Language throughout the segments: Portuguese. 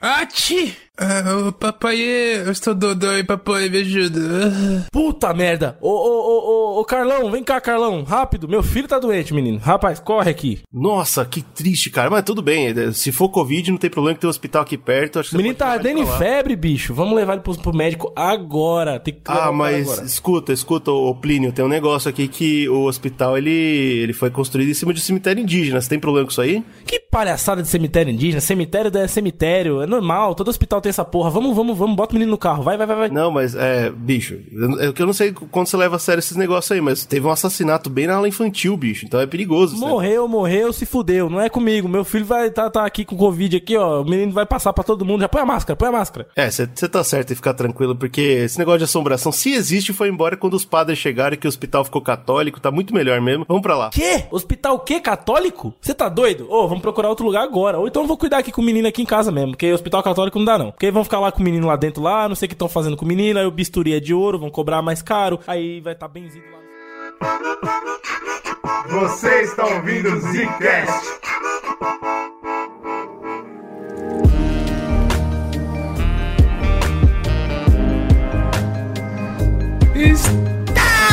Ati! Ah, papai, eu estou dodói, papai, me ajuda. Puta merda! Ô, ô, ô, ô, ô, Carlão, vem cá, Carlão, rápido. Meu filho tá doente, menino. Rapaz, corre aqui. Nossa, que triste, cara. Mas tudo bem. Se for Covid, não tem problema que tem um hospital aqui perto. Acho que o menino tá ardendo em febre, bicho. Vamos levar ele pro, pro médico agora. Tem que ah, mas agora. escuta, escuta, ô Plínio, tem um negócio aqui que o hospital, ele, ele foi construído em cima de um cemitério indígena. Você tem problema com isso aí? Que palhaçada de cemitério indígena. Cemitério é cemitério. É normal, todo hospital tem essa porra. Vamos, vamos, vamos, bota o menino no carro. Vai, vai, vai, vai. Não, mas é, bicho, eu, eu não sei quando você leva a sério esses negócios aí, mas teve um assassinato bem na aula infantil, bicho. Então é perigoso. Morreu, sabe? morreu, se fudeu. Não é comigo. Meu filho vai tá, tá aqui com Covid aqui, ó. O menino vai passar pra todo mundo. Já põe a máscara, põe a máscara. É, você tá certo em ficar tranquilo, porque esse negócio de assombração, se existe, foi embora quando os padres chegaram e que o hospital ficou católico. Tá muito melhor mesmo. Vamos pra lá. Quê? Hospital o quê? Católico? Você tá doido? Ô, oh, vamos procurar outro lugar agora. Ou então eu vou cuidar aqui com o menino aqui em casa mesmo, porque hospital católico não dá não. Porque vão ficar lá com o menino lá dentro lá, não sei o que estão fazendo com o menino, aí o bisturi é de ouro, vão cobrar mais caro, aí vai estar tá benzido lá. Você está ouvindo o Zcast.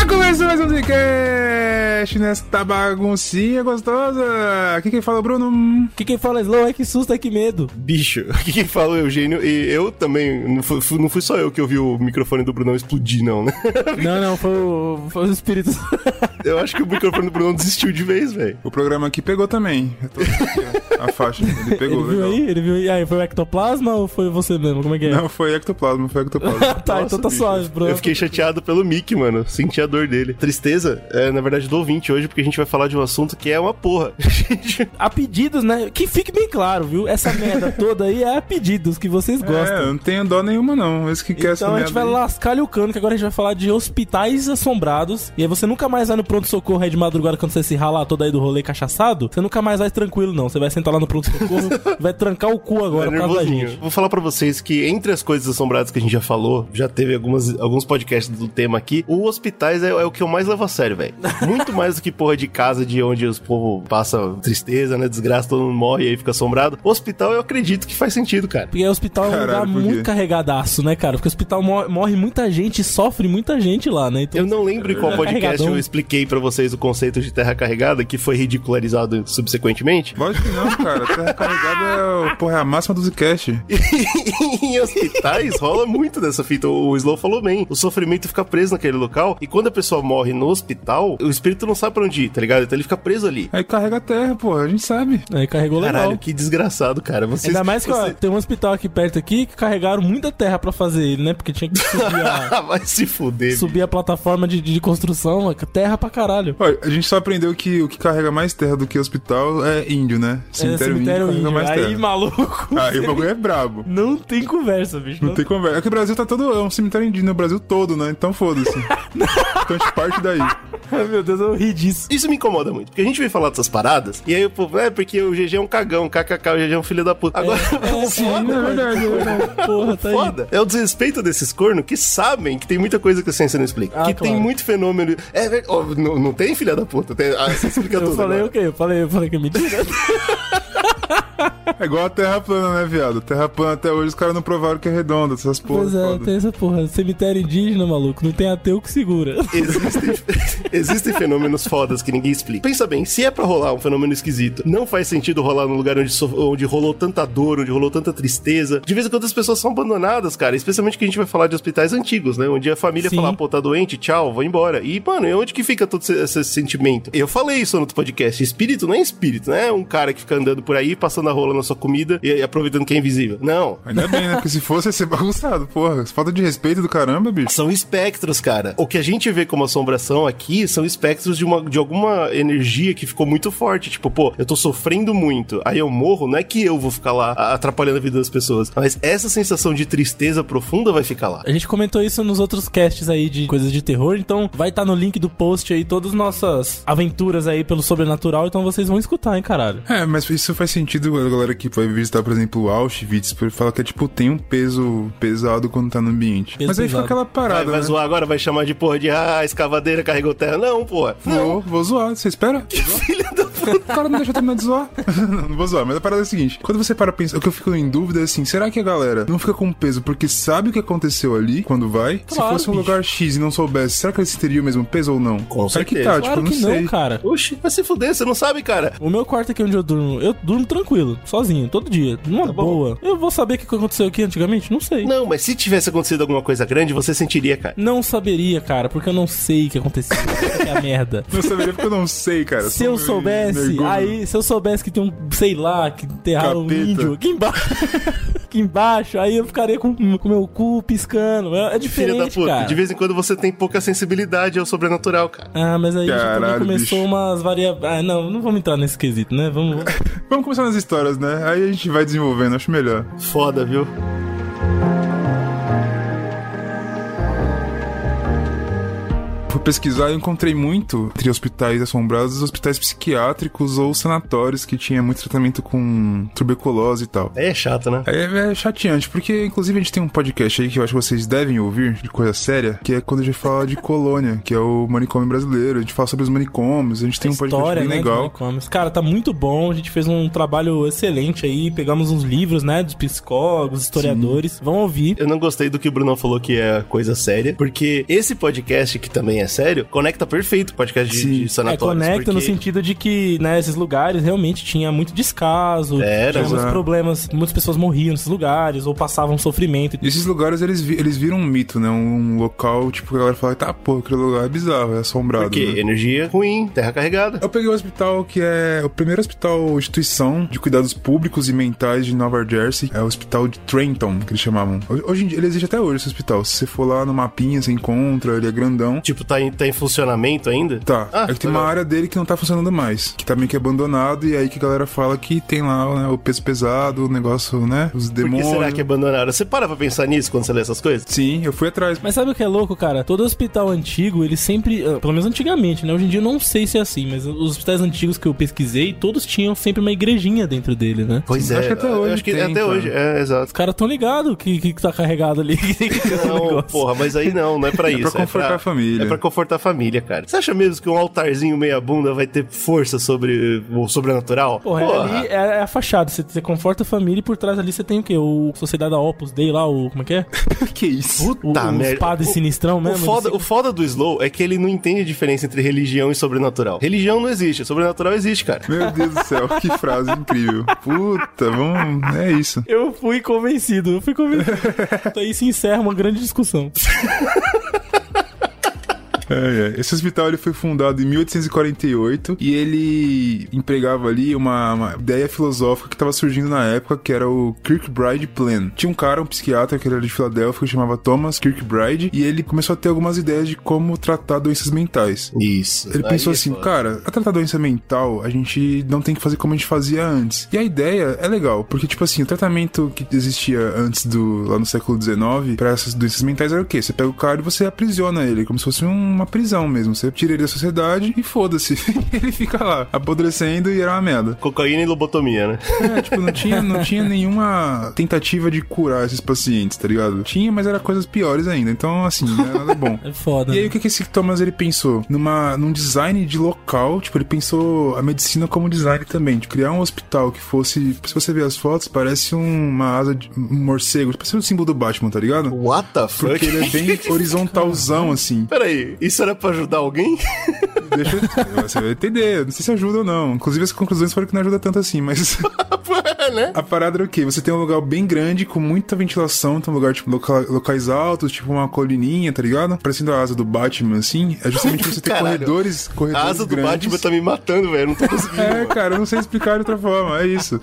Está começando mais um Zcast! podcast nesta baguncinha gostosa. Aqui quem fala é o Bruno. Aqui quem fala é Slow, é que susto, é que medo. Bicho, aqui quem fala é o Eugênio. E eu também, não fui, não fui só eu que ouvi o microfone do Brunão explodir, não, né? Não, não, foi, o, foi os espíritos. Eu acho que o microfone do Brunão desistiu de vez, velho. O programa aqui pegou também. a faixa, ele pegou. Ele viu legal. aí? Ele viu aí? Aí, foi o ectoplasma ou foi você mesmo? Como é que é? Não, foi ectoplasma, foi ectoplasma. tá, Nossa, então tá bicho. suave, Bruno. Eu fiquei chateado pelo Mickey, mano. Senti a dor dele. Tristeza, é, na verdade, do ouvinte hoje, porque a gente vai falar de um assunto que é uma porra. a pedidos, né? Que fique bem claro, viu? Essa merda toda aí é a pedidos que vocês é, gostam. É, eu não tenho dó nenhuma, não. Esse que quer então a gente vai aí. lascar o cano, que agora a gente vai falar de hospitais assombrados. E aí você nunca mais vai no pronto-socorro aí de madrugada quando você se ralar todo aí do rolê cachaçado. Você nunca mais vai tranquilo, não. Você vai sentar lá no pronto-socorro, vai trancar o cu agora é por causa da gente. Vou falar pra vocês que entre as coisas assombradas que a gente já falou, já teve algumas, alguns podcasts do tema aqui, o hospitais é, é o que eu mais levo a sério, velho. Muito mais do que porra de casa de onde os povo passa tristeza, né? Desgraça, todo mundo morre e aí fica assombrado. O hospital eu acredito que faz sentido, cara. Porque o hospital é um lugar muito carregadaço, né, cara? Porque o hospital morre muita gente, sofre muita gente lá, né? Então, eu não lembro em qual é podcast eu expliquei para vocês o conceito de terra carregada, que foi ridicularizado subsequentemente. Lógico que não, cara. Terra carregada é, porra, é a máxima do Zcast. em hospitais rola muito dessa fita. O Slow falou bem. O sofrimento fica preso naquele local e quando a pessoa morre no hospital, o espírito não sabe pra onde ir, tá ligado? Então ele fica preso ali. Aí carrega a terra, pô, a gente sabe. Aí carregou legal. Caralho, que desgraçado, cara. Vocês, Ainda mais que, você... ó, tem um hospital aqui perto aqui que carregaram muita terra pra fazer ele, né? Porque tinha que subir a... Vai se fuder. Subir a plataforma de, de construção, terra pra caralho. Olha, a gente só aprendeu que o que carrega mais terra do que hospital é índio, né? Cemitério, é, cemitério índio, índio. mais terra. Aí, maluco. Aí o bagulho é brabo. Não tem conversa, bicho. Não, não tem conversa. É que o Brasil tá todo... É um cemitério indígena, o Brasil todo, né? Então foda-se. gente parte daí. Ai, meu Deus, eu ri disso. Isso me incomoda muito, porque a gente vem falar dessas paradas, e aí o povo, é porque o GG é um cagão, kkk, o GG é um filho da puta. Agora, é, é, sim, foda, é verdade, é verdade. Porra, tá foda. Aí. É o desrespeito desses cornos que sabem que tem muita coisa que a ciência não explica. Ah, que claro. tem muito fenômeno. É, oh, não, não tem filha da puta. Tem, ah, você explica eu tudo. Eu falei o quê? Eu falei, eu falei que é mentira. É igual a Terra plana, né, viado? Terra plana até hoje os caras não provaram que é redonda, essas porras. Pois é, foda. tem essa porra. Cemitério indígena, maluco. Não tem ateu que segura. Existem, existem fenômenos fodas que ninguém explica. Pensa bem, se é pra rolar um fenômeno esquisito, não faz sentido rolar num lugar onde, so, onde rolou tanta dor, onde rolou tanta tristeza. De vez em quando as pessoas são abandonadas, cara. Especialmente que a gente vai falar de hospitais antigos, né? Onde a família Sim. fala, pô, tá doente, tchau, vou embora. E, mano, e onde que fica todo esse, esse sentimento? Eu falei isso no outro podcast. Espírito não é espírito, não é um cara que fica andando por aí, passando a rola na sua comida e aproveitando que é invisível. Não. Ainda bem, né? Porque se fosse ia ser bagunçado, porra. Falta de respeito do caramba, bicho. São espectros, cara. O que a gente vê como assombração aqui são espectros de, uma, de alguma energia que ficou muito forte. Tipo, pô, eu tô sofrendo muito, aí eu morro, não é que eu vou ficar lá atrapalhando a vida das pessoas, mas essa sensação de tristeza profunda vai ficar lá. A gente comentou isso nos outros casts aí de coisas de terror, então vai estar tá no link do post aí todas as nossas aventuras aí pelo sobrenatural, então vocês vão escutar, hein, caralho. É, mas isso faz sentido a galera que vai visitar, por exemplo, o Auschwitz, fala que é tipo, tem um peso pesado quando tá no ambiente. Peso Mas aí pesado. fica aquela Vai, parada, vai né? zoar agora, vai chamar de porra de ah, escavadeira carregou terra. Não, porra. Vou, vou zoar. Você espera? Filha da puta. O cara não deixa eu terminar de zoar. não, não vou zoar, mas a parada é a seguinte: quando você para pensar, o que eu fico em dúvida é assim: será que a galera não fica com peso porque sabe o que aconteceu ali quando vai? Se Claro, fosse um bicho. lugar X e não soubesse, será que eles teriam o mesmo peso ou não? Com Será que certeza. tá? Claro tipo, que não não, sei. cara. Oxi, vai se fuder, você não sabe, cara. O meu quarto aqui onde eu durmo, eu durmo tranquilo, sozinho, todo dia, numa Tá bom. boa. Eu vou saber o que aconteceu aqui antigamente? Não sei. Não, mas se tivesse acontecido alguma coisa grande, você sentiria, cara. Não saberia, cara, porque eu não sei o que aconteceu. Que é a merda. Não saberia porque eu não sei, cara. Se eu Sou soubesse, aí, se eu soubesse que tem um, sei lá, que enterraram um índio aqui embaixo, aqui embaixo, aí eu ficaria com o meu cu piscando. É, é Filha diferente, da puta. cara. De vez em quando você tem pouca sensibilidade ao sobrenatural, cara. Ah, mas aí já também Caralho, começou bicho. umas variáveis. Ah, não, não vamos entrar nesse quesito, né? Vamos. Vamos começar nas histórias, né? Aí a gente vai desenvolvendo, acho melhor. Foda, viu? Pesquisar e encontrei muito entre hospitais assombrados, hospitais psiquiátricos ou sanatórios que tinha muito tratamento com tuberculose e tal. Aí é chato, né? É, é chateante, porque inclusive a gente tem um podcast aí que eu acho que vocês devem ouvir, de coisa séria, que é quando a gente fala de colônia, que é o manicômio brasileiro. A gente fala sobre os manicômios, a gente tem um podcast História, bem né, legal. manicômios. Cara, tá muito bom. A gente fez um trabalho excelente aí. Pegamos uns livros, né, dos psicólogos, historiadores. Vão ouvir. Eu não gostei do que o Bruno falou que é coisa séria, porque esse podcast, que também é sério, conecta perfeito com o podcast de, de É, sanatórios. conecta no porque- sentido de que, né, esses lugares realmente tinha muito descaso, Era, tinha muitos problemas, muitas pessoas morriam nesses lugares ou passavam sofrimento. E esses lugares, eles, vi- eles viram um mito, né? Um local, tipo, que a galera fala, tá, pô, aquele lugar é bizarro, é assombrado. Porque né? energia ruim, terra carregada. Eu peguei o hospital que é o primeiro hospital instituição de cuidados públicos e mentais de Nova Jersey. É o hospital de Trenton, que eles chamavam. Hoje em dia, ele existe até hoje esse hospital. Se você for lá no mapinha, você encontra, ele é grandão. Tipo, tá em, tá em funcionamento ainda? Tá, Ah, é que tem legal. uma área dele que não tá funcionando mais, que tá meio que abandonado, e aí que a galera fala que tem lá né, o peso pesado, o negócio, né? Os Por que demônios. será que abandonaram? Você para pra pensar nisso quando você lê essas coisas? Sim, eu fui atrás. Mas sabe o que é louco, cara? Todo hospital antigo, ele sempre, ah, pelo menos antigamente, né? Hoje em dia eu não sei se é assim, mas os hospitais antigos que eu pesquisei, todos tinham sempre uma igrejinha dentro dele, né? Pois Sim, é. acho que até hoje Acho que tem, até cara. hoje, é, exato. Os caras tão ligados que, que tá carregado ali. Não, porra, mas aí não, não é pra isso. pra confortar a família. É pra confortar a família, cara. Você acha mesmo que um altarzinho meia bunda vai ter força sobre o sobrenatural? Porra, é ali é, é a fachada. Você, você conforta a família e por trás ali você tem o quê? O Sociedade da Opus Dei lá, o. Como é que é? que isso? O, Puta os merda. padres O- sinistrão O mesmo. foda, eles o foda do Slow é que ele não entende a diferença entre religião e sobrenatural. Religião não existe, sobrenatural existe, cara. Meu Deus do céu, que frase incrível. Puta, vamos. É isso. Eu fui convencido, eu fui convencido. Então aí se encerra uma grande discussão. É, é. Esse hospital ele foi fundado em 1848 e ele empregava ali uma, uma ideia filosófica que estava surgindo na época, que era o Kirkbride Plan. Tinha um cara, um psiquiatra que era de Filadélfia, que chamava Thomas Kirkbride, e ele começou a ter algumas ideias de como tratar doenças mentais. Isso. Ele pensou assim, cara, pra tratar doença mental, a gente não tem que fazer como a gente fazia antes. E a ideia é legal, porque, tipo assim, o tratamento que existia antes do, lá no século XIX, pra essas doenças mentais era o quê? Você pega o cara e você aprisiona ele, como se fosse um- uma prisão mesmo. Você tira ele da sociedade e foda-se. ele fica lá, apodrecendo e era uma merda. Cocaína e lobotomia, né? É, tipo, não tinha, não tinha nenhuma tentativa de curar esses pacientes, tá ligado? Tinha, mas era coisas piores ainda. Então, assim, não era nada bom. É foda. E aí, né? o que, que esse Thomas ele pensou? Numa, num design de local, tipo, ele pensou a medicina como design também, de criar um hospital que fosse. Se você ver as fotos, parece um- uma asa de um morcego, parece o símbolo do Batman, tá ligado? What the fuck? Porque ele é bem horizontalzão, assim. Peraí, isso era pra ajudar alguém? Deixa eu, você vai entender. Não sei se ajuda ou não. Inclusive, as conclusões foram que não ajuda tanto assim, mas. né? A parada era o quê? Você tem um lugar bem grande, com muita ventilação, tem um lugar, tipo, loca- locais altos, tipo uma colininha, tá ligado? Parecendo a asa do Batman, assim. É justamente você ter Caralho. corredores, A corredores asa do grandes. Batman tá me matando, velho. Não tô conseguindo. É, mano. cara, eu não sei explicar de outra forma, é isso.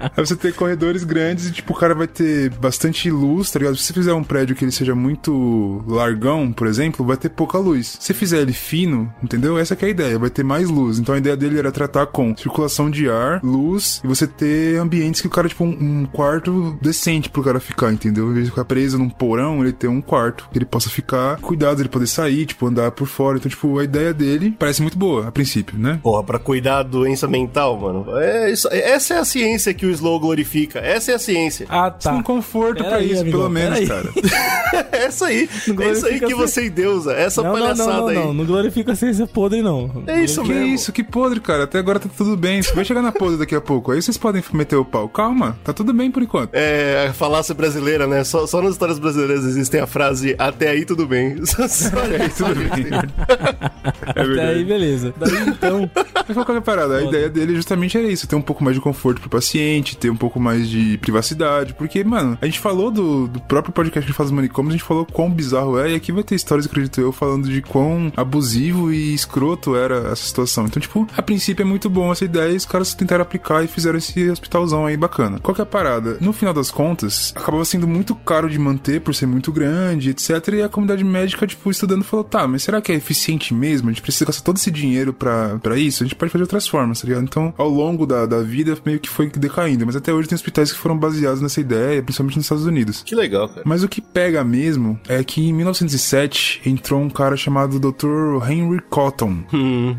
Aí você tem corredores grandes e, tipo, o cara vai ter bastante luz, tá ligado? Se você fizer um prédio que ele seja muito largão, por exemplo, vai ter pouca luz. Se você fizer ele fino, entendeu? Essa essa que é a ideia, vai ter mais luz. Então a ideia dele era tratar com circulação de ar, luz, e você ter ambientes que o cara, tipo, um, um quarto decente pro cara ficar, entendeu? Em vez de ficar preso num porão, ele ter um quarto que ele possa ficar cuidado, ele poder sair, tipo, andar por fora. Então, tipo, a ideia dele parece muito boa, a princípio, né? Porra, pra cuidar da doença mental, mano. É isso, essa é a ciência que o Slow glorifica. Essa é a ciência. Ah, Tá. tá. Um conforto Pera pra aí, isso, amigão, pelo menos, pera cara. É essa aí. É isso aí que você endeusa. Essa Não, não, não, não, aí. não. Não glorifica a ciência podre, não. É isso Que mesmo. isso, que podre, cara. Até agora tá tudo bem. Você vai chegar na podre daqui a pouco. Aí vocês podem meter o pau. Calma, tá tudo bem por enquanto. É, a falácia brasileira, né? Só, só nas histórias brasileiras existem a frase até aí tudo bem. Só- só- É, tudo bem. É Até aí, beleza. Daí então. Mas qual que é a parada? A ideia dele justamente era isso: ter um pouco mais de conforto pro paciente, ter um pouco mais de privacidade. Porque, mano, a gente falou do, do próprio podcast que faz os manicômios, a gente falou quão bizarro é. E aqui vai ter histórias, acredito eu, falando de quão abusivo e escroto era essa situação. Então, tipo, a princípio é muito bom essa ideia e os caras tentaram aplicar e fizeram esse hospitalzão aí bacana. Qual que é a parada? No final das contas, acabava sendo muito caro de manter por ser muito grande, etc. E a comunidade médica, tipo, estudando, falou: tá, mas será que é eficiente mesmo? A gente precisa gastar todo esse dinheiro pra, pra isso? A gente pode fazer outras formas, tá ligado? Então, ao longo da, da vida, meio que foi decaindo. Mas até hoje tem hospitais que foram baseados nessa ideia, principalmente nos Estados Unidos. Que legal, cara. Mas o que pega mesmo é que em 1907 entrou um cara chamado Dr. Henry Cotton.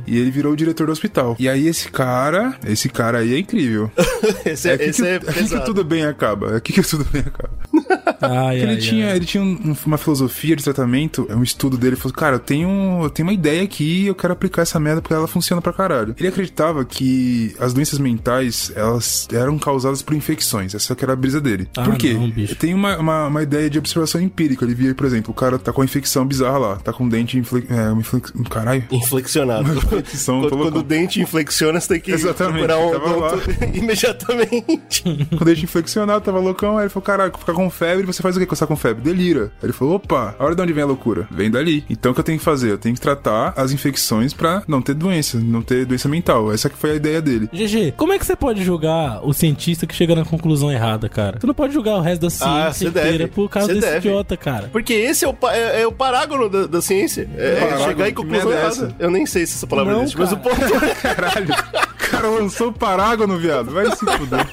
E ele virou o diretor do hospital. E aí esse cara, esse cara aí é incrível. Esse, É é, aqui, esse que, é aqui que tudo bem acaba. É aqui que tudo bem acaba. Ai, ele, ai, tinha, ai. ele tinha um- uma filosofia de tratamento, é um estudo dele, ele falou, cara, eu tenho, eu tenho uma ideia aqui e eu quero aplicar essa merda porque ela funciona pra caralho. Ele acreditava que as doenças mentais, elas eram causadas por infecções, essa que era a brisa dele. Ah, por quê? não. Tem uma, uma, uma ideia de observação empírica, ele via, por exemplo, o cara tá com uma infecção bizarra lá, tá com um dente infle... é, uma inflex... caralho. Inflexionado. Inflexão, quando, quando o dente inflexiona, você tem que Exatamente, procurar um odonto imediatamente. Com o dente inflexionado, tava loucão, aí ele falou, caraca, ficar com febre, você faz o que quando você tá com febre? Delira. Aí ele falou, opa, olha de onde vem a loucura. Vem dali. Então o que eu tenho que fazer? Eu tenho que tratar as infecções pra não ter doença, não ter doença mental. Essa que foi a ideia dele. GG, como é que você pode julgar o cientista que chega na conclusão errada, cara? Você não pode julgar o resto da ciência Ah, inteira deve. por causa Você desse deve. idiota, cara. Porque esse é o, é, é o parágono da, da ciência. É, Parágono, chegar em que conclusão é errada. Eu nem sei se essa palavra Não, existe, mas o cara. ponto é... Caralho. O cara lançou o parágono, viado. Vai se fuder.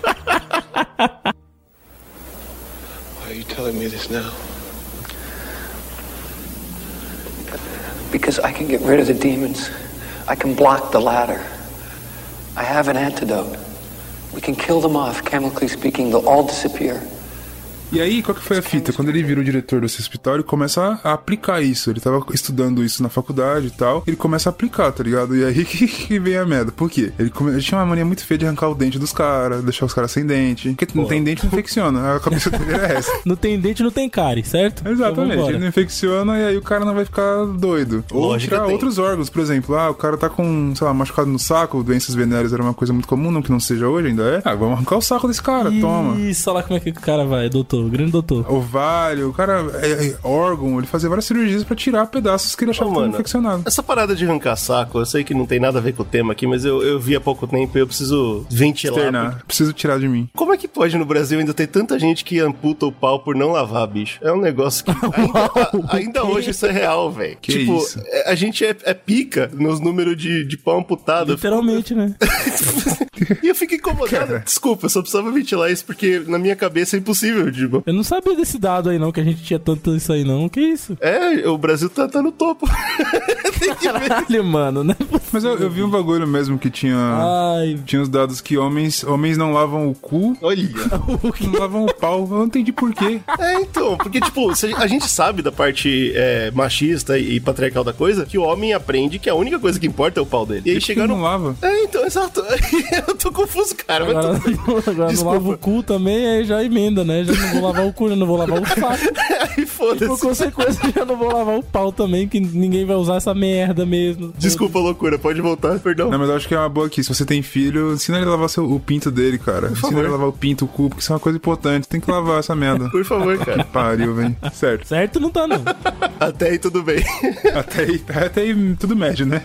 Why are you telling me this now? Because I can get rid of the demons. I can block the ladder. I have an antidote. We can kill them off, chemically speaking, they'll all disappear. E aí, qual que foi a fita? Quando ele vira o diretor desse hospital, ele começa a aplicar isso. Ele tava estudando isso na faculdade e tal. Ele começa a aplicar, tá ligado? E aí que, que vem a merda. Por quê? Ele, come... ele tinha uma mania muito feia de arrancar o dente dos caras, deixar os caras sem dente. Porque não tem dente, não infecciona. A cabeça dele era essa. Não tem dente, não tem cárie, certo? Então Exatamente, vambora. ele não infecciona e aí o cara não vai ficar doido. Ou tirar outros órgãos, por exemplo. Ah, o cara tá com, sei lá, machucado no saco, doenças venéreas era uma coisa muito comum, não que não seja hoje, ainda é. Ah, vamos arrancar o saco desse cara, toma. Isso, olha lá como é que o cara vai, doutor, grande doutor. Ovário, o cara, é, é, órgão, ele fazia várias cirurgias pra tirar pedaços que ele achava mano, infeccionados. Essa parada de arrancar saco, eu sei que não tem nada a ver com o tema aqui, mas eu, eu vi há pouco tempo e eu preciso ventilar. Externar. Preciso tirar de mim. Como é que pode no Brasil ainda ter tanta gente que amputa o pau por não lavar, bicho? É um negócio que ainda, a- ainda hoje isso é real, velho. Que Tipo, isso? é- a gente é, é pica nos números de, de pau amputado. Literalmente, né? E eu fico incomodado. Desculpa, eu só precisava ventilar isso porque na minha cabeça é impossível, tipo. Eu não sabia desse dado aí, não, que a gente tinha tanto isso aí, não. Que isso? É, o Brasil tá, tá no topo. Tem que ver. Caralho, mano, né? Mas eu, eu vi um bagulho mesmo que tinha. Ai, Tinha os dados que homens, homens não lavam o cu, Olha. não lavam o pau. Eu não entendi por quê. É, então, porque, tipo, a gente sabe da parte é, machista e patriarcal da coisa, que o homem aprende que a única coisa que importa é o pau dele. E aí Por que chegar não lava? É, então, exato. eu tô confuso, cara. Mas agora, tudo bem. agora não Desculpa. lava o cu também, aí já emenda, né? Já não vou lavar o cu, já não vou lavar o saco. Aí E por foda-se. consequência, já não vou lavar o pau também, que ninguém vai usar essa merda mesmo. Desculpa, loucura. Pode voltar, perdão. Não, mas eu acho que é uma boa aqui. Se você tem filho, ensina ele a lavar seu, o pinto dele, cara. Ensina favor. ele a lavar o pinto, o cu, porque isso é uma coisa importante. Tem que lavar essa merda. Por favor, cara. Pariu, velho. Certo. Certo não tá, não. Até aí tudo bem. Até aí, até aí tudo médio, né?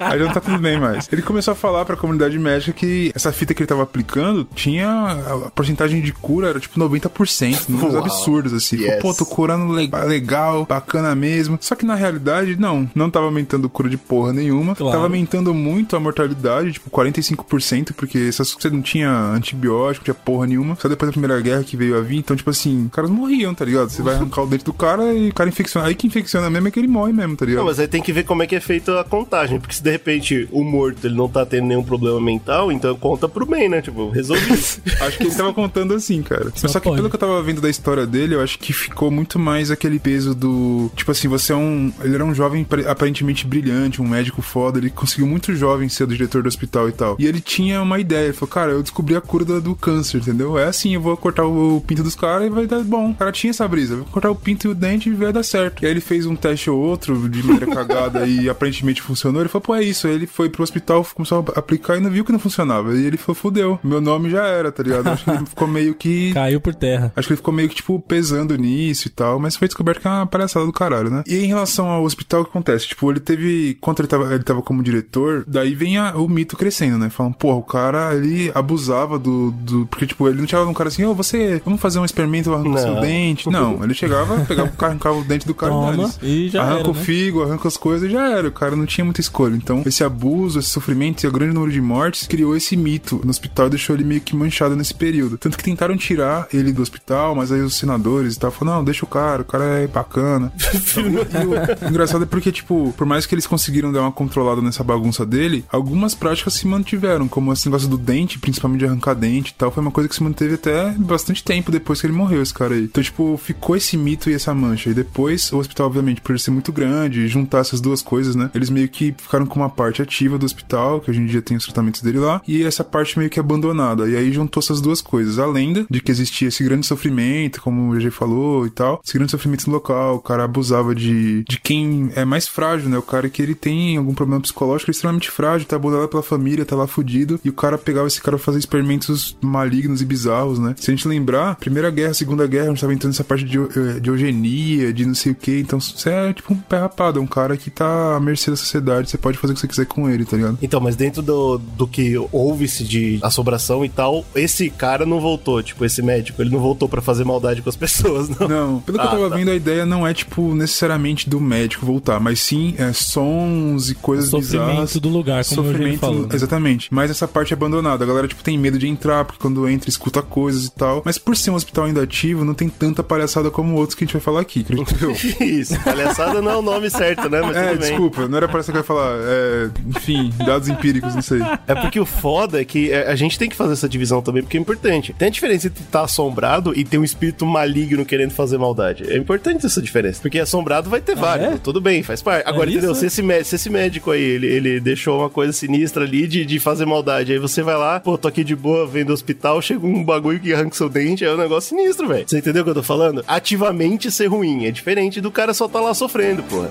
aí já não tá tudo bem mais. Ele começou a falar pra comunidade médica que essa fita que ele tava aplicando tinha. A porcentagem de cura era tipo 90%, números Uau. absurdos, assim. Yes. Pô, tô curando le- legal, bacana mesmo. Só que na realidade, não. Não tava aumentando cura de porra nenhuma. Claro. Tava aumentando muito a mortalidade, tipo 45%, porque essas, você não tinha antibiótico, não tinha porra nenhuma. Só depois da Primeira Guerra que veio a vir. Então, tipo assim, os caras morriam, tá ligado? Você vai arrancar o dente do cara e o cara infecciona. Aí que infecciona mesmo é que ele morre mesmo, tá ligado? Não, mas aí tem que ver como é que é feita a contagem, porque se de repente o morto ele não tá tendo nenhum problema mental, então conta pro bem, né? Tipo, resolvi. Acho que ele tava contando assim, cara. Mas só que pelo que eu tava vendo da história dele, eu acho que ficou muito mais aquele peso do. Tipo assim, você é um. Ele era um jovem aparentemente brilhante, um médico foda. Ele conseguiu muito jovem ser o diretor do hospital e tal. E ele tinha uma ideia. Ele falou, cara, eu descobri a cura do, do câncer, entendeu? É assim, eu vou cortar o, pinto dos caras e vai dar bom. O cara tinha essa brisa. Vou cortar o pinto e o dente e vai dar certo. E aí ele fez um teste ou outro de maneira cagada e aparentemente funcionou. Ele falou, pô, é isso. Aí ele foi pro hospital, começou a aplicar e não viu que não funcionava. E ele falou, fudeu. Meu nome já era, tá ligado? Acho que ele ficou meio que. Caiu por terra. Acho que ele ficou meio que, tipo, pesando nisso e tal, mas foi descoberto que é uma palhaçada do caralho, né? E em relação ao hospital, o que acontece? Tipo, ele teve. Quando ele tava, ele tava como diretor, daí vem a- o mito crescendo, né? Falam, porra, o cara, ele abusava do. do porque, tipo, ele não chegava num cara assim, ô, você, vamos fazer um experimento, arranca seu Não. dente. Não, ele chegava, pegava o cara, arrancava o dente do cara Toma, e já Arranca era, o né? figo, arranca as coisas e já era. O cara não tinha muita escolha. Então, esse abuso, esse sofrimento e o grande número de mortes criou esse mito no hospital e deixou ele meio que manchado nesse período. Tanto que tentaram tirar ele do hospital, mas aí os senadores e tal falaram: não, deixa o cara, o cara é bacana. e o engraçado é porque, tipo, por mais que eles conseguiram dar uma controlada nessa bagunça dele, algumas práticas se mantiveram, como esse negócio do dente, principalmente de arrancar dente e tal, foi uma coisa que se manteve até bastante tempo depois que ele morreu, esse cara aí. Então, tipo, ficou esse mito e essa mancha. E depois, o hospital, obviamente, por ele ser muito grande juntar essas duas coisas, né? Eles meio que ficaram com uma parte ativa do hospital, que hoje em dia tem os tratamentos dele lá, e essa parte meio que abandonada. E aí juntou essas duas coisas. A lenda de que existia esse grande sofrimento, como o GG falou e tal, esse grande sofrimento no local, o cara abusava de, de quem é mais frágil, né? O cara que ele tem algum problema psicológico, ele é extremamente frágil, tá abandonado pela família, tá lá fudido, e o cara pegava esse cara pra fazer experimentos malignos e bizarros, né? Se a gente lembrar, Primeira Guerra, Segunda Guerra, a gente tava entrando nessa parte de, eh, de eugenia, de não sei o que, então você é tipo um pé rapado, é um cara que tá à mercê da sociedade, você pode fazer o que você quiser com ele, tá ligado? Então, mas dentro do, do que houve-se de assombração e tal, esse cara não voltou, tipo, esse médico, ele não voltou pra fazer maldade com as pessoas, não. Não, pelo que eu Ah, tava tá. vendo, a ideia não é, tipo, necessariamente do médico voltar, mas sim é, sons e coisas Sofrimento bizarras. do lugar, como o Sofrimento, falou, né? exatamente. Mas essa parte é abandonada. A galera, tipo, tem medo de entrar, porque quando entra, escuta coisas e tal. Mas por ser um hospital ainda ativo, não tem tanta palhaçada como outros que a gente vai falar aqui, acredito eu. Isso, palhaçada não é o nome certo, né? Mas É, tudo bem. desculpa, não era pra isso que eu ia falar. É, enfim, dados empíricos, não sei. É porque o foda é que é, a gente tem que fazer essa divisão também, porque é importante. Tem a diferença entre estar assombrado e ter um espírito maligno querendo fazer maldade. É importante essa diferença. Porque assombrado vai ter vários. é? Tudo bem, faz parte. Agora, isso, entendeu? Se esse, mé- se esse médico aí, ele, ele deixou uma coisa sinistra ali de, de fazer maldade, aí você vai lá, pô, tô aqui de boa vendo o hospital, chega um bagulho que arranca seu dente, é um negócio sinistro, velho. Você entendeu o que eu tô falando? Ativamente ser ruim. É diferente do cara só tá lá sofrendo, porra.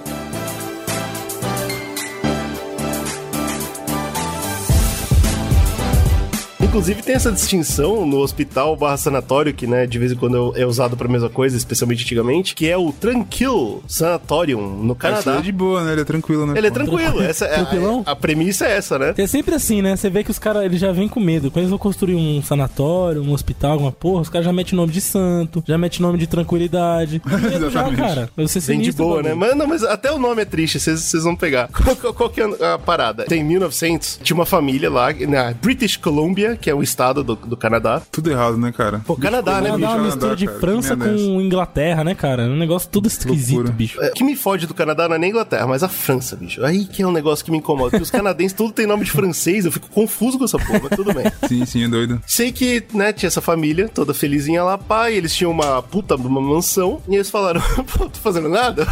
Inclusive tem essa distinção no hospital barra sanatório, que né, de vez em quando é usado pra mesma coisa, especialmente antigamente, que é o Tranquil Sanatorium, no Canadá. é de boa, né? Ele é tranquilo, né? Ele é tranquilo, essa é, Tranquilão? a, a premissa é essa, né? É sempre assim, né? Você vê que os caras, eles já vêm com medo. Quando eles vão construir um sanatório, um hospital, alguma porra, os caras já metem nome de santo, já metem nome de tranquilidade. Medo já, Exatamente. cara. Você Bem de boa, né? Mas, não, mas até o nome é triste, vocês vocês vão pegar. Qual, qual- qual que é a parada? Tem 1900, tinha uma família lá, na British Columbia, que é o estado do, do Canadá. Tudo errado, né, cara? Pô, Canadá, né, Canadá é bicho? uma Canadá, mistura de cara, França que merda é com Inglaterra, né, cara? É um negócio tudo esquisito, Loucura. bicho. É, O que me fode do Canadá não é nem a Inglaterra, mas a França, bicho. Aí que é um negócio que me incomoda. Porque os canadenses tudo tem nome de francês, eu fico confuso com essa porra, mas tudo bem. Sim, sim, é doido. Sei que, né, tinha essa família toda felizinha lá, pai, eles tinham uma puta de uma mansão, e eles falaram, pô, tô fazendo nada?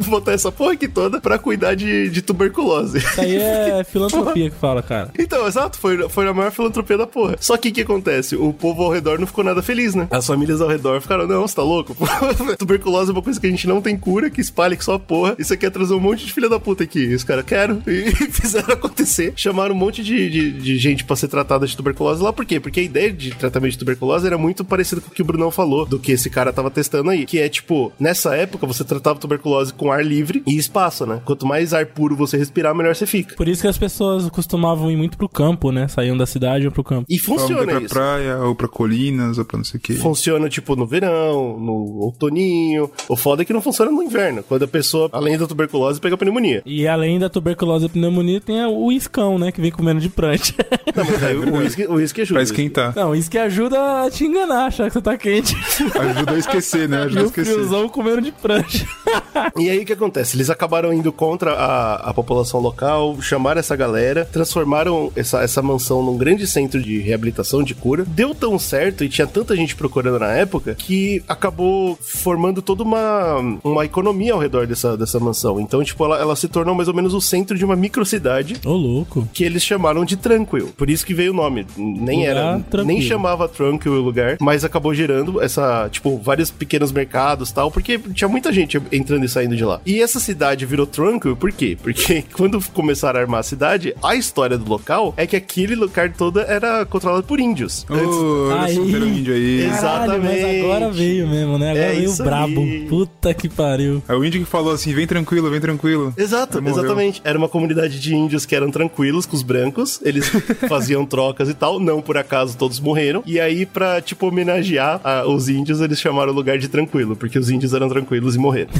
Vou botar essa porra aqui toda pra cuidar de, de tuberculose. Isso aí é filantropia que fala, cara. Então, exato, foi, foi a maior filantropia filantropia da porra. Só que o que acontece? O povo ao redor não ficou nada feliz, né? As famílias ao redor ficaram, não, você tá louco? Tuberculose é uma coisa que a gente não tem cura, que espalha que só porra. Isso aqui é trazer um monte de filha da puta aqui. E os caras, quero. E fizeram acontecer. Chamaram um monte de, de, de gente pra ser tratada de tuberculose lá. Por quê? Porque a ideia de tratamento de tuberculose era muito parecida com o que o Brunão falou, do que esse cara tava testando aí. Que é, tipo, nessa época você tratava tuberculose com ar livre e espaço, né? Quanto mais ar puro você respirar, melhor você fica. Por isso que as pessoas costumavam ir muito pro campo, né? Saíam da cidade ou pro campo. E funciona pra isso. praia, ou pra colinas, ou pra não sei o quê. Funciona, tipo, no verão, no outoninho. O foda é que não funciona no inverno, quando a pessoa, além da tuberculose, pega pneumonia. E além da tuberculose e pneumonia, tem o iscão, né? Que vem comendo de prancha. Não, mas aí o uísque o uísque ajuda. Pra esquentar. Não, isso que ajuda a te enganar, achar que você tá quente. Ajuda a esquecer, né? E Ajuda a o esquecer. friozão comendo de prancha. E aí o que acontece? Eles acabaram indo contra a, a população local, chamaram essa galera, transformaram essa, essa mansão num grande centro de reabilitação, de cura. Deu tão certo e tinha tanta gente procurando na época que acabou formando toda uma, uma economia ao redor dessa, dessa mansão. Então, tipo, ela, ela se tornou mais ou menos o centro de uma microcidade Ô, louco. que eles chamaram de Tranquil. Por isso que veio o nome. Nem Lugar era, tranquilo. nem chamava Tranquil o lugar, mas acabou gerando essa, tipo, vários pequenos mercados, tal, porque tinha muita gente entrando e saindo de lá. E essa cidade virou Tranquil por quê? Porque quando começaram a armar a cidade, a história do local é que aquele lugar todo era controlado por índios. Ô, olha Aí. primeiro índio aí. Caralho, mas Exatamente. agora veio mesmo, né? Agora É veio isso brabo. aí. Puta que pariu. É o índio que falou assim: vem tranquilo, vem tranquilo. Exato, Aí morreu. exatamente. Era uma comunidade de índios que eram tranquilos com os brancos, eles faziam trocas e tal, não por acaso todos morreram. E aí, pra, tipo, homenagear a- os índios, eles chamaram o lugar de tranquilo, porque os índios eram tranquilos e morreram.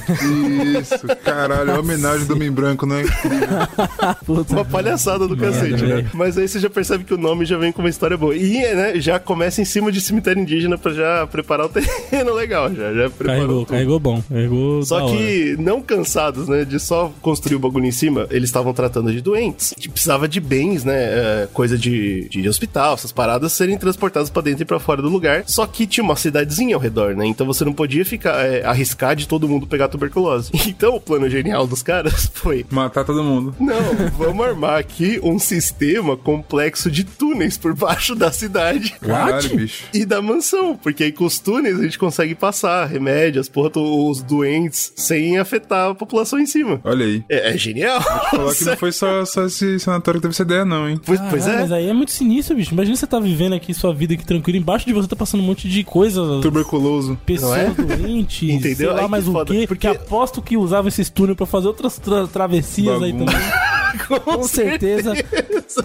Isso, caralho, é homenagem do Homem Branco, né? Puta. Uma palhaçada do cacete, né? Mas aí você já percebe que o nome já vem com uma história boa. E, né, já começa em cima de cemitério indígena pra já preparar o terreno legal, já, já preparou Carregou, tudo. carregou bom. Carregou Só da hora. que, não cansados, né, de só construir o bagulho em cima, eles estavam tratando de doentes. Que precisava de bens, né, é, coisa de, de hospital, essas paradas serem transportadas pra dentro e pra fora do lugar. Só que tinha uma cidadezinha ao redor, né, então você não podia ficar, é, arriscar de todo mundo pegar tuberculose. Então o plano genial dos caras foi... Matar todo mundo. Não, vamos armar aqui um sistema complexo de túneis por baixo da cidade. Caralho, bicho. E da mansão, porque aí com os túneis a gente consegue passar remédios, porra, os doentes, sem afetar a população em cima. Olha aí. É, é genial. Falar que não foi só, só esse sanatório que teve essa ideia, não, hein? Pois, é. Mas aí é muito sinistro, bicho. Imagina você tá vivendo aqui sua vida aqui tranquilo. Embaixo de você tá passando um monte de coisa. Tuberculoso. Pessoas Não é? doentes. Entendeu? Sei lá mais o quê. porque- aposto que usava esses túneis pra fazer outras tra- travessias aí também. Com certeza.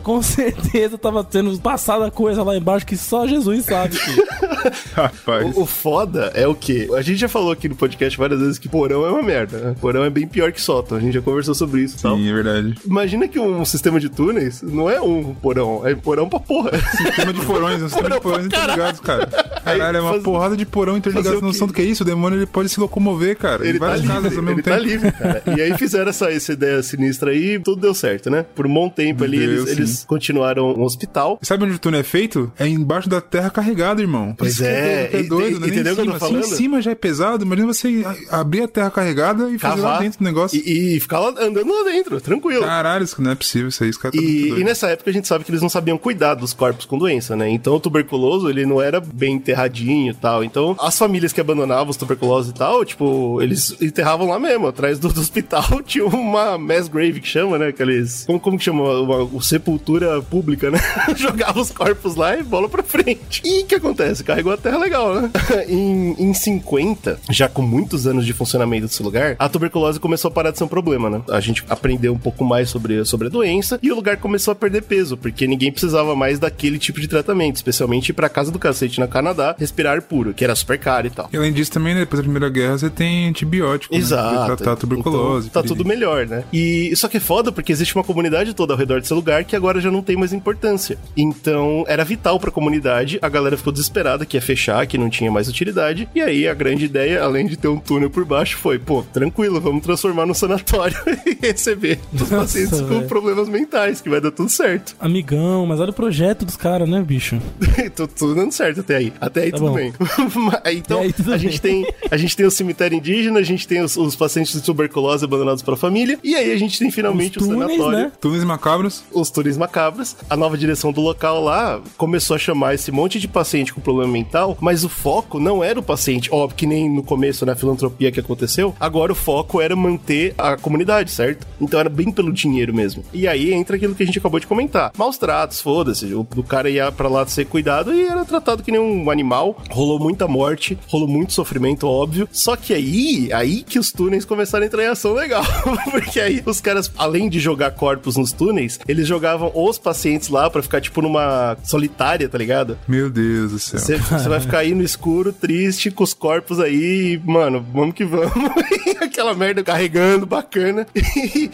Com certeza tava tendo passada coisa lá embaixo que só Jesus sabe. Rapaz. O, o foda é o quê? A gente já falou aqui no podcast várias vezes que porão é uma merda. Né? Porão é bem pior que sótão. A gente já conversou sobre isso e tal. Sim, é verdade. Imagina que um sistema de túneis não é um porão, é porão pra porra. Sistema de porões, um sistema de porões interligados, cara. Caralho, é uma Faz- porrada de porão interligado. não noção do que é isso? O demônio ele pode se locomover, cara. Ele em várias tá casas livre, ao mesmo ele tempo. tá livre, cara. E aí fizeram essa, essa ideia sinistra aí, tudo deu certo, né? Por um bom tempo ali, Deu, eles, sim. eles continuaram um hospital. E Sabe onde o túnel é feito? É embaixo da terra carregada, irmão. Pois isso é, que é e- doido, e- é em entendeu o que eu tô Assim, em falando? cima já é pesado, imagina você abrir a terra carregada e fazer lá dentro o negócio. E, e ficar lá, andando lá dentro, tranquilo. Caralho, isso não é possível, isso aí, caras tá muito E, e nessa época a gente sabe que eles não sabiam cuidar dos corpos com doença, né? Então o tuberculoso, ele não era bem enterradinho e tal. Então as famílias que abandonavam os tuberculosos e tal, tipo, eles enterravam lá mesmo, atrás do, do hospital tinha uma mass grave que chama, né? Aqueles. Como, como que chama? Uma, uma sepultura pública, né? Jogava os corpos lá e bola pra frente. E o que acontece? Carregou a terra legal, né? em, em 50, já com muitos anos de funcionamento desse lugar, a tuberculose começou a parar de ser um problema, né? A gente aprendeu um pouco mais sobre, sobre a doença e o lugar começou a perder peso, porque ninguém precisava mais daquele tipo de tratamento, especialmente ir pra casa do cacete na Canadá, respirar ar puro, que era super caro e tal. E além disso, também, né, depois da Primeira Guerra, você tem antibiótico. Né, Exato. pra tratar a tuberculose. Então, tá tudo melhor, né? E só que é foda porque existe uma comunidade toda ao redor desse lugar que agora já não tem mais importância. Então, era vital pra comunidade, a galera ficou desesperada que ia fechar, que não tinha mais utilidade. E aí a grande ideia, além de ter um túnel por baixo, foi, pô, tranquilo, vamos transformar no sanatório e receber os pacientes com problemas mentais, que vai dar tudo certo. Amigão, mas olha o projeto dos caras, né, bicho? Tô tudo dando certo até aí. Até aí Tá tudo bom. bem. Então, aí tudo a, bem. gente tem, a gente tem o cemitério indígena, a gente tem os, os pacientes de tuberculose abandonados pela família, e aí a gente tem finalmente Os o túneis, sanatório. né? Túneis macabros. os túneis macabros. A nova direção do local lá começou a chamar esse monte de paciente com problema mental, mas o foco não era o paciente, óbvio que nem no começo na filantropia que aconteceu. Agora o foco era manter a comunidade, certo? Então era bem pelo dinheiro mesmo. E aí entra aquilo que a gente acabou de comentar. Maus tratos, foda-se. O, cara ia pra lá ser cuidado e era tratado que nem um animal. Rolou muita morte, rolou muito sofrimento, óbvio. Só que aí, aí que os túneis começaram a entrar em ação legal. Porque aí os caras, além de jogar corpos nos túneis, eles jogavam os pacientes lá pra ficar tipo numa solitária, tá ligado? Meu Deus do céu. Você você vai ficar aí no escuro, triste, com os corpos aí, e, mano, vamos que vamos. Aquela merda carregando, bacana.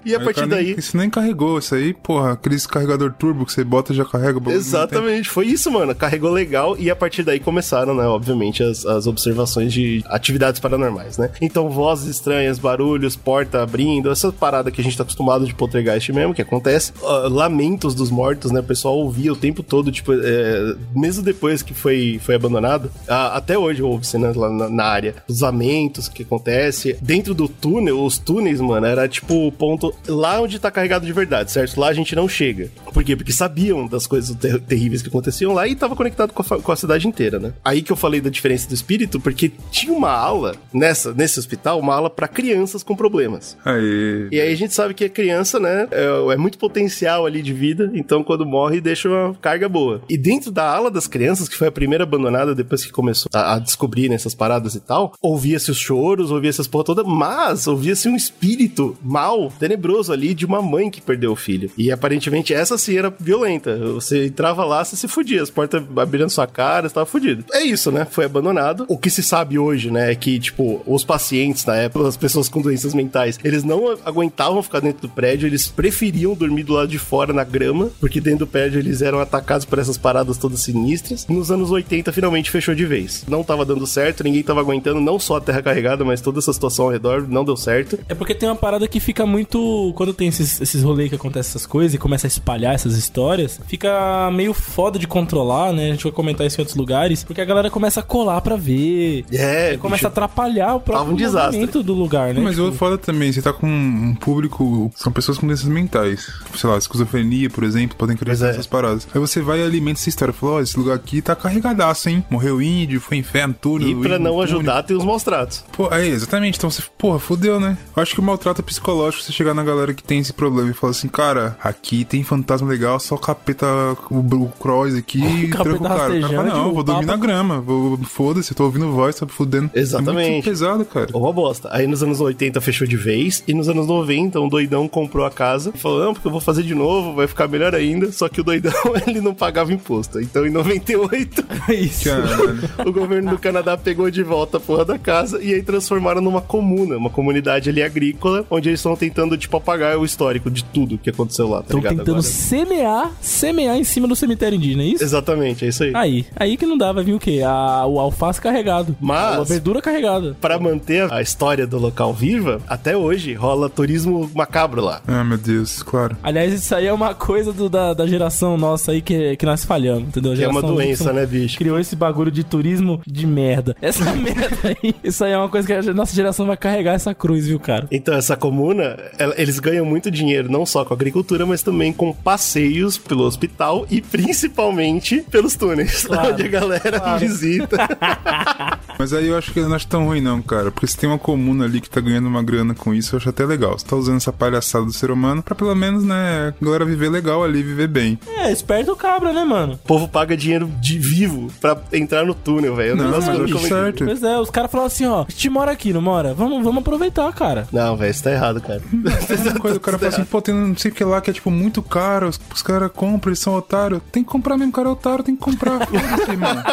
E, a o partir cara nem- daí. Isso nem carregou. Isso aí, porra, aqueles carregador turbo que você bota e já carrega. o. Exatamente, foi isso, mano. Carregou legal e a partir daí começaram, né, obviamente, as, as observações de atividades paranormais, né? Então, vozes estranhas, barulhos, porta abrindo, essa parada que a gente tá acostumado de poltergeist mesmo, que acontece. Ah, lamentos dos mortos, né? O pessoal ouvia o tempo todo, tipo, é, mesmo depois que foi, foi abandonado, ah, até hoje ouve-se, né, lá na, na área. Os lamentos que acontece. Dentro do túnel, os túneis, mano, era tipo o ponto lá onde tá carregado de verdade, certo? Lá a gente não chega. Por quê? Porque sabiam das coisas ter- terríveis que aconteciam lá e tava conectado com a, com a cidade inteira, né? Aí que eu falei da diferença do espírito, porque tinha uma ala nessa, nesse hospital, uma ala pra crianças com problemas. Aí. E aí a gente sabe que a criança, né, é, é muito potencial ali de vida, então quando morre deixa uma carga boa. E dentro da ala das crianças, que foi a primeira abandonada depois que começou a, a descobrir nessas paradas e tal, ouvia-se os choros, ouvia-se as porra toda, mas ouvia-se um espírito mal, tenebroso ali de uma mãe que perdeu o filho. E aparentemente essa sim era violenta. Você entrava lá, você se fudia, as portas abrindo sua cara, você tava fudido. É isso, né? Foi abandonado. O que se sabe hoje, né, é que, tipo, os pacientes na época, as pessoas com doenças mentais, eles não aguentavam ficar dentro do prédio, eles preferiam dormir do lado de fora na grama, porque dentro do prédio eles eram atacados por essas paradas todas sinistras. Nos anos 80 finalmente fechou de vez. Não tava dando certo, ninguém tava aguentando, não só a terra carregada, mas toda essa situação ao redor não deu certo. É porque tem uma parada que fica muito. Quando tem esses, esses rolês que acontecem essas coisas e começa a espalhar essas histórias, fica meio foda de controlar, né? A gente vai comentar isso em outros lugares, porque a galera começa a colar pra ver. É, E começa a atrapalhar o Tava próprio um movimento do lugar, né? Mas Tipo, o foda também, você tá com um público, são pessoas com doenças mentais. Sei lá, esquizofrenia, por exemplo, podem Pois é. nessas paradas. Aí você vai e alimenta essa história. Fala, ó, esse lugar aqui tá carregadaço, hein? Morreu índio, foi inferno, túnel. E pra não túnel. ajudar, tem os maus tratos. Pô, aí, exatamente. Então você, porra, fodeu, né? Eu acho que o maltrato psicológico você chegar na galera que tem esse problema e falar assim, cara, aqui tem fantasma legal, só o capeta, o, o cross aqui e capeta tranca o cara. O cara fala, rastejante, não, o vou dormir na grama, vou, foda-se, eu tô ouvindo voz, tá fudendo. É Exatamente. muito pesado, cara. Uma bosta. Aí nos anos 80 fechou de vez, e nos anos 90 um doidão comprou a casa e falou: Não, porque eu vou fazer de novo, vai ficar melhor ainda. Só que o doidão ele não pagava imposto. Então em 98 Isso. O governo do Canadá pegou de volta a porra da casa e aí transformaram numa comuna, uma comunidade ali agrícola, onde eles estão tentando, tipo, apagar o histórico de tudo que aconteceu lá, tá Estão tentando Agora. semear, semear em cima do cemitério indígena, é isso? Exatamente, é isso aí. Aí, aí que não dá, vai vir o quê? A, o alface carregado. Mas- A verdura carregada. Pra manter a história do local viva, até hoje rola turismo macabro lá. Ah, meu Deus, claro. Aliás, isso aí é uma coisa do- da, da geração nossa aí que, que nós falhamos, entendeu? A Que é uma geração doença, Y né, bicho? Criou esse bagulho de turismo de merda. Essa merda aí, isso aí é uma coisa que a nossa geração vai carregar essa cruz, viu, cara? Então, essa comuna, ela- eles ganham muito dinheiro, não só com agricultura, mas também com passeios pelo hospital e principalmente pelos túneis, Claro, onde a galera claro. visita. Mas aí eu acho que não acho tão ruim, não, cara. Porque se tem uma comuna ali que tá ganhando uma grana com isso, eu acho até legal. Você tá usando essa palhaçada do ser humano pra pelo menos, né, a galera viver legal ali, viver bem. É, esperto o cabra, né, mano? O povo paga dinheiro de vivo pra entrar no túnel, velho. É Não, mas acho como- certo. Pois é, os caras falaram assim, ó, a gente mora aqui, não mora? Vamos, vamos aproveitar, cara. Não, velho, isso tá errado, cara. Uma coisa, o cara fala assim, pô, tem não sei o que lá que é tipo muito caro, os, os caras compram, eles são otários. Tem que comprar mesmo, o cara é otário, tem que comprar. Foda-se, mano.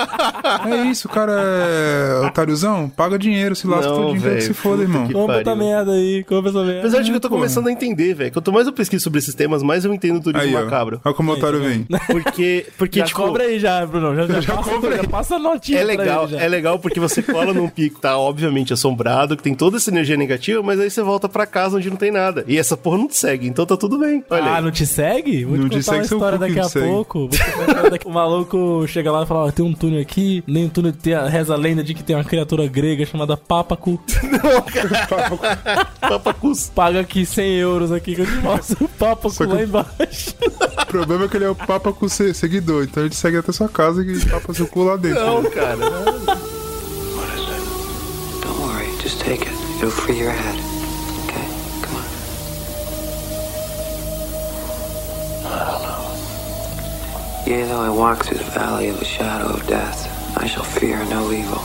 É isso, o cara é otáriozão, paga dinheiro, se lasca Não, todo dia, velho, que se foda, irmão. Compra essa merda aí, compra essa merda. Apesar de que eu tô pô. começando a entender, velho. Quanto mais eu pesquiso sobre esses temas, mais eu entendo o turismo Aí, ó. macabro. Olha como o otário vem. Porque, porque Já tipo, cobra aí já, Bruno. Já, já, passa, cobra aí. já passa a notinha É pra legal, ele já. é legal porque você cola num pico, tá obviamente assombrado, que tem toda essa energia negativa, mas aí você volta pra casa onde não tem nada. E essa porra não te segue, então tá tudo bem. Olha Ah, aí. não te segue? Vou Não te te contar uma segue, seu história daqui a te segue. pouco. Te uma O maluco chega lá e fala, tem um túnel aqui, nem um túnel, tem a, reza a lenda de que tem uma criatura grega chamada Pápaco. Papacus. Paga aqui 100 euros aqui que mostra o papo Só que- lá embaixo. O problema é que ele é o Papa com se- seguidor, então a gente segue até sua casa e papa seu cu lá dentro. Não, cara. What is it? Don't worry, just take it. It'll free your head. Okay? Come on. Yea, though I walk through the valley of the shadow of death, I shall fear no evil.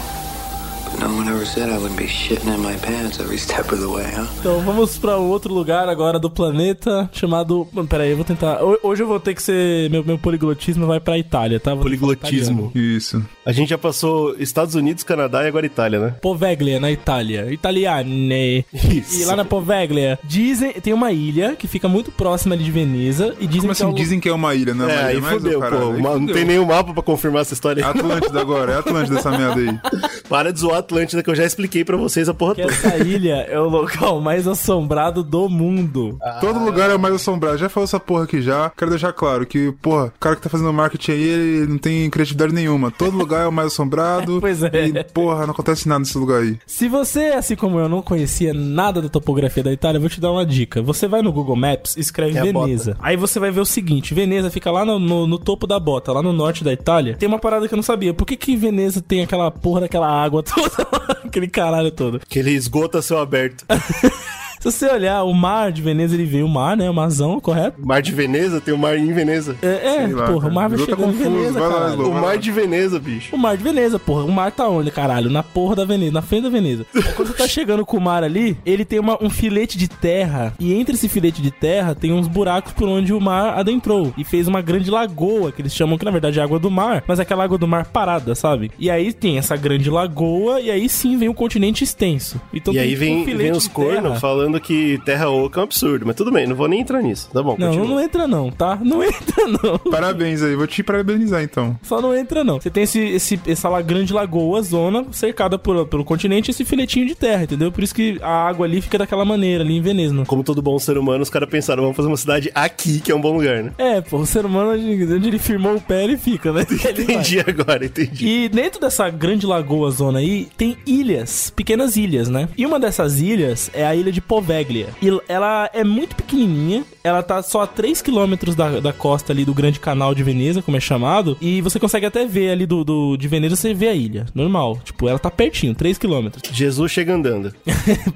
Então vamos pra um outro lugar agora do planeta chamado. Mano, Pera aí, eu vou tentar. Ho- Hoje eu vou ter que ser. Meu, meu poliglotismo vai pra Itália, tá? Vou Poliglotismo. Isso. A gente já passou Estados Unidos, Canadá e agora Itália, né? Poveglia, na Itália. Italiane. Isso. E lá na Poveglia, dizem. Tem uma ilha que fica muito próxima ali de Veneza. E dizem Como que é assim? o- Dizem que é uma ilha, não é É, ilha, aí fudeu, ô, caralho, pô. aí Não fudeu. tem nenhum mapa pra confirmar essa história aí. Atlântida agora, é Atlântida essa merda aí. Para de zoar Atlântida que eu já expliquei pra vocês a porra que toda. essa ilha é o local mais assombrado do mundo. Todo lugar é o mais assombrado. Já falou essa porra aqui já. Quero deixar claro que, porra, o cara que tá fazendo marketing aí, ele não tem criatividade nenhuma. Todo lugar é o mais assombrado. Pois é. E, porra, não acontece nada nesse lugar aí. Se você, assim como eu, não conhecia nada da topografia da Itália, eu vou te dar uma dica. Você vai no Google Maps, escreve É Veneza. Aí você vai ver o seguinte: Veneza fica lá no, no- no topo da bota, lá no norte da Itália. Tem uma parada que eu não sabia. Por que, que Veneza tem aquela porra daquela água toda? Aquele caralho todo. Que ele esgota céu aberto. Se você olhar, o mar de Veneza, ele veio o mar, né? O marzão, correto? Mar de Veneza, tem o mar em Veneza. É, é lá, porra, cara. o mar vai tá chegando em confuso, Veneza, vai lá, caralho. Lu. O mar de Veneza, bicho. O mar de Veneza, porra. O mar tá onde, caralho? Na porra da Veneza, na frente da Veneza. Aí quando você tá chegando com o mar ali, ele tem uma- um filete de terra. E entre esse filete de terra tem uns buracos por onde o mar adentrou. E fez uma grande lagoa, que eles chamam que na verdade é água do mar. Mas é aquela água do mar parada, sabe? E aí tem essa grande lagoa, e aí sim vem o continente extenso. Então E tem aí vem, um filete vem os cornos falando que terra oca é um absurdo. Mas tudo bem, não vou nem entrar nisso. Tá bom, Não, continua. não entra não, tá? Não entra não. Parabéns aí, vou te parabenizar então. Só não entra, não. Você tem esse, esse, essa grande lagoa, zona, cercada por, pelo continente e esse filetinho de terra, entendeu? Por isso que a água ali fica daquela maneira, ali em Veneza. não- Como todo bom ser humano, os caras pensaram, vamos fazer uma cidade aqui, que é um bom lugar, né? É, pô, o ser humano, onde ele firmou o pé, ele fica, né? Ele vai. Entendi agora, entendi. E dentro dessa grande lagoa zona aí, tem ilhas, pequenas ilhas, né? E uma dessas ilhas é a ilha de Poveglia. E ela é muito pequenininha, ela tá só a 3 km da, da costa ali do Grande Canal de Veneza, como é chamado, e você consegue até ver ali do, do- de Veneza, você vê a ilha, normal. Tipo, ela tá pertinho, 3 km. Jesus chega andando.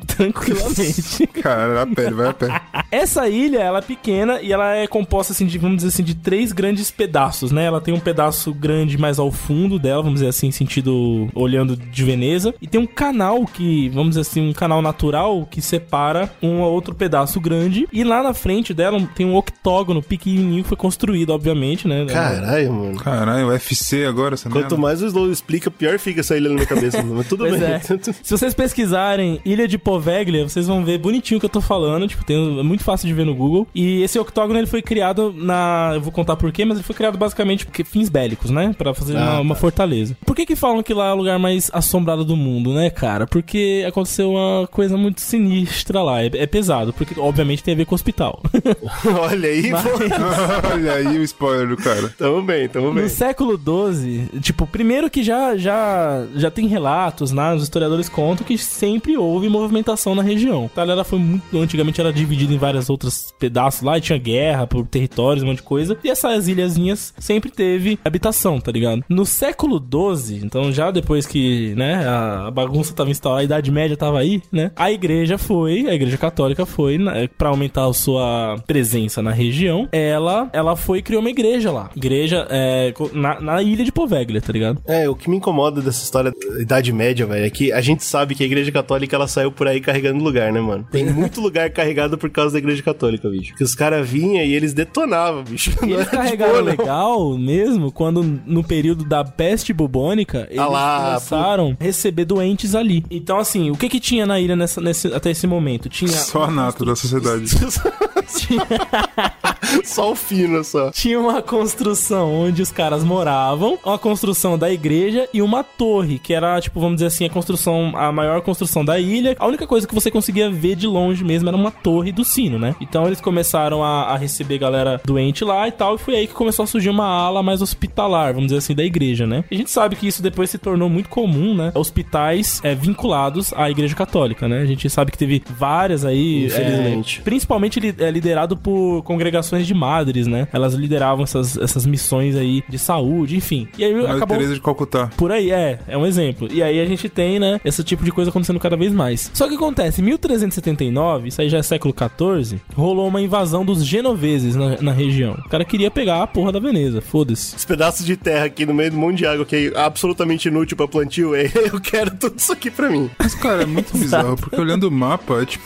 Tranquilamente. Cara, a pé, vai a pé. Essa ilha, ela é pequena e ela é composta, assim, de, vamos dizer assim, de três grandes pedaços, né? Ela tem um pedaço grande mais ao fundo dela, vamos dizer assim, sentido olhando de Veneza. E tem um canal que, vamos dizer assim, um canal natural que separa um a outro pedaço grande. E lá na frente dela tem um octógono pequenininho que foi construído, obviamente, né? Caralho, mano. Caralho, UFC agora, essa Quanto merda. mais o Slow explica, pior fica essa ilha na minha cabeça. Mas tudo Pois bem. é. Se vocês pesquisarem Ilha de Poveglia, vocês vão ver bonitinho o que eu tô falando. Tipo, tem, é muito fácil de ver no Google. E esse octógono ele foi criado na. Eu vou contar por quê, mas ele foi criado basicamente porque fins bélicos, né? Pra fazer Ah, uma, uma tá. fortaleza. Por que que falam que lá é o lugar mais assombrado do mundo, né, cara? Porque aconteceu uma coisa muito sinistra lá. É, é pesado, porque obviamente tem a ver com o hospital. Olha aí, pô. Olha aí o spoiler do cara. Tamo bem, tamo bem. No século XII, tipo, primeiro que já, já, já tem relatos, né? Os historiadores contam que sempre houve movimentação na região. A ela foi muito. Antigamente era dividida em vários outros pedaços lá, e tinha guerra por territórios, um monte de coisa. E essas ilhazinhas sempre teve habitação, tá ligado? No século XII, então já depois que, né, a bagunça tava instalada, a Idade Média tava aí, né? A igreja foi, a igreja católica foi, né, pra aumentar a sua presença na região, ela, ela foi criou uma igreja lá. Igreja é, na, na ilha de Poveglia, tá ligado? É, o que me incomoda dessa história da Idade Média, velho, é que a gente sabe que a Igreja Católica ela saiu por aí carregando lugar, né, mano? Tem muito lugar carregado por causa da Igreja Católica, bicho. Que os caras vinham e eles detonavam, bicho. Não eles era de carregaram boa, legal mesmo quando no período da peste bubônica eles Ah lá, começaram a receber doentes ali. Então, assim, o que que tinha na ilha nessa, nesse, até esse momento? Tinha é Só a nata da sociedade. tinha, Só o fino, só. Tinha uma construção onde os caras moravam, uma construção da igreja e uma torre, que era, tipo, vamos dizer assim, a construção, a maior construção da ilha. A única coisa que você conseguia ver de longe mesmo era uma torre do sino, né? Então eles começaram a, a receber galera doente lá e tal, e foi aí que começou a surgir uma ala mais hospitalar, vamos dizer assim, da igreja, né? E a gente sabe que isso depois se tornou muito comum, né? Hospitais é, vinculados à igreja católica, né? A gente sabe que teve várias aí. Infelizmente. é, principalmente li- é, liderado por congregações de madres, né? Elas lideravam essas, essas missões aí de saúde, enfim. E aí Madre acabou. Teresa de Calcutá. Por aí, é, é um exemplo. E aí a gente tem, né, esse tipo de coisa acontecendo cada vez mais. Só que acontece, em 1379, isso aí já é século XIV, rolou uma invasão dos genoveses na, na região. O cara queria pegar a porra da Veneza, foda-se. Esse pedaço de terra aqui no meio do monte de água que é absolutamente inútil pra plantio, é, eu quero tudo isso aqui pra mim. Mas, cara, é muito bizarro, porque olhando o mapa, é tipo.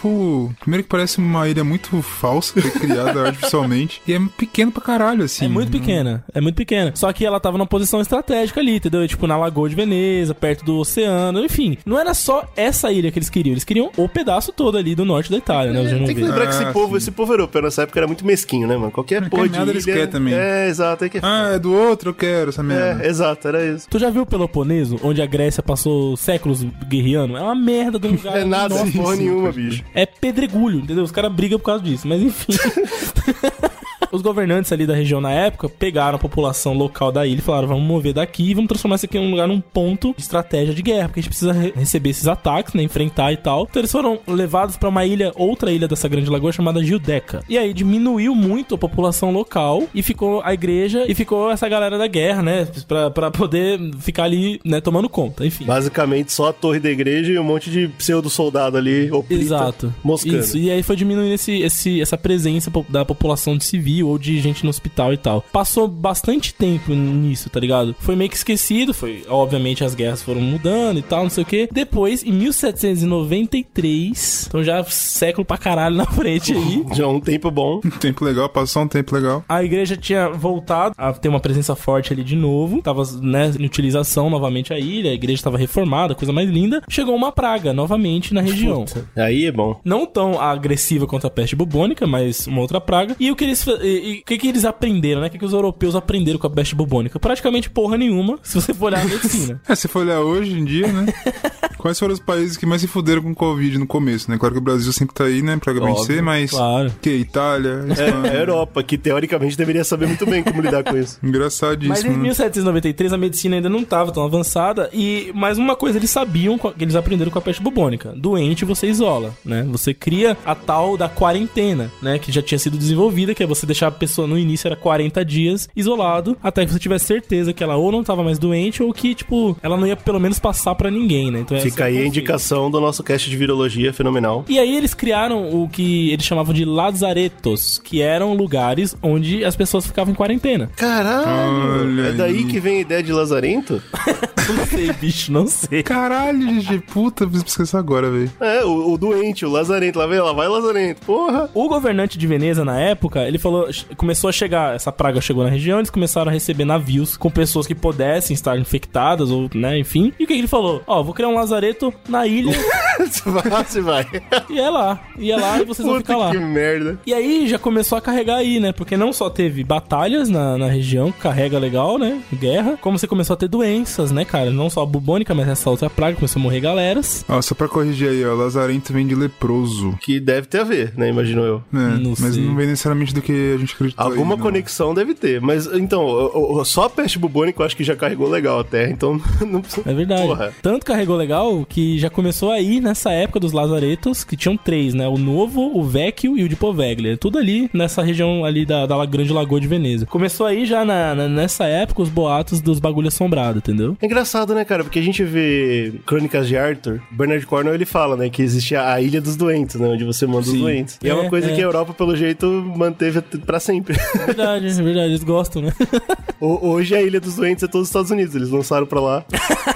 Primeiro que parece uma ilha muito falsa, foi criada artificialmente. E é pequeno pra caralho, assim. É muito pequena, é muito pequena. Só que ela tava numa posição estratégica ali, entendeu? Tipo, na Lagoa de Veneza, perto do oceano, enfim. Não era só essa ilha que eles queriam, eles queriam o pedaço todo ali do norte da Itália, né? Os Tem que lembrar que esse Ah, povo, sim. esse povo europeu nessa época era muito mesquinho, né, mano? Qualquer porra de caminhada eles ilha... querem também. É, exato. É, que... Ah, é do outro, eu quero essa merda. é, exato, era isso. Tu já viu o Peloponeso, onde a Grécia passou séculos guerreando? É uma merda do lugar. É nada, porra nenhuma, bicho. É pedregulho, entendeu? Os caras brigam por causa disso, mas enfim. Os governantes ali da região na época pegaram a população local da ilha e falaram: vamos mover daqui e vamos transformar isso aqui em um lugar, num ponto de estratégia de guerra, porque a gente precisa re- receber esses ataques, né? Enfrentar e tal. Então eles foram levados pra uma ilha, outra ilha dessa grande lagoa chamada Gildeca. E aí diminuiu muito a população local e ficou a igreja e ficou essa galera da guerra, né? Pra, pra poder ficar ali, né? Tomando conta, enfim. Basicamente, só a torre da igreja e um monte de pseudo-soldado ali, oplita, Exato. moscando. Isso, e aí foi diminuindo esse, esse, essa presença da população de civil ou de gente no hospital e tal. Passou bastante tempo nisso, tá ligado? Foi meio que esquecido, foi, obviamente as guerras foram mudando e tal, não sei o que. Depois, em 1793, então já século pra caralho na frente aí, Já um tempo bom. Um tempo legal, passou um tempo legal. a igreja tinha voltado a ter uma presença forte ali de novo, tava, né, em utilização novamente a ilha, a igreja tava reformada, coisa mais linda. Chegou uma praga novamente na região. Aí é bom. não tão agressiva quanto a peste bubônica, mas uma outra praga. E o que eles, e- o que, que eles aprenderam, né? O que, que os europeus aprenderam com a peste bubônica? Praticamente porra nenhuma, se você for olhar a medicina. É, se for olhar hoje em dia, né? Quais foram os países que mais se fuderam com Covid no começo, né? Claro que o Brasil sempre tá aí, né? Pra vencer, mas. claro. Que? Itália, É, Espanha. a Europa, que teoricamente deveria saber muito bem como lidar com isso. Mas Engraçadíssimo. em né? 1793 a medicina ainda não estava tão avançada e mais uma coisa eles sabiam que eles aprenderam com a peste bubônica. Doente você isola, né? Você cria a tal da quarentena, né, que já tinha sido desenvolvida, que é você deixar a pessoa no início era 40 dias isolado até que você tivesse certeza que ela ou não estava mais doente ou que tipo ela não ia pelo menos passar pra ninguém, né? Então Fica é aí a indicação do nosso cast de virologia fenomenal. E aí eles criaram o que eles chamavam de lazaretos, que eram lugares onde as pessoas ficavam em quarentena. Caralho! Olha é daí aí. que vem a ideia de lazarento? Não sei, bicho, não sei. Caralho, GG, puta, preciso isso agora, velho. É, o, o doente, o lazarento. Lá vem, lá vai lazarento. Porra! O governante de Veneza, na época, ele falou. Começou a chegar. Essa praga chegou na região, eles começaram a receber navios com pessoas que pudessem estar infectadas, ou, né, enfim. E o que ele falou? Ó, vou criar um lazareto na ilha Se vai, se vai. e é lá. E é lá e vocês vão Puta ficar lá. que merda. E aí já começou a carregar aí, né? Porque não só teve batalhas na, na região, carrega legal, né? Guerra. Como você começou a ter doenças, né, cara? Não só a bubônica, mas essa outra praga começou a morrer galeras. Ó, só pra corrigir aí, ó, Lazarento vem de leproso. Que deve ter a ver, né? Imagino eu. né? Não mas sei. não vem necessariamente do que a gente acreditou. Alguma aí, conexão deve ter. Mas, então, só a peste bubônica eu acho que já carregou legal a Terra. Então, não precisa... É verdade. Porra. Tanto carregou legal que já começou aí nessa época dos lazaretos, que tinham três, né? O Novo, o Vecchio e o de Poveglia. Tudo ali nessa região ali da, da Grande Lagoa de Veneza. Começou aí já na, na- nessa época os boatos dos bagulho assombrado, entendeu? É engraçado, né, cara? Porque a gente vê Crônicas de Arthur, Bernard Cornwell ele fala, né, que existe a Ilha dos Doentes, né, onde você manda os Sim. doentes. E é, É, uma coisa é. que a Europa, pelo jeito, manteve pra sempre. É verdade, é verdade, eles gostam, né? Ho- Hoje a Ilha dos Doentes é todos os Estados Unidos, eles lançaram pra lá.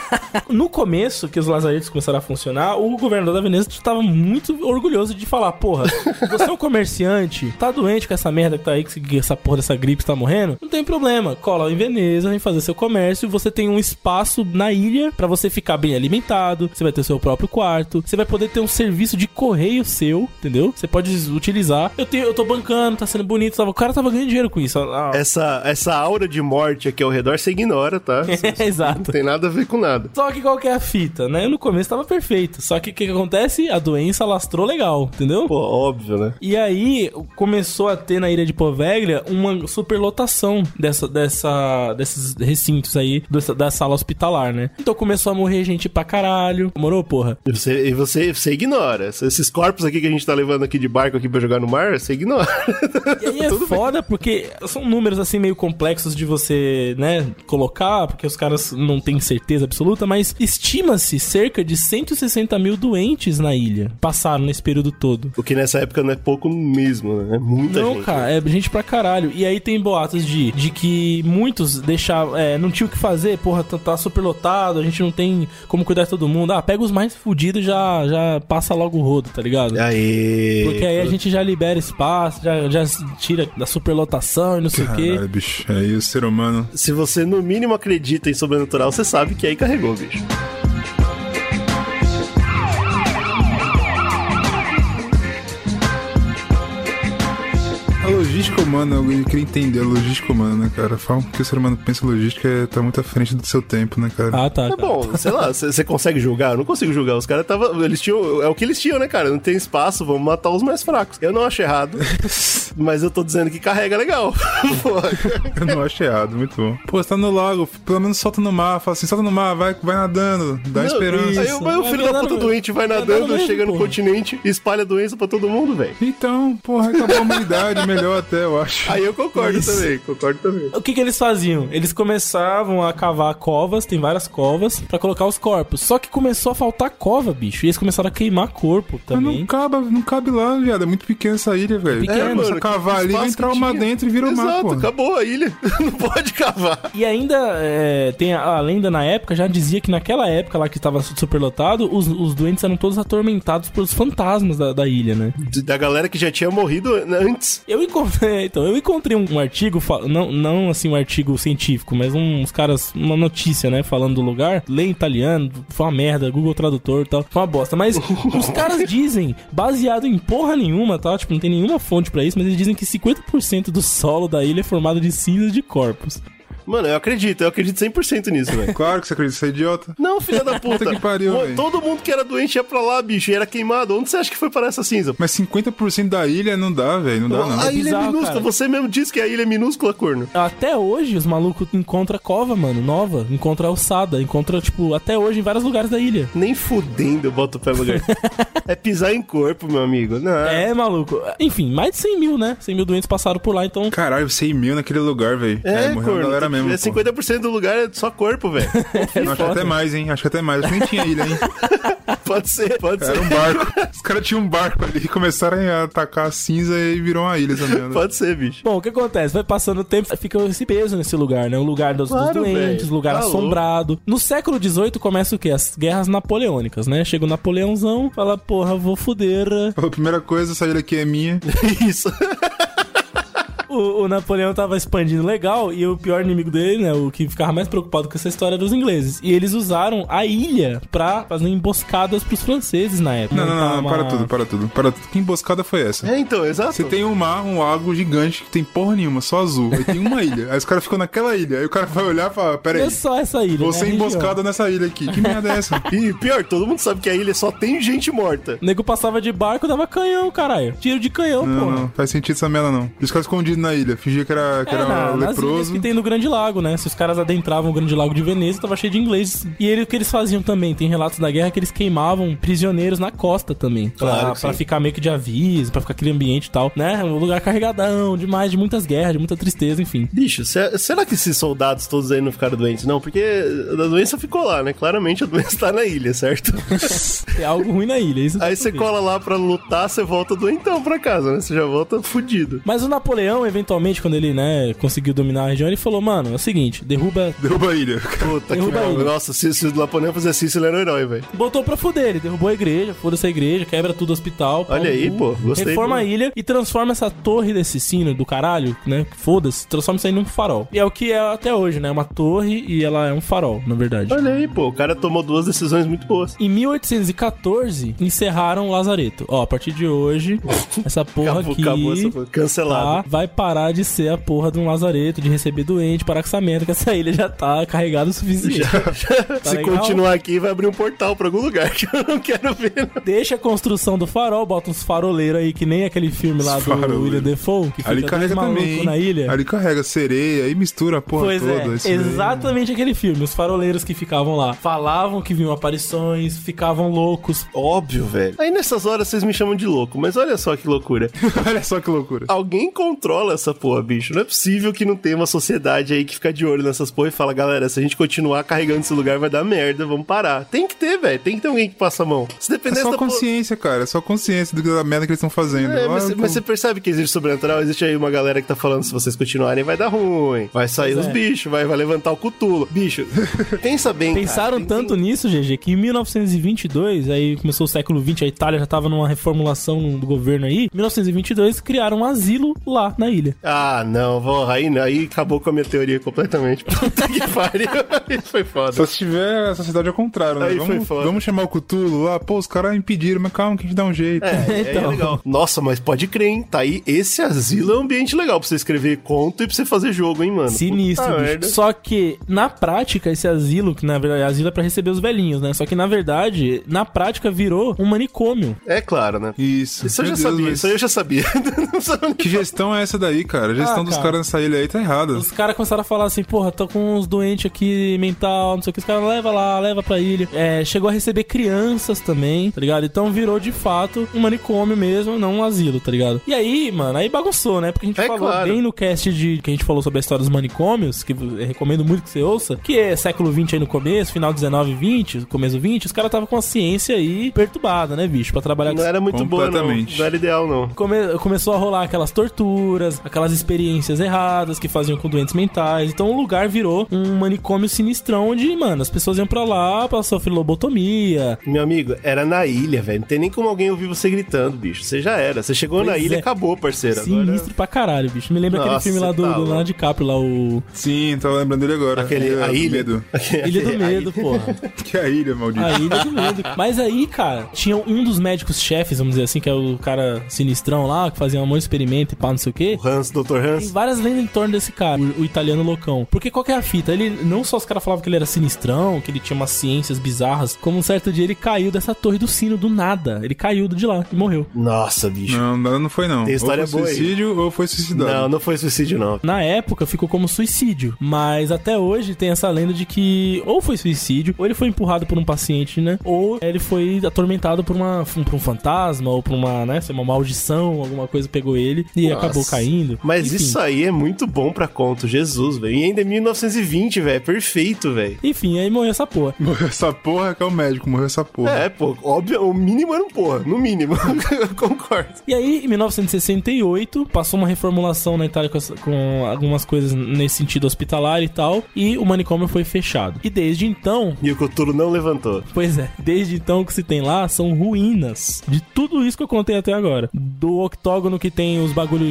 No começo, que os lazaretos começaram a funcionar, o, o governador da Veneza tava muito orgulhoso de falar, porra, você é um comerciante, tá doente com essa merda que tá aí, que essa porra dessa gripe tá morrendo, não tem problema, cola em Veneza, vem fazer seu comércio, você tem um espaço na ilha pra você ficar bem alimentado, você vai ter seu próprio quarto, você vai poder ter um serviço de correio seu, entendeu? Você pode utilizar. Eu, tenho, eu tô bancando, tá sendo bonito, tava, o cara tava ganhando dinheiro com isso. Ah, Essa, essa aura de morte aqui ao redor você ignora, tá? Não Exato. tem nada a ver com nada. Só que qual que é a fita, né? No começo tava perfeito. Só que que, que acontece? A doença lastrou legal, entendeu? Pô, óbvio, né? E aí começou a ter na ilha de Poveglia uma superlotação dessa, dessa, desses recintos aí, dessa, da sala hospitalar, né? Então começou a morrer gente pra caralho. Morou, porra? E você, e você, você ignora. Esses corpos aqui que a gente tá levando aqui de barco aqui pra jogar no mar, você ignora. E aí é foda porque são números assim meio complexos de você, né, colocar, porque os caras não têm certeza absoluta, mas estima-se cerca de 160 mil doentes na ilha. Passaram nesse período todo. O que nessa época não é pouco mesmo, né? É muita não, gente. cara, é gente pra caralho. E aí tem boatos de, de que muitos deixavam, é, não tinham o que fazer, porra, tá, tá super lotado, a gente não tem como cuidar de todo mundo. Ah, pega os mais fudidos e já, já passa logo o rodo, tá ligado? Aê! Porque aí a gente já libera espaço, já, já tira da superlotação e não sei o quê. Caralho, bicho. Aí o ser humano. Se você no mínimo acredita em sobrenatural, você sabe que aí carregou, bicho. Logística humana, eu queria entender a logística humana, né, cara? Falam que o ser humano pensa logística é, tá muito à frente do seu tempo, né, cara? Ah, tá. É tá. bom, sei lá, você consegue julgar? Eu não consigo julgar. Os caras tava. Eles tinham. É o que eles tinham, né, cara? Não tem espaço, vamos matar os mais fracos. Eu não acho errado. mas eu tô dizendo que carrega legal. Eu não acho errado, muito bom. Pô, você tá no lago, pelo menos solta no mar. Fala assim, solta no mar, vai, vai nadando, dá Não, esperança. Aí o, aí o Vai filho da nadando, puta doente vai vai nadando, mesmo, chega no porra. continente e espalha a doença pra todo mundo, velho. Então, porra, acabou a humanidade, melhor até, eu acho. Aí eu concordo Isso. também, concordo também. O que, que eles faziam? Eles começavam a cavar covas, tem várias covas, pra colocar os corpos. Só que começou a faltar cova, bicho. E eles começaram a queimar corpo Mas não também. cabe, não cabe lá, viado. É muito pequena essa ilha, velho. pequeno, é, mano, cavar ali, vai entrar uma dentro e vira o mar, Exato, pô. acabou a ilha. não pode cavar. E ainda é, tem a, a lenda na época, já dizia que naquela época lá que tava superlotado, os, os doentes eram todos atormentados pelos fantasmas da, da ilha, né? Da galera que já tinha morrido antes. Eu encontrei, então, eu encontrei um, um artigo, não, não assim um artigo científico, mas um- uns caras, uma notícia, né, falando do lugar, lê em italiano, foi uma merda, Google Tradutor e tal, foi uma bosta. Mas os caras dizem, baseado em porra nenhuma, tá? Tipo, não tem nenhuma fonte pra isso, mas eles dizem que 50% do solo da ilha é formado de cinzas de corpos. Mano, eu acredito, eu acredito 100% nisso, velho. Claro que você acredita, você é idiota. Não, filha da puta. Puta que pariu, Pô, velho. Todo mundo que era doente ia pra lá, bicho, e era queimado. Onde você acha que foi parar essa cinza? Mas 50% da ilha não dá, velho. Não dá, não. a ilha bizarro, é minúscula. cara. Você mesmo disse que a ilha é minúscula, corno. Até hoje, os malucos encontram cova, mano, nova, encontra alçada, encontra, tipo, até hoje em vários lugares da ilha. Nem fudendo eu boto o pé no lugar. é pisar em corpo, meu amigo. Não. É, maluco. Enfim, mais de 100 mil, né? 100 mil doentes passaram por lá, então Caralho, 100 mil naquele lugar, velho. É, morreu a corno. galera mesmo. é pô. 50% do lugar é só corpo, velho. Não, acho que até mais, hein? Acho que até mais. Acho que nem tinha ilha, hein? pode ser, pode Era ser. um barco. Os caras tinham um barco ali e começaram a atacar a cinza e virou uma ilha essa merda. Pode ser, bicho. Bom, o que acontece? Vai passando o tempo, fica esse peso nesse lugar, né? O lugar dos, dos Claro, doentes, velho. lugar Tá assombrado. No século XVIII começa o quê? As guerras napoleônicas, né? Chega o Napoleãozão, fala, porra, vou fuder. Falou, primeira coisa, essa ilha aqui é minha. Isso. O, o Napoleão tava expandindo legal e o pior inimigo dele, né? O que ficava mais preocupado com essa história era os ingleses. E eles usaram a ilha pra fazer emboscadas pros franceses na época. Não, não, não, não, Montar para uma- tudo, para tudo. Para tudo. Que emboscada foi essa? É, então, exato. Você tem um mar, um lago gigante que tem porra nenhuma, só azul. Aí tem uma ilha. Aí os caras ficam naquela ilha. Aí o cara vai olhar e fala: Pera aí, é só essa ilha. vou né? ser A região. emboscado nessa ilha aqui. Que merda é essa? E pior, todo mundo sabe que a ilha só tem gente morta. O nego passava de barco dava canhão, caralho. Tiro de canhão, Não, porra. não, faz sentido essa merda não. E os caras na ilha, fingia que era, que É, era na, nas ilhas leproso. que tem no Grande Lago, né? Se os caras adentravam o Grande Lago de Veneza, tava cheio de ingleses. E ele, o que eles faziam também, tem relatos da guerra que eles queimavam prisioneiros na costa também. Pra, Claro que pra sim. ficar meio que de aviso, pra ficar aquele ambiente e tal, né? Um lugar carregadão, demais, de muitas guerras, de muita tristeza, enfim. Bicho, se- será que esses soldados todos aí não ficaram doentes? Não, porque a doença ficou lá, né? Claramente a doença tá na ilha, certo? É algo ruim na ilha, isso aí você cola lá pra lutar, você volta doentão pra casa, né? Você já volta fudido. Mas o Napoleão, eventualmente, quando ele, né, conseguiu dominar a região, ele falou, mano, é o seguinte, derruba... Derruba a ilha. Puta que Derruba pariu. ele. Nossa, se, se o Laponel fizesse isso, ele era um herói, velho. Botou pra fuder, ele derrubou a igreja, foda-se a igreja, quebra tudo o hospital. Olha aí, pô, gostei, Reforma pô. a ilha e transforma essa torre desse sino do caralho, né? Foda-se, transforma isso aí num farol. E é o que é até hoje, né? Uma torre e ela é um farol, na verdade. Olha aí, pô. O cara tomou duas decisões muito boas. Em 1814, encerraram o Lazareto. Ó, a partir de hoje, essa porra Acabou, aqui acabou essa porra. Cancelado. tá, vai parar de ser a porra de um lazareto, de receber doente, parar com essa merda, que essa ilha já tá carregada o suficiente. Se legal? continuar aqui, vai abrir um portal pra algum lugar que eu não quero ver. não. Deixa a construção do farol, bota uns faroleiros aí, que nem aquele filme lá do Faroleiro. William Defoe, que fica Ali carrega também. na ilha. Ali carrega sereia e mistura a porra Pois toda. é, Isso daí. exatamente aquele filme. Os faroleiros que ficavam lá falavam que viam aparições, ficavam loucos. Óbvio, velho. Aí nessas horas vocês me chamam de louco, mas olha só que loucura. Olha só que loucura. Alguém controla essa porra, bicho. Não é possível que não tenha uma sociedade aí que fica de olho nessas porra e fala, galera, se a gente continuar carregando esse lugar vai dar merda, vamos parar. Tem que ter, velho. Tem que ter alguém que passa a mão. Se É depender só da porra- consciência, cara. É só consciência da merda que eles estão fazendo. É, mas, Ah, você- mas você percebe que existe sobrenatural? Existe aí uma galera que tá falando se vocês continuarem vai dar ruim. Vai sair Pois os é. bichos, vai, vai levantar o cutulo. Bicho, pensa bem, cara. Pensaram Tem- tanto tem- nisso, GG, que em 1922, aí começou o século XX, a Itália já tava numa reformulação do governo aí. Em 1922, criaram um asilo lá na ilha. Ah, não, porra, aí, aí acabou com a minha teoria completamente. Puta que pariu. Aí foi foda. Só se tiver a sociedade ao contrário, né? Aí foi Vamos, foda. vamos chamar o Cthulhu lá. Pô, os caras impediram, mas calma que a gente dá um jeito. É, é Então. legal. Nossa, mas pode crer, hein? Tá aí, esse asilo é um ambiente legal pra você escrever conto e pra você fazer jogo, hein, mano? Sinistro, Puta bicho. merda. Só que, na prática, esse asilo, que na verdade, asilo é pra receber os velhinhos, né? Só que, na verdade, na prática, virou um manicômio. É claro, né? Isso. Isso eu já Deus, sabia, mas isso aí eu já sabia. Que gestão é essa daí, cara? A gestão Ah, dos cara. caras nessa ilha aí tá errada. Os caras começaram a falar assim, porra, tô com uns doentes aqui mental, não sei o que. Os caras leva lá, leva pra ilha. É, chegou a receber crianças também, tá ligado? Então virou de fato um manicômio mesmo, não um asilo, tá ligado? E aí, mano, aí bagunçou, né? Porque a gente É falou claro. bem no cast de que a gente falou sobre a história dos manicômios, que eu recomendo muito que você ouça, que é século 20 aí no começo, final 19 e 20, começo 20, os caras estavam com a ciência aí perturbada, né, bicho? Pra trabalhar com Não era muito boa, não. Não era ideal, não. Come- começou a rolar aquelas torturas, aquelas experiências erradas que faziam com doentes mentais. Então o lugar virou um manicômio sinistrão onde, mano, as pessoas iam pra lá pra sofrer lobotomia. Meu amigo, era na ilha, velho. Não tem nem como alguém ouvir você gritando, bicho. Você já era. Você chegou na Pois ilha e é. acabou, parceiro. Sinistro pra caralho, bicho. Me lembra aquele Nossa, filme lá do, tá do. Leonardo DiCaprio, lá, o Sim, tava lembrando dele agora. Aquele, a do ilha. Medo. Ilha do A Medo, porra. Que é a ilha, maldito. A Ilha do Medo. Mas aí, cara, tinha um dos médicos chefes, vamos dizer assim, que é o cara sinistrão lá, que fazia um monte de experimento e pá, não sei o quê. Hans, Dr. Tem Hans. várias lendas em torno desse cara, o, o italiano loucão. Porque qual que é a fita? Ele não só os caras falavam que ele era sinistrão, que ele tinha umas ciências bizarras, como um certo dia ele caiu dessa torre do sino do nada. Ele caiu de lá e morreu. Nossa, bicho. Não, não, não foi não. Tem história ou foi boa aí. suicídio ou foi suicidado. Não, não foi suicídio, não. Na época ficou como suicídio, mas até hoje tem essa lenda de que ou foi suicídio, ou ele foi empurrado por um paciente, né? Ou ele foi atormentado por, uma, por um fantasma, ou por uma, né, uma maldição, alguma coisa pegou ele e Nossa. acabou caindo. Mas Enfim. isso aí é muito bom pra conto, Jesus, velho. E ainda é 1920, velho. Perfeito, velho. Enfim, aí morreu essa porra. Morreu essa porra que é o médico, morreu essa porra. É, pô, óbvio, o mínimo era um porra, no mínimo. Eu Concordo. E aí, em 1968, passou uma reformulação na Itália com, essa- com algumas coisas nesse sentido hospitalar e tal, e o manicômio foi fechado. E desde então, E o Cthulhu não levantou. pois é, desde então o que se tem lá são ruínas de tudo isso que eu contei até agora. Do octógono que tem os bagulho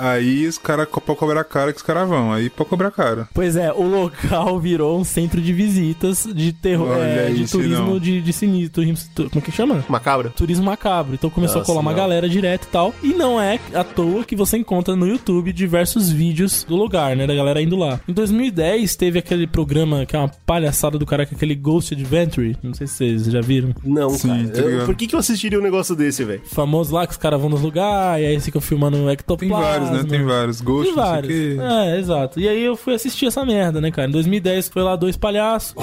aí os caras pra cobrar cara que os caras vão. Aí pra cobrar cara. Pois é, o local virou um centro de visitas de terror, é, de turismo não. de, de sinistro, turismo- como que chama? Macabra? turismo macabro. Então começou Nossa, a colar uma não. galera direto e tal. E não é à toa que você encontra no YouTube diversos vídeos do lugar, né? Da galera indo lá. Em 2010 teve aquele programa que é uma palhaçada do cara, que é aquele Ghost Adventure. Não sei se vocês já viram. Não, Sim, cara. tá Eu- por que, que eu assistiria um negócio desse, velho? Famoso lá que os caras vão nos lugares, e aí ficam filmando Tem vários, né? Tem vários. Ghost, Tem não sei o vários. quê. É, exato. E aí eu fui assistir essa merda, né, cara? Em 2010 foi lá dois palhaços.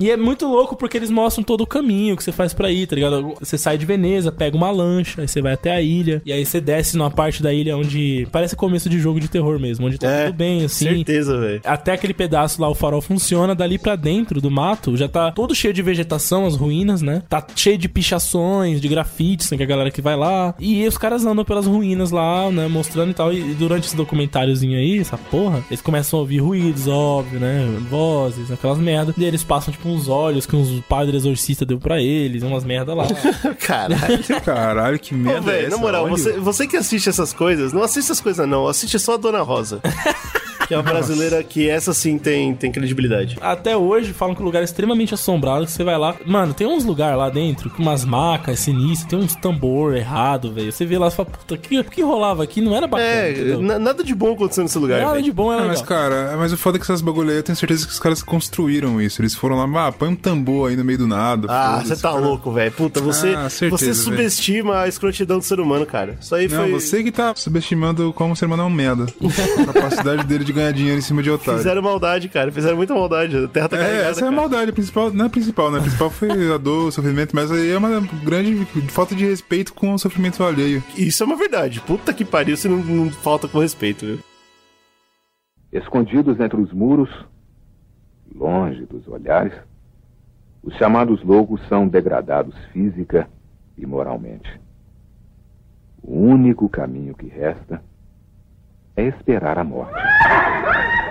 E é muito louco porque eles mostram todo o caminho que você faz pra ir, tá ligado? Você sai de Veneza, pega uma lancha, aí você vai até a ilha, e aí você desce numa parte da ilha onde parece começo de jogo de terror mesmo, onde tá É, tudo bem, assim. Certeza, velho. Até aquele pedaço lá, o farol funciona, dali pra dentro do mato, já tá todo cheio de vegetação, as ruínas, né? Tá cheio de pichações, de grafites, né? Que é a galera que vai lá. E os caras andam pelas ruínas lá, né? Mostrando e tal. E durante esse documentáriozinho aí, essa porra, eles começam a ouvir ruídos, óbvio, né? Vozes, aquelas merdas. E eles passam, tipo, uns olhos que uns padres exorcistas deu pra eles, umas merda lá. Caralho. Caralho, que Ô, merda é velho, essa? na moral, Olha. você, você que assiste essas coisas, não assiste essas coisas não, assiste só a Dona Rosa. que é uma brasileira que essa sim tem, tem credibilidade. Até hoje falam que o lugar é extremamente assombrado, que você vai lá. Mano, tem uns lugares lá dentro, com umas macas sinistras, tem uns tambor errado, velho. Você vê lá e fala, puta, o que, que rolava aqui? Não era bacana. É, nada de bom acontecendo nesse lugar, Nada velho. de bom era Ah, mas, legal. cara, mas o foda é que essas bagulho aí, eu tenho certeza que os caras construíram isso. Eles foram lá, ah, põe um tambor aí no meio do nada. Ah, você tá cara. louco, velho. Puta, você, Ah, certeza, você subestima a escrotidão do ser humano, cara. Isso aí Não, foi. você que tá subestimando como o ser humano é um merda. A capacidade dele de ganhar dinheiro em cima de otário. Fizeram maldade, cara. Fizeram muita maldade. A terra tá É, carregada, essa é a cara. maldade. A principal, não é a principal, né? A principal foi a dor, o sofrimento, mas aí é uma grande falta de respeito com o sofrimento alheio. Isso é uma verdade. Puta que pariu, você não, não falta com respeito, viu? Escondidos entre os muros, longe dos olhares, os chamados loucos são degradados física e moralmente. O único caminho que resta esperar a morte.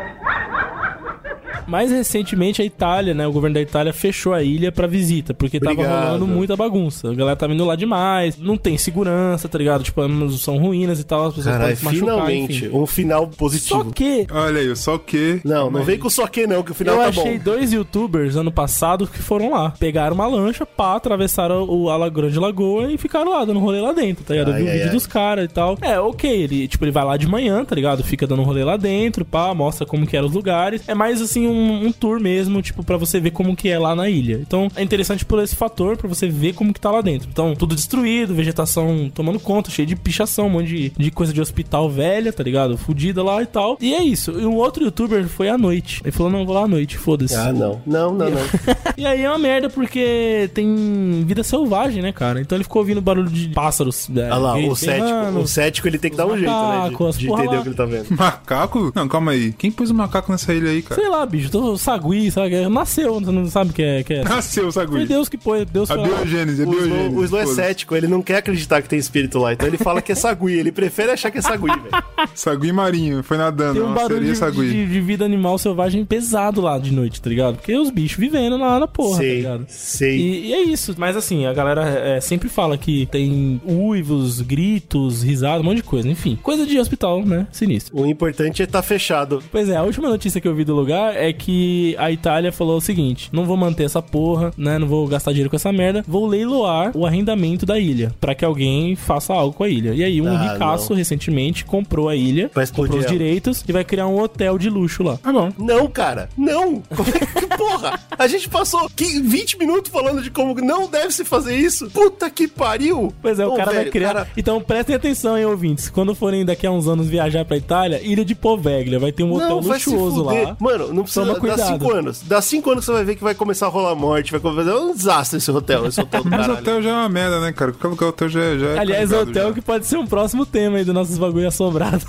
Mais recentemente, a Itália, né? O governo da Itália fechou a ilha pra visita, porque tava Obrigado. rolando muita bagunça. A galera tava indo lá demais, não tem segurança, tá ligado? Tipo, são ruínas e tal, as pessoas Caralho, podem se machucar, finalmente, enfim. um final Só positivo. que Olha aí, só que. Não, não vem com só que não, que o final eu tá achei bom. dois youtubers ano passado que foram lá. Pegaram uma lancha, pá, atravessaram o, a La- Grande Lagoa e ficaram lá, dando rolê lá dentro, tá ligado? Eu vi Ai, o ai, vídeo ai. dos caras e tal. É, ok, ele, tipo, ele vai lá de manhã, tá ligado? Fica dando rolê lá dentro, pá, mostra como que eram os lugares. É mais, assim, um, um tour mesmo, tipo, pra você ver como que é lá na ilha. Então, é interessante por esse fator, pra você ver como que tá lá dentro. Então, tudo destruído, vegetação tomando conta, cheio de pichação, um monte de, de coisa de hospital velha, tá ligado? Fudida lá e tal. E é isso. E um outro youtuber foi à noite. Ele falou, não, vou lá à noite, foda-se. Ah, não. Não, não, não. E aí é uma merda porque tem vida selvagem, né, cara? Então ele ficou ouvindo barulho de pássaros. É, Olha lá, o cético, o cético ele tem que dar um jeito, né? De, de entender lá. o que ele tá vendo. Macaco? Não, calma aí. Quem pôs o macaco nessa ilha aí, cara? Sei lá, bicho, tô sagui, sabe? Nasceu, você não sabe o que é. Que é. Nasceu, Foi Sagui. Deus que pôs, Deus A foi biogênese, a O Slow, biogênese. o Slow é cético, ele não quer acreditar que tem espírito lá, então ele fala que é sagui, ele prefere achar que é sagui, velho. Sagui marinho, foi nadando. Tem um barulho de, sagui. de- de vida animal selvagem pesado lá de noite, tá ligado? Porque os bichos vivendo lá na porra, tá sei, ligado? sei. E, e é isso. Mas assim, a galera é, sempre fala que tem uivos, gritos, risadas, um monte de coisa. Enfim, coisa de hospital, né? Sinistro. O importante é estar fechado. Pois é, a última notícia que eu vi do lugar é que a Itália falou o seguinte: não vou manter essa porra, né? Não vou gastar dinheiro com essa merda. Vou leiloar o arrendamento da ilha pra que alguém faça algo com a ilha. E aí, um Ah, ricaço recentemente comprou a ilha, Vai comprou os direitos e vai criar um hotel de luxo lá. Tá bom. Não, cara, não! É que porra? A gente passou 15, 20 minutos falando de como não deve se fazer isso. Puta que pariu! Pois é, o cara vai velho, criar. cara- Então prestem atenção, hein, ouvintes. Quando forem daqui a uns anos viajar pra Itália, Ilha de Poveglia, vai ter um hotel Não, vai luxuoso lá. Mano, não precisa Toma cuidado. 5 anos. Dá 5 anos que você vai ver que vai começar a rolar morte, vai começar. É um desastre esse hotel, esse hotel do Mas caralho. hotel já é uma merda, né, cara? Qualquer lugar hotel já, já é. Aliás, hotel já. que pode ser um próximo tema aí do nossos bagulho assombrado.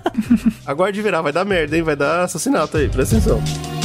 Aguarde virar, vai dar merda, hein? Vai dar assassinato aí, presta atenção.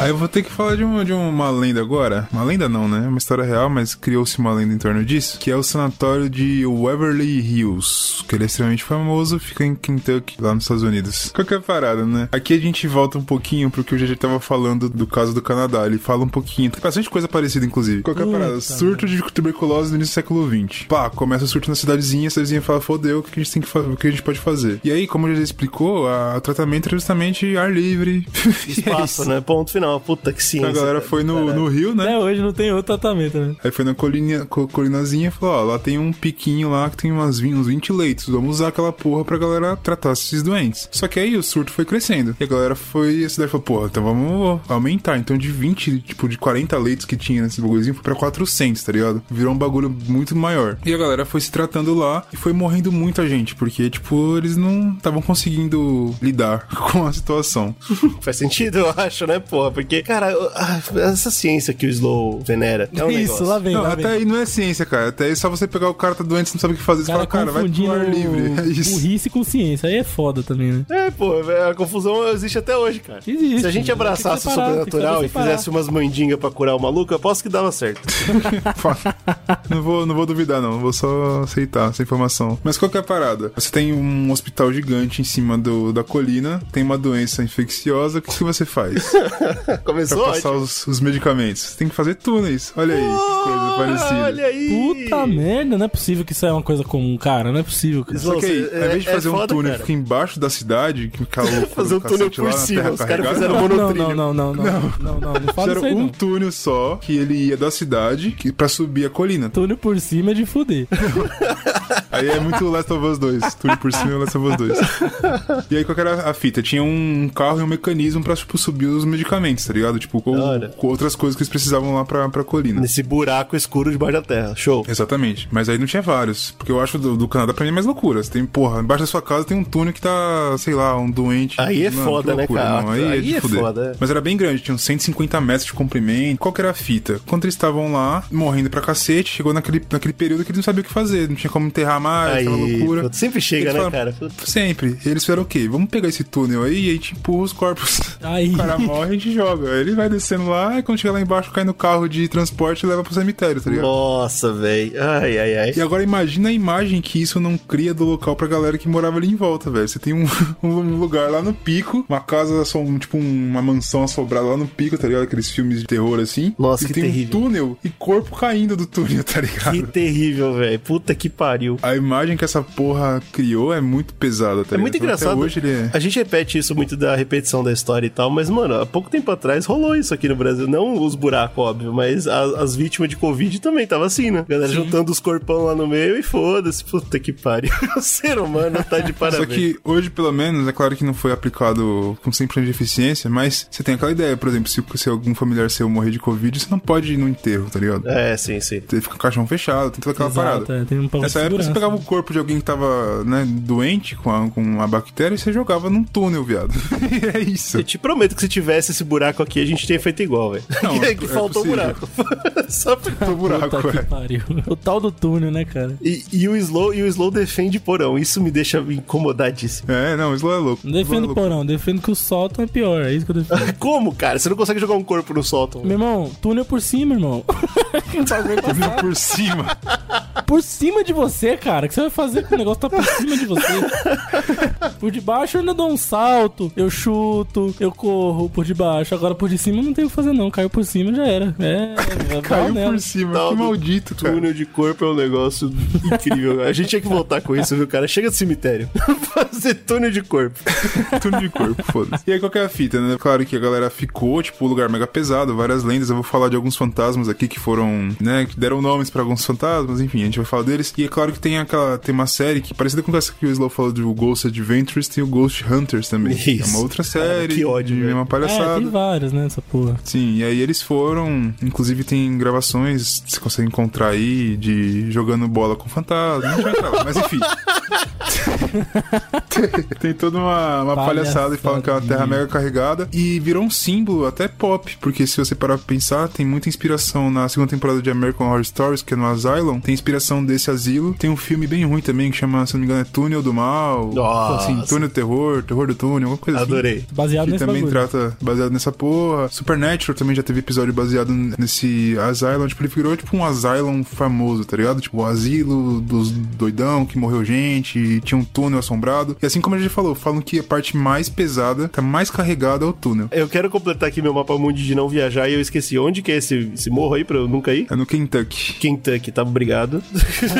Aí eu vou ter que falar de, uma de uma lenda agora. Uma lenda não, né? É uma história real, mas criou-se uma lenda em torno disso. Que é o sanatório de Waverly Hills. Que ele é extremamente famoso, fica em Kentucky, lá nos Estados Unidos. Qualquer parada, né? Aqui a gente volta um pouquinho pro que o GG tava falando do caso do Canadá. Ele fala um pouquinho. Tem bastante coisa parecida, inclusive. Qualquer Puta parada. Surto de tuberculose no início do século XX. Pá, começa o surto na cidadezinha, a cidadezinha fala, fodeu, o que a gente tem que fa- o que a gente pode fazer? E aí, como ele explicou, a- o tratamento é justamente ar livre. É Espaço, isso. né? Ponto final. Não, puta que ciência. A galera foi no, caralho. no rio, né? Até hoje não tem outro tratamento, né? Aí foi na colininha, co- colinazinha e falou, ó, lá tem um piquinho lá que tem umas, uns 20 leitos. Vamos usar aquela porra pra galera tratar esses doentes. Só que aí o surto foi crescendo. E a galera foi, a cidade falou, porra, então vamos aumentar. Então de 20, tipo, de 40 leitos que tinha nesse bagulhozinho, foi pra 400, tá ligado? Virou um bagulho muito maior. E a galera foi se tratando lá e foi morrendo muita gente, porque, tipo, eles não estavam conseguindo lidar com a situação. Faz sentido, eu acho, né, porra? Porque, cara, ah, essa ciência que o Slow venera é um Isso, negócio. lá vem, Não, lá até vem. aí não é ciência, cara. Até aí só você pegar o cara tá doente, você não sabe o que fazer, você cara fala, cara, vai pro confundindo ar livre. É isso. burrice com ciência. Aí é foda também, né? É, pô, a confusão existe até hoje, cara. Existe, Se a gente abraçasse que o separar, sobrenatural e separar. fizesse umas mandingas pra curar o maluco, eu aposto que dava certo. não, vou, não vou duvidar, não. Vou só aceitar essa informação. Mas qual que é a parada? Você tem um hospital gigante em cima do, da colina, tem uma doença infecciosa, o que, que você faz? pra Começou passar ótimo. os, os medicamentos. Você tem que fazer túneis. Olha aí, que coisa parecida. Olha aí! Puta merda, não é possível que isso é uma coisa comum, cara. Não é possível, cara. Só que aí, ao invés de é- fazer é um foda, túnel cara. que fica embaixo da cidade, que loucura Fazer um túnel por cima, terra os caras fizeram Não, não, monotrilho. não, não, não, não, não, não, não isso Fizeram aí, um não. túnel só que ele ia da cidade que, pra subir a colina. Túnel por cima é de fuder. Aí é muito Last of Us 2. Tudo por cima é Last of Us 2. E aí, qual que era a fita? Tinha um carro e um mecanismo pra, tipo, subir os medicamentos, tá ligado? Tipo, com, com outras coisas que eles precisavam lá pra, pra colina. Nesse buraco escuro debaixo da terra. Show. Exatamente. Mas aí não tinha vários. Porque eu acho do, do Canadá pra mim é mais loucura. Você tem, porra, embaixo da sua casa tem um túnel que tá, sei lá, um doente. Aí é Mano, foda, né, cara? Não, aí, Aí é, de é fuder. foda, é. Mas era bem grande, tinha uns 150 metros de comprimento. Qual que era a fita? Quando eles estavam lá, morrendo pra cacete, chegou naquele, naquele período que eles não sabiam o que fazer. Não tinha como enterrar mais, Aí, aquela loucura. puta, sempre chega, Eles né, falaram, cara? Sempre. E eles fizeram o quê? Vamos pegar esse túnel aí e aí te empurra os corpos. Aí. O cara morre e a gente joga. Ele vai descendo lá e quando chega lá embaixo cai no carro de transporte e leva pro cemitério, tá ligado? Nossa, velho. Ai, ai, ai. E agora imagina a imagem que isso não cria do local pra galera que morava ali em volta, velho. Você tem um, um lugar lá no pico, uma casa, um, tipo uma mansão assobrada lá no pico, tá ligado? Aqueles filmes de terror assim. Nossa, e que tem terrível. um túnel e corpo caindo do túnel, tá ligado? Que terrível, velho. Puta que pariu. A imagem que essa porra criou é muito pesada, tá É ligado? muito Então, engraçado. Até hoje ele é... A gente repete isso muito da repetição da história e tal, mas, mano, há pouco tempo atrás rolou isso aqui no Brasil. Não os buracos, óbvio, mas a- as vítimas de Covid também tava assim, né? Galera juntando os corpão lá no meio e foda-se. Puta que pariu. O ser humano tá de Só parabéns. que hoje, pelo menos, é claro que não foi aplicado com 100% de eficiência, mas você tem aquela ideia, por exemplo, se, se algum familiar seu morrer de Covid, você não pode ir no enterro, tá ligado? É, sim, sim. Você fica com o caixão fechado, tem toda aquela Exato, parada. é, tem um pouco Nessa de época você pegava o corpo de alguém que tava, né, doente com a, com a bactéria e você jogava num túnel, viado. É isso. Eu te prometo que se tivesse esse buraco aqui, a gente teria feito igual, velho. Não, que é que faltou o possível. buraco. Só. O buraco, que é. pariu. O tal do túnel, né, cara? E, e o Slow, e o Slow defende porão. Isso me deixa incomodadíssimo. É, não, isso lá é louco. Não defendo é louco. porão, defendo que o sótão é pior. É isso que eu defendo. Como, cara? Você não consegue jogar um corpo no sótão. Meu irmão, túnel por cima, irmão. O Vindo por cima. por cima de você, cara. O que você vai fazer com o negócio tá por cima de você? Por debaixo eu ainda dou um salto, eu chuto, eu corro por debaixo. Agora por de cima não tenho o que fazer, não. Caiu por cima já era. É, é Caiu nela. por cima. Tal que do maldito, cara. Túnel de corpo é um negócio incrível. A gente tinha que voltar com isso, viu, cara? Chega do cemitério. Fazer túnel de corpo. Túnel de corpo, foda-se. E aí, qual que é a fita, né? Claro que a galera ficou, tipo, um lugar mega pesado, várias lendas. Eu vou falar de alguns fantasmas aqui que foram, né, que deram nomes pra alguns fantasmas, enfim, a gente vai falar deles. E é claro que tem aquela, tem uma série que, parecida com essa que o Slow falou do Ghost Adventures, tem o Ghost Hunters também. que É Isso. uma outra Cara, série. que ódio, É uma É, palhaçada. tem vários, né, essa porra. Sim, e aí eles foram. Inclusive tem gravações, você consegue encontrar aí, de jogando bola com fantasma. Não vai entrar lá, mas enfim. tem toda uma, uma palhaçada e falam que é uma terra mega carregada. E virou um símbolo até pop, porque se você parar pra pensar, tem muita inspiração na segunda temporada de American Horror Stories, que é no Asylum. Tem inspiração desse asilo. Tem um filme bem ruim também que chama, se não me engano, é Túnel do Mal. Nossa. Assim, Túnel do Terror, Terror do Túnel, alguma coisa assim Adorei. Baseado que nesse também bagulho. trata baseado nessa porra. Supernatural também já teve episódio baseado nesse Asylum. Tipo, ele virou tipo um Asylum famoso, tá ligado? Tipo, o asilo dos doidão que morreu gente, e tinha um túnel assombrado. E assim como a gente falou, falam que a parte mais pesada, tá mais carregada é o túnel. Eu quero completar aqui meu mapa mundi de não viajar e eu esqueci onde que é esse, esse morro aí pra eu nunca ir. É no Kentucky. Kentucky, tá? Obrigado.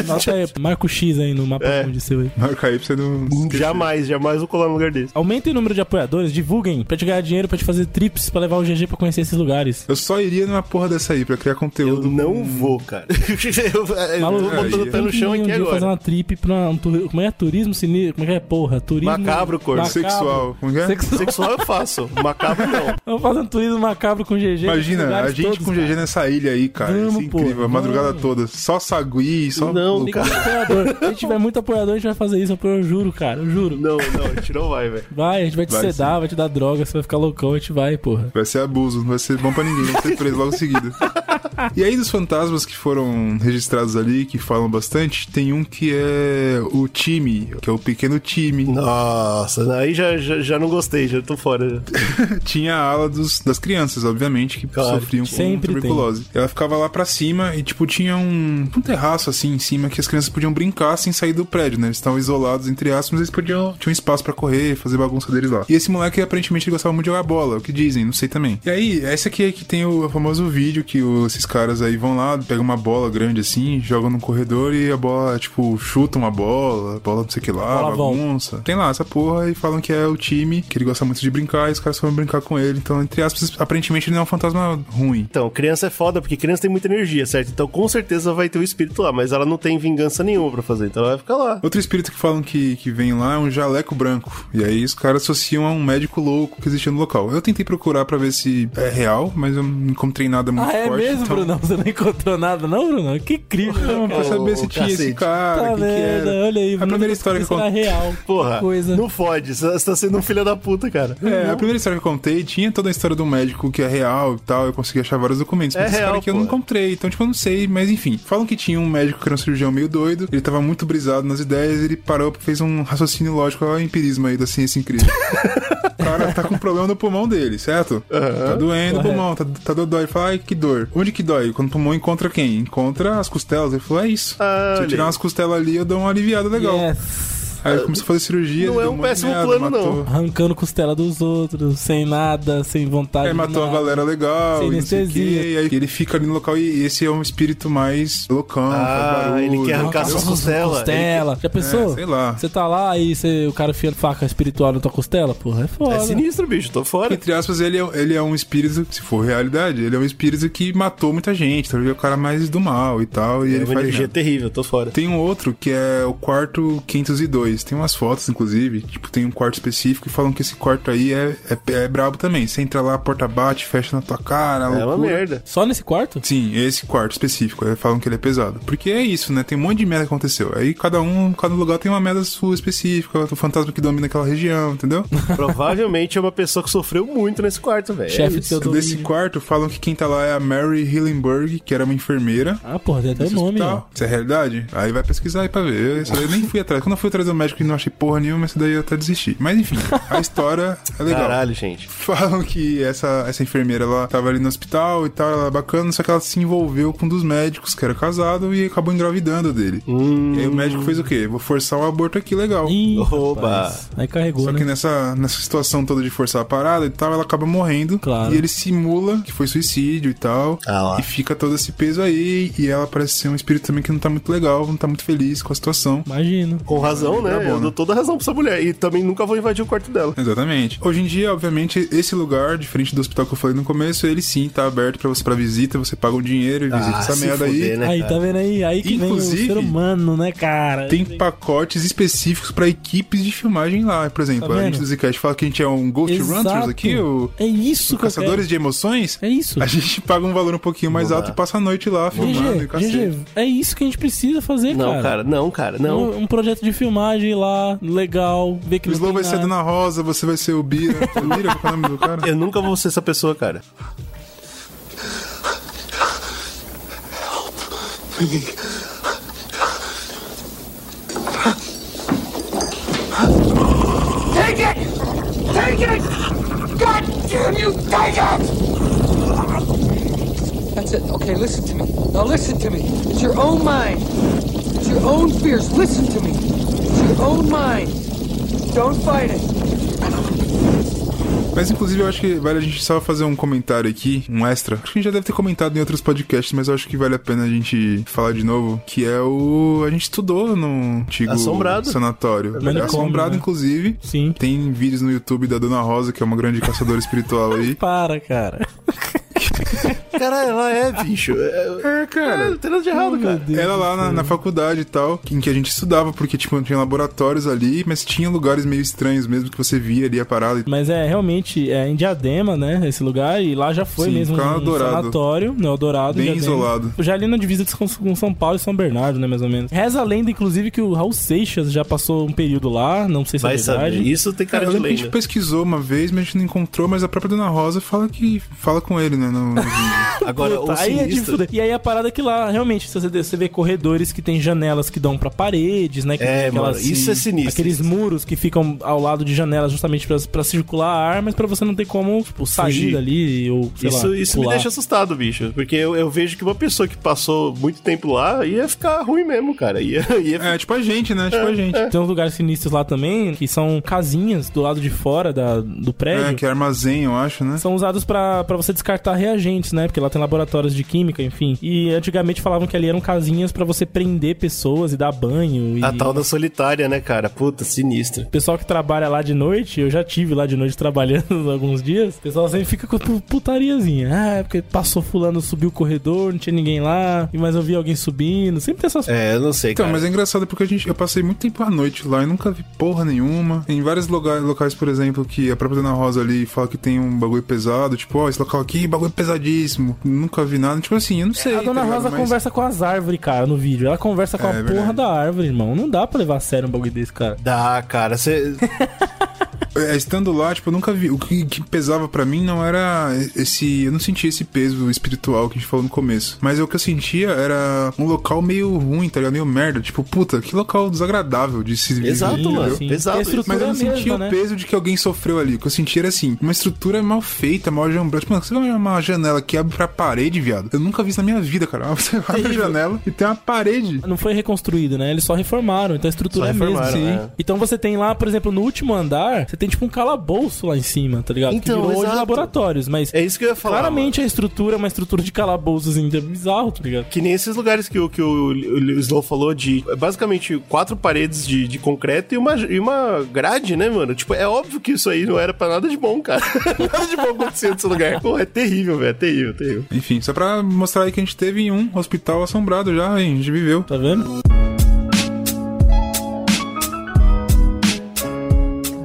Nota aí, marca o X aí no mapa É. onde seu aí. Marca aí pra você não. jamais, jamais vou colar num lugar desse. Aumentem o número de apoiadores, divulguem pra te ganhar dinheiro, pra te fazer trips, pra levar o GG pra conhecer esses lugares. Eu só iria numa porra dessa aí pra criar Eu conteúdo. não vou, cara. eu, eu, tô botando o pé no chão um aqui dia agora. fazer uma trip pra um turi- Como é? Turismo sinistro? Como é que é? Porra, turismo... Macabro, corno. Sexual. Como é? Sexual. Sexual eu faço, macabro não. Vamos fazer um turismo macabro com GG. Imagina, a gente todos, com cara. GG nessa ilha aí, cara. Vamos, Isso é incrível, pô, a madrugada vamos. toda. Só sagui, só. Não, ter apoiador. Se tiver muito apoiador, a gente vai fazer isso. Eu juro, cara. Eu juro. Não, não, a gente não vai, velho. Vai, a gente vai te Vai sedar, vai te dar droga, você vai ficar loucão, a gente vai, porra. Vai ser abuso, não vai ser bom pra ninguém, vai ser preso logo em seguida. E aí, dos fantasmas que foram registrados ali, que falam bastante, tem um que é o time, que é o pequeno time. Nossa, aí já, já, já não gostei, já tô fora. Tinha a ala dos, das crianças, obviamente, que Claro, sofriam com tuberculose. Ela ficava lá pra cima e, tipo, tinha um, um terraço assim em cima que as crianças podiam brincar sem sair do prédio, né? Eles estavam isolados, entre aspas, mas eles podiam. Tinham espaço pra correr, fazer bagunça deles lá. E esse moleque, aparentemente, ele gostava muito de jogar bola, o que dizem, não sei também. E aí, essa aqui é que tem o famoso vídeo que o- esses caras aí vão lá, pegam uma bola grande assim, jogam no corredor e a bola, tipo, chuta uma bola, bola não sei o que lá, Bola bagunça. Tem lá essa porra e falam que é o time, que ele gosta muito de brincar e os caras foram brincar com ele. Então, entre aspas, aparentemente ele não é um fantasma ruim. Então, criança é foda porque criança tem muita energia, certo? Então, com certeza vai ter o espírito lá, mas ela não tem vingança nenhuma pra fazer, então ela vai ficar lá. Outro espírito que falam que, que vem lá é um jaleco branco. E aí os caras associam a um médico louco que existia no local. Eu tentei procurar pra ver se é real, mas eu não encontrei nada muito Ah, é forte. mesmo, então... Brunão? Você não encontrou nada, não, Brunão? Que incrível, Não, pra saber se tinha esse cara, Tá que vendo? era. Olha aí, a primeira história que eu contei. real. Porra, Que coisa. não fode, você tá sendo um filho da puta, cara. É, a primeira história que eu contei tinha toda a história do médico que é real e tal. Eu consegui achar vários documentos. É Mas esse real, cara aqui eu não encontrei. Então, tipo, eu não sei. Mas enfim. Falam que tinha um médico que era um cirurgião meio doido. Ele tava muito brisado nas ideias. Ele parou, fez um raciocínio lógico. Olha o empirismo aí da ciência incrível. o cara tá com problema no pulmão dele, certo? Tá doendo o pulmão, tá, tá dodói. Fala, ai, que dor. Onde que dói? Quando o pulmão encontra quem? Encontra as costelas. Ele falou, é isso. Ah, Se eu tirar umas costelas ali, eu dou uma aliviada legal. Yes. Aí ele começou a fazer cirurgia. Não é um péssimo merda, plano, não. matou- Arrancando costela dos outros, sem nada, sem vontade Aí matou a nada. galera legal, Sem não anestesia. e aí ele fica ali no local e esse é um espírito mais loucão, Ah, barulho. ele quer arrancar suas costelas. Costela. Já pensou? É, sei lá. Você tá lá e você, o cara enfia faca espiritual na tua costela? Porra, é foda. É sinistro, bicho, tô fora. Entre aspas, ele é, ele é um espírito, se for realidade, ele é um espírito que matou muita gente, então ele é o cara mais do mal e tal, e É ele uma faz energia terrível, tô fora. Tem um outro que é o quarto 502. Tem umas fotos, inclusive. Tipo, tem um quarto específico e falam que esse quarto aí é, é, é brabo também. Você entra lá, a porta bate, fecha na tua cara. É uma loucura. merda. Só nesse quarto? Sim, esse quarto específico. Aí falam que ele é pesado. Porque é isso, né? Tem um monte de merda que aconteceu. Aí cada um, cada lugar tem uma merda sua específica, o fantasma que domina aquela região, entendeu? Provavelmente é uma pessoa que sofreu muito nesse quarto, velho. Chefe É de isso. seu Desse quarto, falam que quem tá lá é a Mary Hillenberg, que era uma enfermeira. Ah, porra, tem até o nome. Isso é realidade? Aí vai pesquisar aí pra ver. Aí eu nem fui atrás. Quando eu fui atrás do médico e não achei porra nenhuma, esse daí eu até desisti. Mas enfim, a história é legal. Caralho, gente. Falam que essa, essa enfermeira ela tava ali no hospital e tal, ela bacana, só que ela se envolveu com um dos médicos que era casado e acabou engravidando dele. Hum. E aí o médico fez o quê? Vou forçar um aborto aqui legal. Ih, Oba. rapaz. Aí carregou, Só né? que nessa, nessa situação toda de forçar a parada e tal, ela acaba morrendo. Claro. E ele simula que foi suicídio e tal. Ah lá. E fica todo esse peso aí. E ela parece ser um espírito também que não tá muito legal, não tá muito feliz com a situação. Imagino. Com razão, né? Tá bom, Eu né? dou toda a razão pra essa mulher. E também nunca vou invadir o quarto dela. Exatamente. Hoje em dia, obviamente, esse lugar, diferente do hospital que eu falei no começo, ele sim tá aberto pra você pra visita, você paga um dinheiro e visita essa se merda aí. fuder, né, aí, tá vendo aí? Aí que Inclusive, vem o ser humano, né, cara? Tem pacotes específicos pra equipes de filmagem lá. Por exemplo, Tá a gente do Zcast fala que a gente é um Ghost Exato. Runters aqui, o É isso eu Caçadores de Emoções. É isso. A gente paga um valor um pouquinho mais Boa. alto e passa a noite lá filmando e GG, cacete. GG, é isso que a gente precisa fazer, Não, cara. cara, não, cara, não. Um, um projeto de filmagem lá, legal, ver que O não Slow tem vai ser a nada. Dona Rosa, você vai ser o Bira. O Bira, qual é o nome do cara? Eu nunca vou ser essa pessoa, cara. Take it! Take it! God damn you, take it! That's it. Okay, listen to me. Now listen to me. It's your own mind. It's your own fears. Listen to me. Own mine. Don't fight it. Mas inclusive eu acho que vale a gente só fazer um comentário aqui, um extra. Acho que a gente já deve ter comentado em outros podcasts, mas eu acho que vale a pena a gente falar de novo, que é o a gente estudou no antigo Assombrado. sanatório. É assombrado né? inclusive. Sim. Tem vídeos no YouTube da Dona Rosa, que é uma grande caçadora espiritual aí. Para, cara. Caralho, ela é, bicho. É, É, cara. não tem nada de errado, cara. Era lá na, na faculdade e tal, em que a gente estudava, porque tipo, tinha laboratórios ali, mas tinha lugares meio estranhos mesmo que você via ali a parada. Mas é realmente é em Diadema, né? Esse lugar. E lá já foi Sim, mesmo um Eldorado. sanatório, no Eldorado. Bem Diadema. isolado. Já ali na divisa de São- com São Paulo e São Bernardo, né? Mais ou menos. Reza a lenda, inclusive, que o Raul Seixas já passou um período lá. Não sei se Vai é verdade. saber. Isso tem Cara, cara eu de lembro que a gente lenda. pesquisou uma vez, mas a gente não encontrou, mas a própria Dona Rosa fala que fala com ele, né, no. Agora, Puta, o aí é de sinistro... fuder. E aí a parada é que lá, realmente, você vê, você vê corredores que tem janelas que dão pra paredes, né? Que É, tem mano, isso é sinistro. Aqueles muros que ficam ao lado de janelas justamente pra, pra circular ar, mas pra você não ter como, tipo, sair Fugir. dali ou, sei Isso, lá, isso me pular. deixa assustado, bicho. Porque eu, eu vejo que uma pessoa que passou muito tempo lá ia ficar ruim mesmo, cara. Ia, ia É, tipo a gente, né? Tipo a gente. Tem uns lugares sinistros lá também, que são casinhas do lado de fora da, do prédio. É, que é armazém, eu acho, né? São usados pra pra você descartar reagentes, né? Porque lá tem laboratórios de química, enfim. E antigamente falavam que ali eram casinhas pra você prender pessoas e dar banho. E... A tal da solitária, né, cara? Puta, sinistra. O pessoal que trabalha lá de noite, eu já tive lá de noite trabalhando alguns dias, o pessoal sempre fica com pu- putariazinha. Ah, é porque passou fulano, subiu o corredor, não tinha ninguém lá, mas eu vi alguém subindo. Sempre tem essas É, eu não sei, Então, cara. mas é engraçado porque a gente, eu passei muito tempo à noite lá e nunca vi porra nenhuma. Em vários locais, locais, por exemplo, que a própria Dona Rosa ali fala que tem um bagulho pesado, tipo, ó, esse local aqui, bagulho pesadíssimo. Nunca vi nada. Tipo assim, eu não sei. A dona tá ligado? Rosa Mas- conversa com as árvores, cara, no vídeo. Ela conversa com É, a verdade. porra da árvore, irmão. Não dá pra levar a sério um bagulho desse, cara. Dá, cara. Você. É, estando lá, tipo, eu nunca vi. O que, que pesava pra mim não era esse. Eu não sentia esse peso espiritual que a gente falou no começo. Mas o que eu sentia era um local meio ruim, tá ligado? Meio merda. Tipo, puta, que local desagradável de se viver, Exato, entendeu? mano. Sim. E estrutura Mas eu não mesma, sentia né? o peso de que alguém sofreu ali. O que eu sentia era assim, uma estrutura mal feita, mal jambrada. Tipo, mano, você vai uma janela que abre pra parede, viado. Eu nunca vi isso na minha vida, cara. Você abre a janela e tem uma parede. Não foi reconstruído, né? Eles só reformaram, então a estrutura Só é mesmo. Sim. é. Então você tem lá, por exemplo, no último andar, você tem tipo um calabouço lá em cima, tá ligado? Então, que virou de exato. laboratórios, mas É isso que eu ia falar. claramente a estrutura é uma estrutura de calabouços ainda bizarro, tá ligado? Que nem esses lugares que, o- que o, o Slow falou de é basicamente quatro paredes de, de concreto e uma, e uma grade, né, mano? Tipo, é óbvio que isso aí não era pra nada de bom, cara. nada de bom acontecia nesse lugar. Pô, é terrível, velho. É terrível, terrível. Enfim, só pra mostrar aí que a gente teve em um hospital assombrado já, hein? A gente viveu. Tá vendo?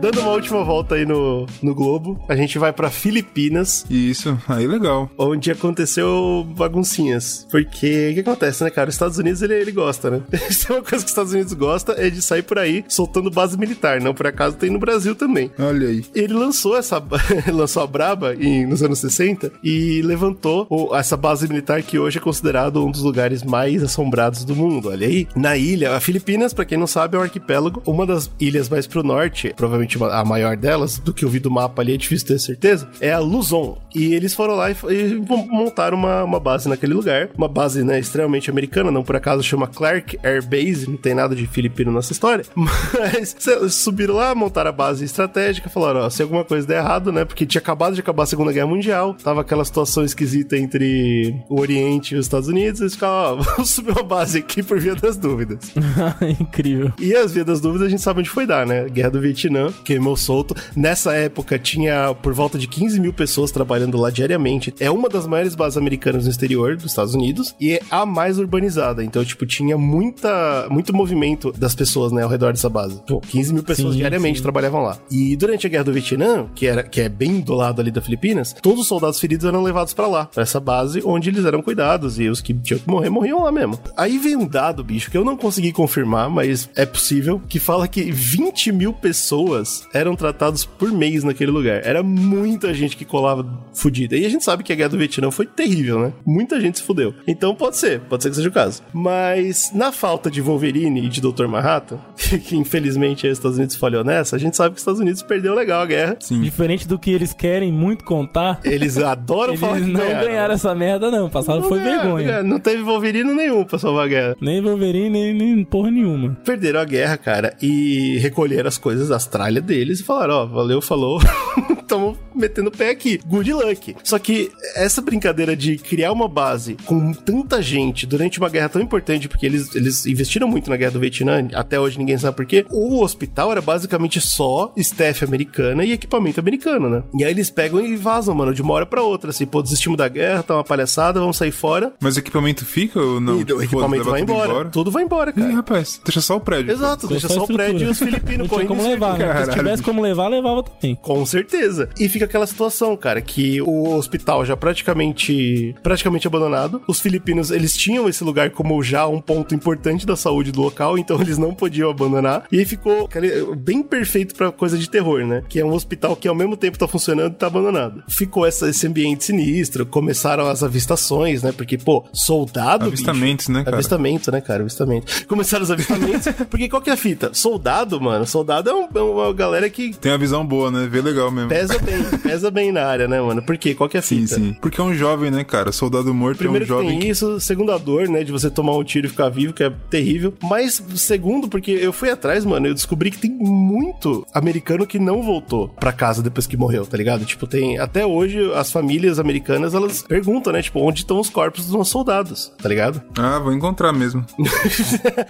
Dando uma última volta aí no, no globo, a gente vai pra Filipinas, Isso, aí legal. onde aconteceu baguncinhas. Porque o que acontece, né, cara? Os Estados Unidos, ele, ele gosta, né? Se é uma coisa que os Estados Unidos gosta é de sair por aí soltando base militar. Não por acaso tem no Brasil também. Olha aí. Ele lançou essa lançou a Braba em, nos anos 60 e levantou o- essa base militar que hoje é considerado um dos lugares mais assombrados do mundo. Olha aí, na ilha, a Filipinas, pra quem não sabe, é um arquipélago. Uma das ilhas mais pro norte, provavelmente uma- a maior delas, do que eu vi do mapa ali, é difícil ter certeza, é a Luzon. E eles foram lá e, e mo- montaram uma, uma base naquele lugar, uma base né, extremamente americana, não por acaso chama Clark Air Base, não tem nada de filipino nessa história, mas subiram lá, montaram a base estratégica, falaram, ó, se alguma coisa der errado, né, porque tinha acabado de acabar a Segunda Guerra Mundial, tava aquela situação esquisita entre o Oriente e os Estados Unidos, eles ficaram, ó, vamos subir uma base aqui por via das dúvidas. Incrível. E as vias das dúvidas a gente sabe onde foi dar, né? Guerra do Vietnã, queimou solto. Nessa época tinha por volta de 15 mil pessoas trabalhando lá diariamente. É uma das maiores bases americanas no exterior dos Estados Unidos e é a mais urbanizada. Então, tipo, tinha muita, muito movimento das pessoas, né, ao redor dessa base. Pô, 15 mil pessoas Sim, diariamente sim. trabalhavam lá. E durante a Guerra do Vietnã, que, era, que é bem do lado ali da Filipinas, todos os soldados feridos eram levados pra lá, pra essa base onde eles eram cuidados e os que tinham que morrer, morriam lá mesmo. Aí vem um dado, bicho, que eu não consegui confirmar, mas é possível, que fala que 20 mil pessoas eram tratados por mês naquele lugar. Era muita gente que colava fudida. E a gente sabe que a guerra do Vietnã foi terrível, né? Muita gente se fudeu. Então pode ser, pode ser que seja o caso. Mas na falta de Wolverine e de Dr. Manhattan, que infelizmente os Estados Unidos falhou nessa, a gente sabe que os Estados Unidos perdeu legal a guerra. Sim. Diferente do que eles querem muito contar, Eles adoram eles falar que não ganharam, essa merda, não. Passado Não foi ganharam, vergonha. Não teve Wolverine nenhum pra salvar a guerra. Nem Wolverine, nem, nem porra nenhuma. Perderam a guerra, cara, e recolheram as coisas das tralhas deles e falaram: Ó, valeu, falou. Tamo metendo o pé aqui. Good luck. Só que essa brincadeira de criar uma base com tanta gente durante uma guerra tão importante, porque eles, eles investiram muito na guerra do Vietnã, até hoje ninguém sabe por quê. O hospital era basicamente só staff americana e equipamento americano, né? E aí eles pegam e vazam, mano, de uma hora pra outra. Assim, pô, desistimos da guerra, tá uma palhaçada, vamos sair fora. Mas o equipamento fica ou não? e Tipo, o equipamento vai tudo embora. Tudo vai embora, Ih, cara. rapaz, deixa só o prédio. Exato, deixa só o estrutura. prédio e os filipinos correndo como levar, né? Se tivesse como levar, levava também. Com certeza. E fica aquela situação, cara, que o hospital já praticamente praticamente abandonado. Os filipinos, eles tinham esse lugar como já um ponto importante da saúde do local, então eles não podiam abandonar. E aí ficou cara, bem perfeito pra coisa de terror, né? Que é um hospital que ao mesmo tempo tá funcionando e tá abandonado. Ficou essa- esse ambiente sinistro, começaram as avistações, né? Porque, pô, soldado. Avistamentos, né, cara? Avistamento, né, cara? Avistamento. Começaram os avistamentos. porque qual que é a fita? Soldado, mano. Soldado é, um- é uma galera que Tem uma visão boa, né? Vê legal mesmo. Pesa bem, pesa bem na área, né, mano? Por quê? Qual que é a Sim, fita? sim. Porque é um jovem, né, cara? Soldado morto Primeiro é um que jovem. tem isso, segundo a dor, né, de você tomar um tiro e ficar vivo, que é terrível. Mas segundo, porque eu fui atrás, mano, eu descobri que tem muito americano que não voltou pra casa depois que morreu, tá ligado? Tipo, tem até hoje as famílias americanas, elas perguntam, né, tipo, onde estão os corpos dos nossos soldados, tá ligado? Ah, vou encontrar mesmo.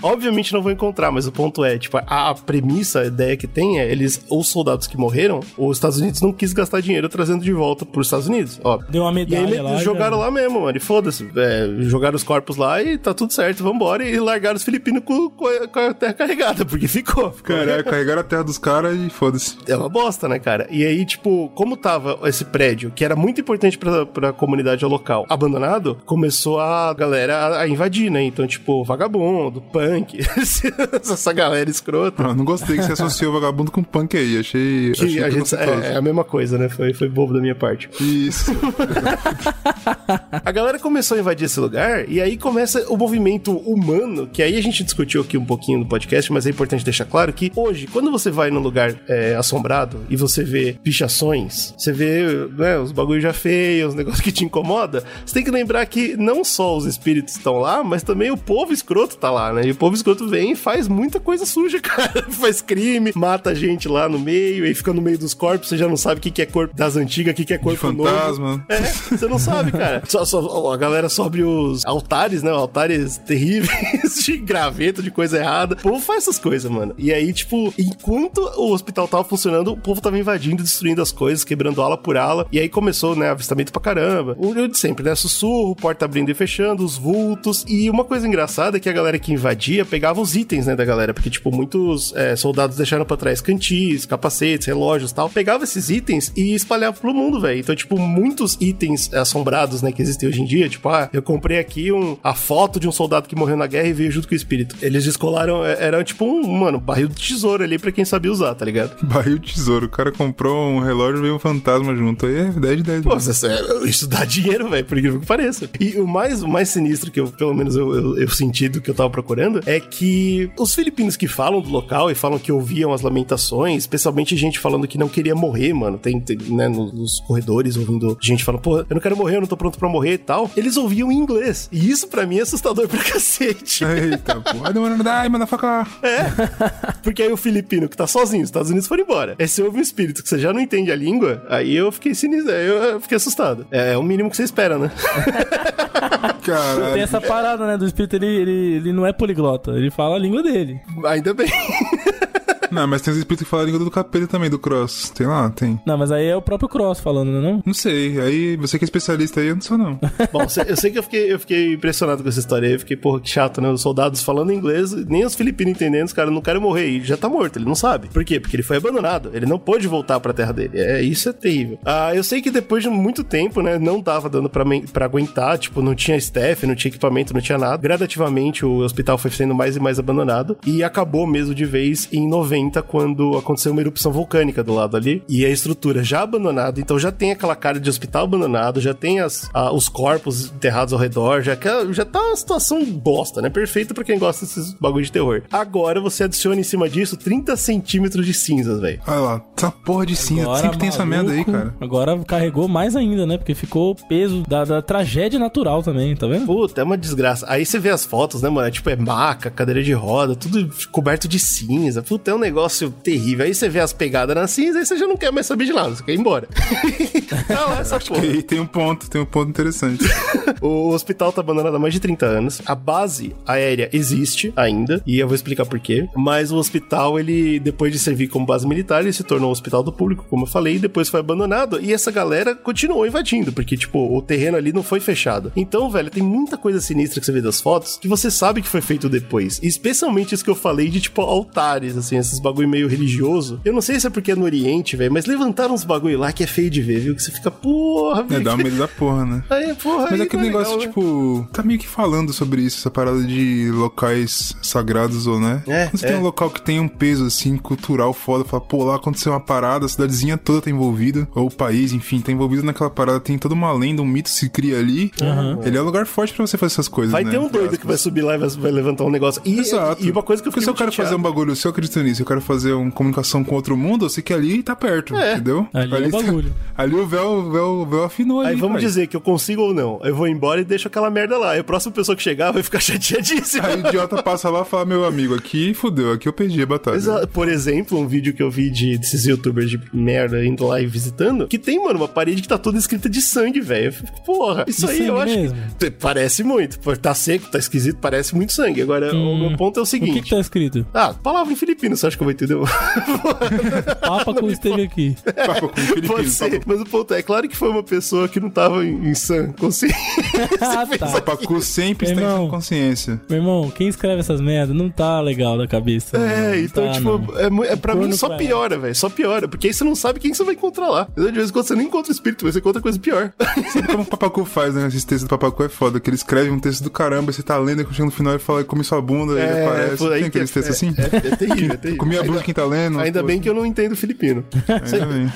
Obviamente não vou encontrar, mas o ponto é, tipo, a, a premissa, a ideia que tem é, eles, os soldados que morreram, os Estados Unidos não quis gastar dinheiro trazendo de volta pros Estados Unidos, ó. Deu uma E aí medalha eles lá. jogaram já- lá mesmo, mano. E foda-se. É, jogaram os corpos lá e tá tudo certo, vambora. E largaram os filipinos com, com a, terra carregada, porque ficou. ficou Caralho, carregaram a terra dos caras e foda-se. é uma bosta, né, cara? E aí, tipo, como tava esse prédio, que era muito importante pra, pra comunidade local, abandonado, começou a galera a, a invadir, né? Então, tipo, vagabundo, punk, essa galera escrota. Ah, não gostei que você associou vagabundo com punk aí. Achei. Que achei a gente, é, é a mesma coisa, né? Foi, foi bobo da minha parte. Isso. A galera começou a invadir esse lugar e aí começa o movimento humano, que aí a gente discutiu aqui um pouquinho no podcast, mas é importante deixar claro que hoje, quando você vai num lugar é, assombrado e você vê pichações, você vê né, os bagulho já feios, os negócios que te incomoda, você tem que lembrar que não só os espíritos estão lá, mas também o povo escroto tá lá, né? E o povo escroto vem e faz muita coisa suja, cara. faz crime, mata gente lá no meio, e fica no meio dos corpos, você já não sabe o que que é corpo das antigas, o que que é De corpo novo. fantasma. É, você não sabe, cara. Só, só- a galera sobe os altares, né? Altares terríveis de graveto, de coisa errada. O povo faz essas coisas, mano. E aí, tipo, enquanto o hospital tava funcionando, o povo tava invadindo, destruindo as coisas, quebrando ala por ala. E aí começou, né? Avistamento pra caramba. O de sempre, né? Sussurro, porta abrindo e fechando, os vultos. E uma coisa engraçada é que a galera que invadia pegava os itens, né? Da galera. Porque, tipo, muitos é, soldados deixaram pra trás cantis, capacetes, relógios e tal. Pegava esses itens e espalhava pro mundo, velho. Então, tipo, muitos itens assombrados, né, que existem hoje em dia, tipo, ah, eu comprei aqui um, a foto de um soldado que morreu na guerra e veio junto com o espírito. Eles descolaram, é, era tipo um, mano, barril de tesouro ali pra quem sabia usar, tá ligado? Barril de tesouro. O cara comprou um relógio e veio um fantasma junto. Aí é 10 de 10. Pô, isso, é- isso dá dinheiro, velho, por incrível que pareça. E o mais, o mais sinistro que eu, pelo menos, eu, eu, eu senti do que eu tava procurando é que os filipinos que falam do local e falam que ouviam as lamentações, especialmente gente falando que não queria morrer, mano, tem, tem né, nos, nos corredores ouvindo gente falando, pô, eu não quero morrer, eu não tô pronto pra morrer e tal. Eles ouviam em inglês. E isso pra mim é assustador pra cacete. Eita, pô. I don't wanna die, motherfucker. Porque aí o filipino que tá sozinho, os Estados Unidos foram embora. Aí você ouve um espírito que você já não entende a língua, aí eu fiquei sinistro, aí eu fiquei assustado. É, é o mínimo que você espera, né? Tem Caralho. essa parada, né? Do espírito, ele, ele, ele não é poliglota, ele fala a língua dele. Ainda bem. Não, mas tem os espíritos que falam a língua do capeta também, do Cross. Tem lá? Tem. Não, mas aí é o próprio Cross falando, né? Não, não sei. Aí você que é especialista aí, eu não sou, não. Bom, eu sei que eu fiquei, eu fiquei impressionado com essa história aí. Eu fiquei, porra, que chato, né? Os soldados falando inglês, nem os filipinos entendendo, os caras não querem morrer. E já tá morto, ele não sabe. Por quê? Porque ele foi abandonado. Ele não pôde voltar pra terra dele. É, isso é terrível. Ah, eu sei que depois de muito tempo, né? Não tava dando pra, pra aguentar. Tipo, não tinha staff, não tinha equipamento, não tinha nada. Gradativamente, o hospital foi sendo mais e mais abandonado. E acabou mesmo de vez em 90 quando aconteceu uma erupção vulcânica do lado ali. E a estrutura já abandonada, então já tem aquela cara de hospital abandonado, já tem as, a, os corpos enterrados ao redor, já, já tá uma situação bosta, né? Perfeita pra quem gosta desses bagulho de terror. Agora você adiciona em cima disso 30 centímetros de cinzas, velho. Olha lá, essa porra de agora, cinza, sempre maluco, tem essa merda aí, cara. Agora carregou mais ainda, né? Porque ficou o peso da, da tragédia natural também, tá vendo? Puta, é uma desgraça. Aí você vê as fotos, né, mano? É, tipo, é maca, cadeira de roda, tudo coberto de cinza. Puta, é um negócio terrível. Aí você vê as pegadas na cinza e você já não quer mais saber de nada, você quer ir embora. tá lá essa porra. E tem um ponto, tem um ponto interessante. O hospital tá abandonado há mais de 30 anos. A base aérea existe ainda, e eu vou explicar por quê. Mas o hospital, ele, depois de servir como base militar, ele se tornou um hospital do público, como eu falei, e depois foi abandonado. E essa galera continuou invadindo, porque, tipo, o terreno ali não foi fechado. Então, velho, tem muita coisa sinistra que você vê das fotos que você sabe que foi feito depois. Especialmente isso que eu falei de, tipo, altares, assim, esses bagulho meio religioso. Eu não sei se é porque é no Oriente, velho, mas levantaram uns bagulho lá que é feio de ver, viu? Que você fica, porra, É, velho. dá um medo da porra, né? Aí, porra, Mas aí aquele é negócio, legal, né? tipo, tá meio que falando sobre isso, essa parada de locais sagrados ou né? É, Quando você é. tem um local que tem um peso, assim, cultural foda, fala, pô, lá aconteceu uma parada, a cidadezinha toda tá envolvida, ou o país, enfim, tá envolvido naquela parada, tem toda uma lenda, um mito se cria ali. Ele é um lugar forte pra você fazer essas coisas, Vai né? ter um doido que vai subir lá e vai, levantar um negócio. E, Exato. e uma coisa que eu Porque fiquei se eu quero fazer um bagulho, se eu acredito nisso, eu quero fazer uma comunicação com outro mundo, eu sei que ali tá perto, É. entendeu? Ali é o tá- bagulho. ali o véu, o véu, o véu afinou ali, Aí vamos pai. dizer que eu consigo ou não. Eu vou embora e deixo aquela merda lá. E a próxima pessoa que chegar vai ficar chateadíssima. Aí o idiota passa lá e fala, meu amigo, aqui fudeu, aqui eu perdi a batalha. Exa- Por exemplo, um vídeo que eu vi de, desses youtubers de merda indo lá e visitando, que tem, mano, uma parede que tá toda escrita de sangue, velho. Porra, isso De aí eu acho mesmo? que parece muito. Tá seco, tá esquisito, parece muito sangue. Agora, o meu ponto é o O seguinte. que que tá escrito? Ah, palavra em filipino, você acha que eu vou entender? Pápaco esteve aqui. Papo com Pode ser, mas o ponto é, claro que foi uma pessoa que não tava em, em sã consciência. ah, tá. Papacu sempre está em sua consciência. Meu irmão, quem escreve essas merdas não tá legal da cabeça. É, não então, tá, tipo, não. é, é, pra Corno mim só pra piora, velho. Só piora. Porque aí você não sabe quem você vai encontrar lá. De vez em quando você nem encontra o espírito, mas você encontra coisa pior. Sabe como o Papacu faz, né? Esses textos do Papacu é foda, que ele escreve um texto do caramba, e você tá lendo, e chega no final ele fala, come sua bunda, aí ele aparece. aí Tem que aqueles textos é, assim? É, é terrível, é terrível. Comi a de quem tá lendo. Ainda pô, bem que eu não entendo filipino.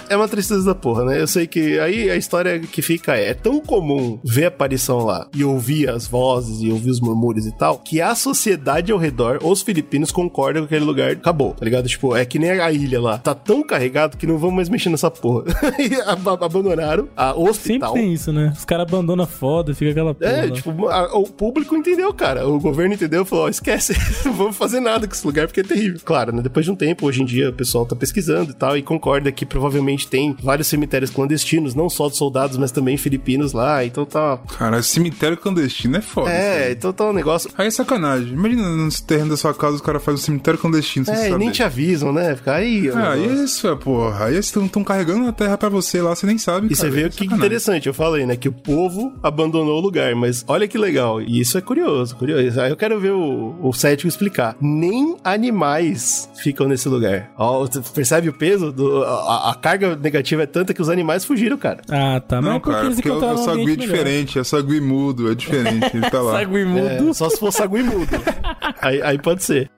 É uma tristeza da porra, né? Eu sei que aí a história que fica é, é tão comum ver a aparição lá e ouvir as vozes e ouvir os murmúrios e tal, que a sociedade ao redor, os filipinos concordam que aquele lugar acabou, tá ligado? Tipo, é que nem a ilha lá. Tá tão carregado que não vamos mais mexer nessa porra. e ab- abandonaram a o Sempre hospital. tem isso, né? Os caras abandonam foda, fica aquela porra. É, lá. tipo, a- o público entendeu, cara. O governo entendeu e falou: ó, esquece, não vamos fazer nada com esse lugar porque é terrível. Claro, né? Depois de um tempo, hoje em dia, o pessoal tá pesquisando e tal, e concorda que provavelmente tem vários cemitérios clandestinos, não só de soldados, mas também filipinos lá. Então tá. Cara, cemitério clandestino é foda. É, então tá um negócio. Aí é sacanagem. Imagina no terreno da sua casa os caras fazem um cemitério clandestino sem É, e saber. nem te avisam, né? Fica aí. ó, Ah, isso é porra. Aí eles estão carregando a terra pra você lá, você nem sabe. E você cara. vê É o que sacanagem. interessante, eu falei, né? Que o povo abandonou o lugar, mas olha que legal. E isso é curioso, curioso. Aí eu quero ver o, o cético explicar. Nem animais ficam nesse lugar. Ó, você percebe o peso? Do, a, a carga negativa é tanta que os animais fugiram, cara. Ah, tá. Não, mas é porque cara, eles porque o, o sagui é melhor. diferente, é sagui mudo, é diferente, ele tá lá. Sagui mudo. É, só se for sagui mudo. aí, aí pode ser.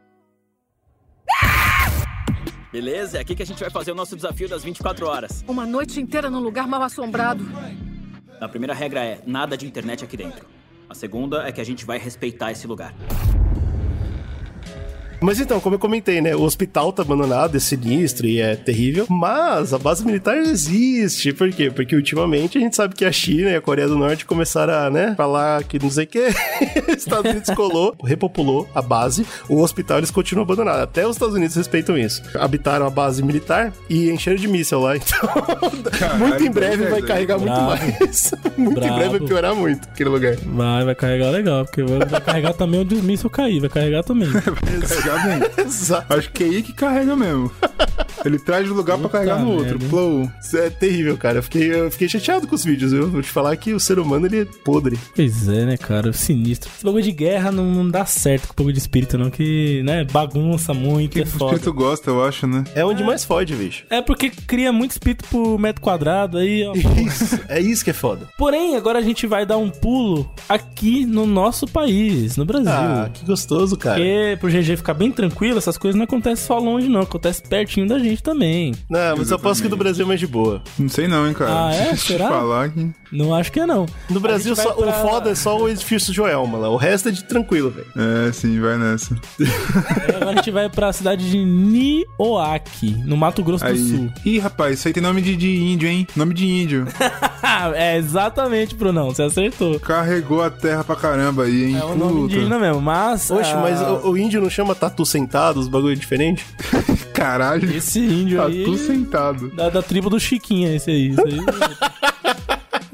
Beleza, é aqui que a gente vai fazer o nosso desafio das 24 horas. Uma noite inteira num lugar mal assombrado. A primeira regra é nada de internet aqui dentro. A segunda é que a gente vai respeitar esse lugar. Mas então, como eu comentei, né? O hospital tá abandonado, é sinistro e é terrível. Mas a base militar existe. Por quê? Porque ultimamente a gente sabe que a China e a Coreia do Norte começaram a, né? Falar que não sei o que. Estados Unidos colou, repopulou a base. O hospital eles continuam abandonados. Até os Estados Unidos respeitam isso. Habitaram a base militar e encheram de míssel lá. Então, muito em breve vai carregar muito Bravo. mais. muito em breve vai Bravo. piorar muito aquele lugar. Vai, vai carregar legal, porque vai, vai carregar também onde o míssil cair, vai carregar também. Carregar bem. Exato. Acho que é aí que carrega mesmo. Ele traz de um lugar pra Puta carregar no outro. merda. Flow. Isso é terrível, cara. Eu fiquei, eu fiquei chateado com os vídeos, viu? Vou te falar que o ser humano, ele é podre. Pois é, né, cara? Sinistro. Esse bagulho de guerra não, não dá certo com o bagulho de espírito, não, que, né, bagunça muito, Que é o foda. espírito gosta, eu acho, né? É onde mais fode, bicho. É porque cria muito espírito por metro quadrado aí, ó. Isso, é isso que é foda. Porém, agora a gente vai dar um pulo aqui no nosso país, no Brasil. Ah, que gostoso, cara. Porque pro GG ficar bem tranquilo, essas coisas não acontecem só longe, não. Acontece pertinho da gente também. Não, mas eu aposto que do Brasil é mais de boa. Não sei não, hein, cara. Ah, é? Deixa eu te Será? falar que... Não acho que é, não. No Brasil, só, pra- o foda é só o edifício Joelma lá. O resto é de tranquilo, velho. É, sim, vai nessa. Agora a gente vai pra cidade de Nioaki, no Mato Grosso do Sul. Aí. Ih, rapaz, isso aí tem nome de, de índio, hein? Nome de índio. é exatamente, Brunão. Você acertou. Carregou a terra pra caramba aí, hein? É um nome Puta. indígena mesmo, mas... Oxe, ah, mas o, o índio não chama tatu sentado, os bagulho diferente? Caralho. Esse índio Tá aí... tu sentado. Da, da tribo do Chiquinha, esse aí. Isso aí,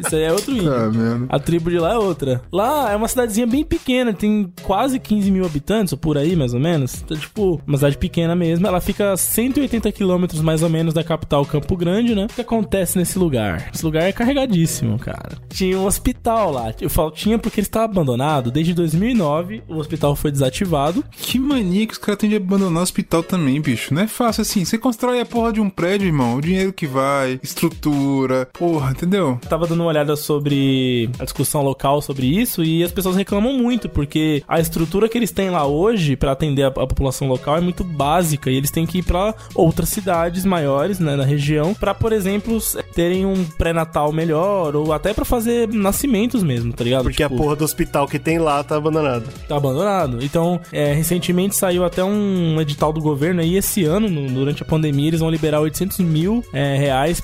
Isso aí é outro índio. Vendo? A tribo de lá é outra. Lá é uma cidadezinha bem pequena, tem quase 15 mil habitantes, ou por aí mais ou menos. Então, tipo, uma cidade pequena mesmo. Ela fica a 180 quilômetros mais ou menos da capital Campo Grande, né? O que acontece nesse lugar? Esse lugar é carregadíssimo, cara. Tinha um hospital lá. Eu falo tinha porque ele estava abandonado. Desde 2009, o hospital foi desativado. Que mania que os caras têm de abandonar o hospital também, bicho. Não é fácil assim. Você constrói a porra de um prédio, irmão. O dinheiro que vai, estrutura, porra, entendeu? Tava dando uma olhada sobre a discussão local sobre isso e as pessoas reclamam muito porque a estrutura que eles têm lá hoje pra atender a, a população local é muito básica e eles têm que ir pra outras cidades maiores, né, na região, pra, por exemplo, terem um pré-natal melhor ou até pra fazer nascimentos mesmo, tá ligado? Porque a porra do hospital que tem lá tá abandonado. Tá abandonado. Então, é, recentemente saiu até um edital do governo aí, esse ano, no- durante a pandemia, eles vão liberar 800 mil é, reais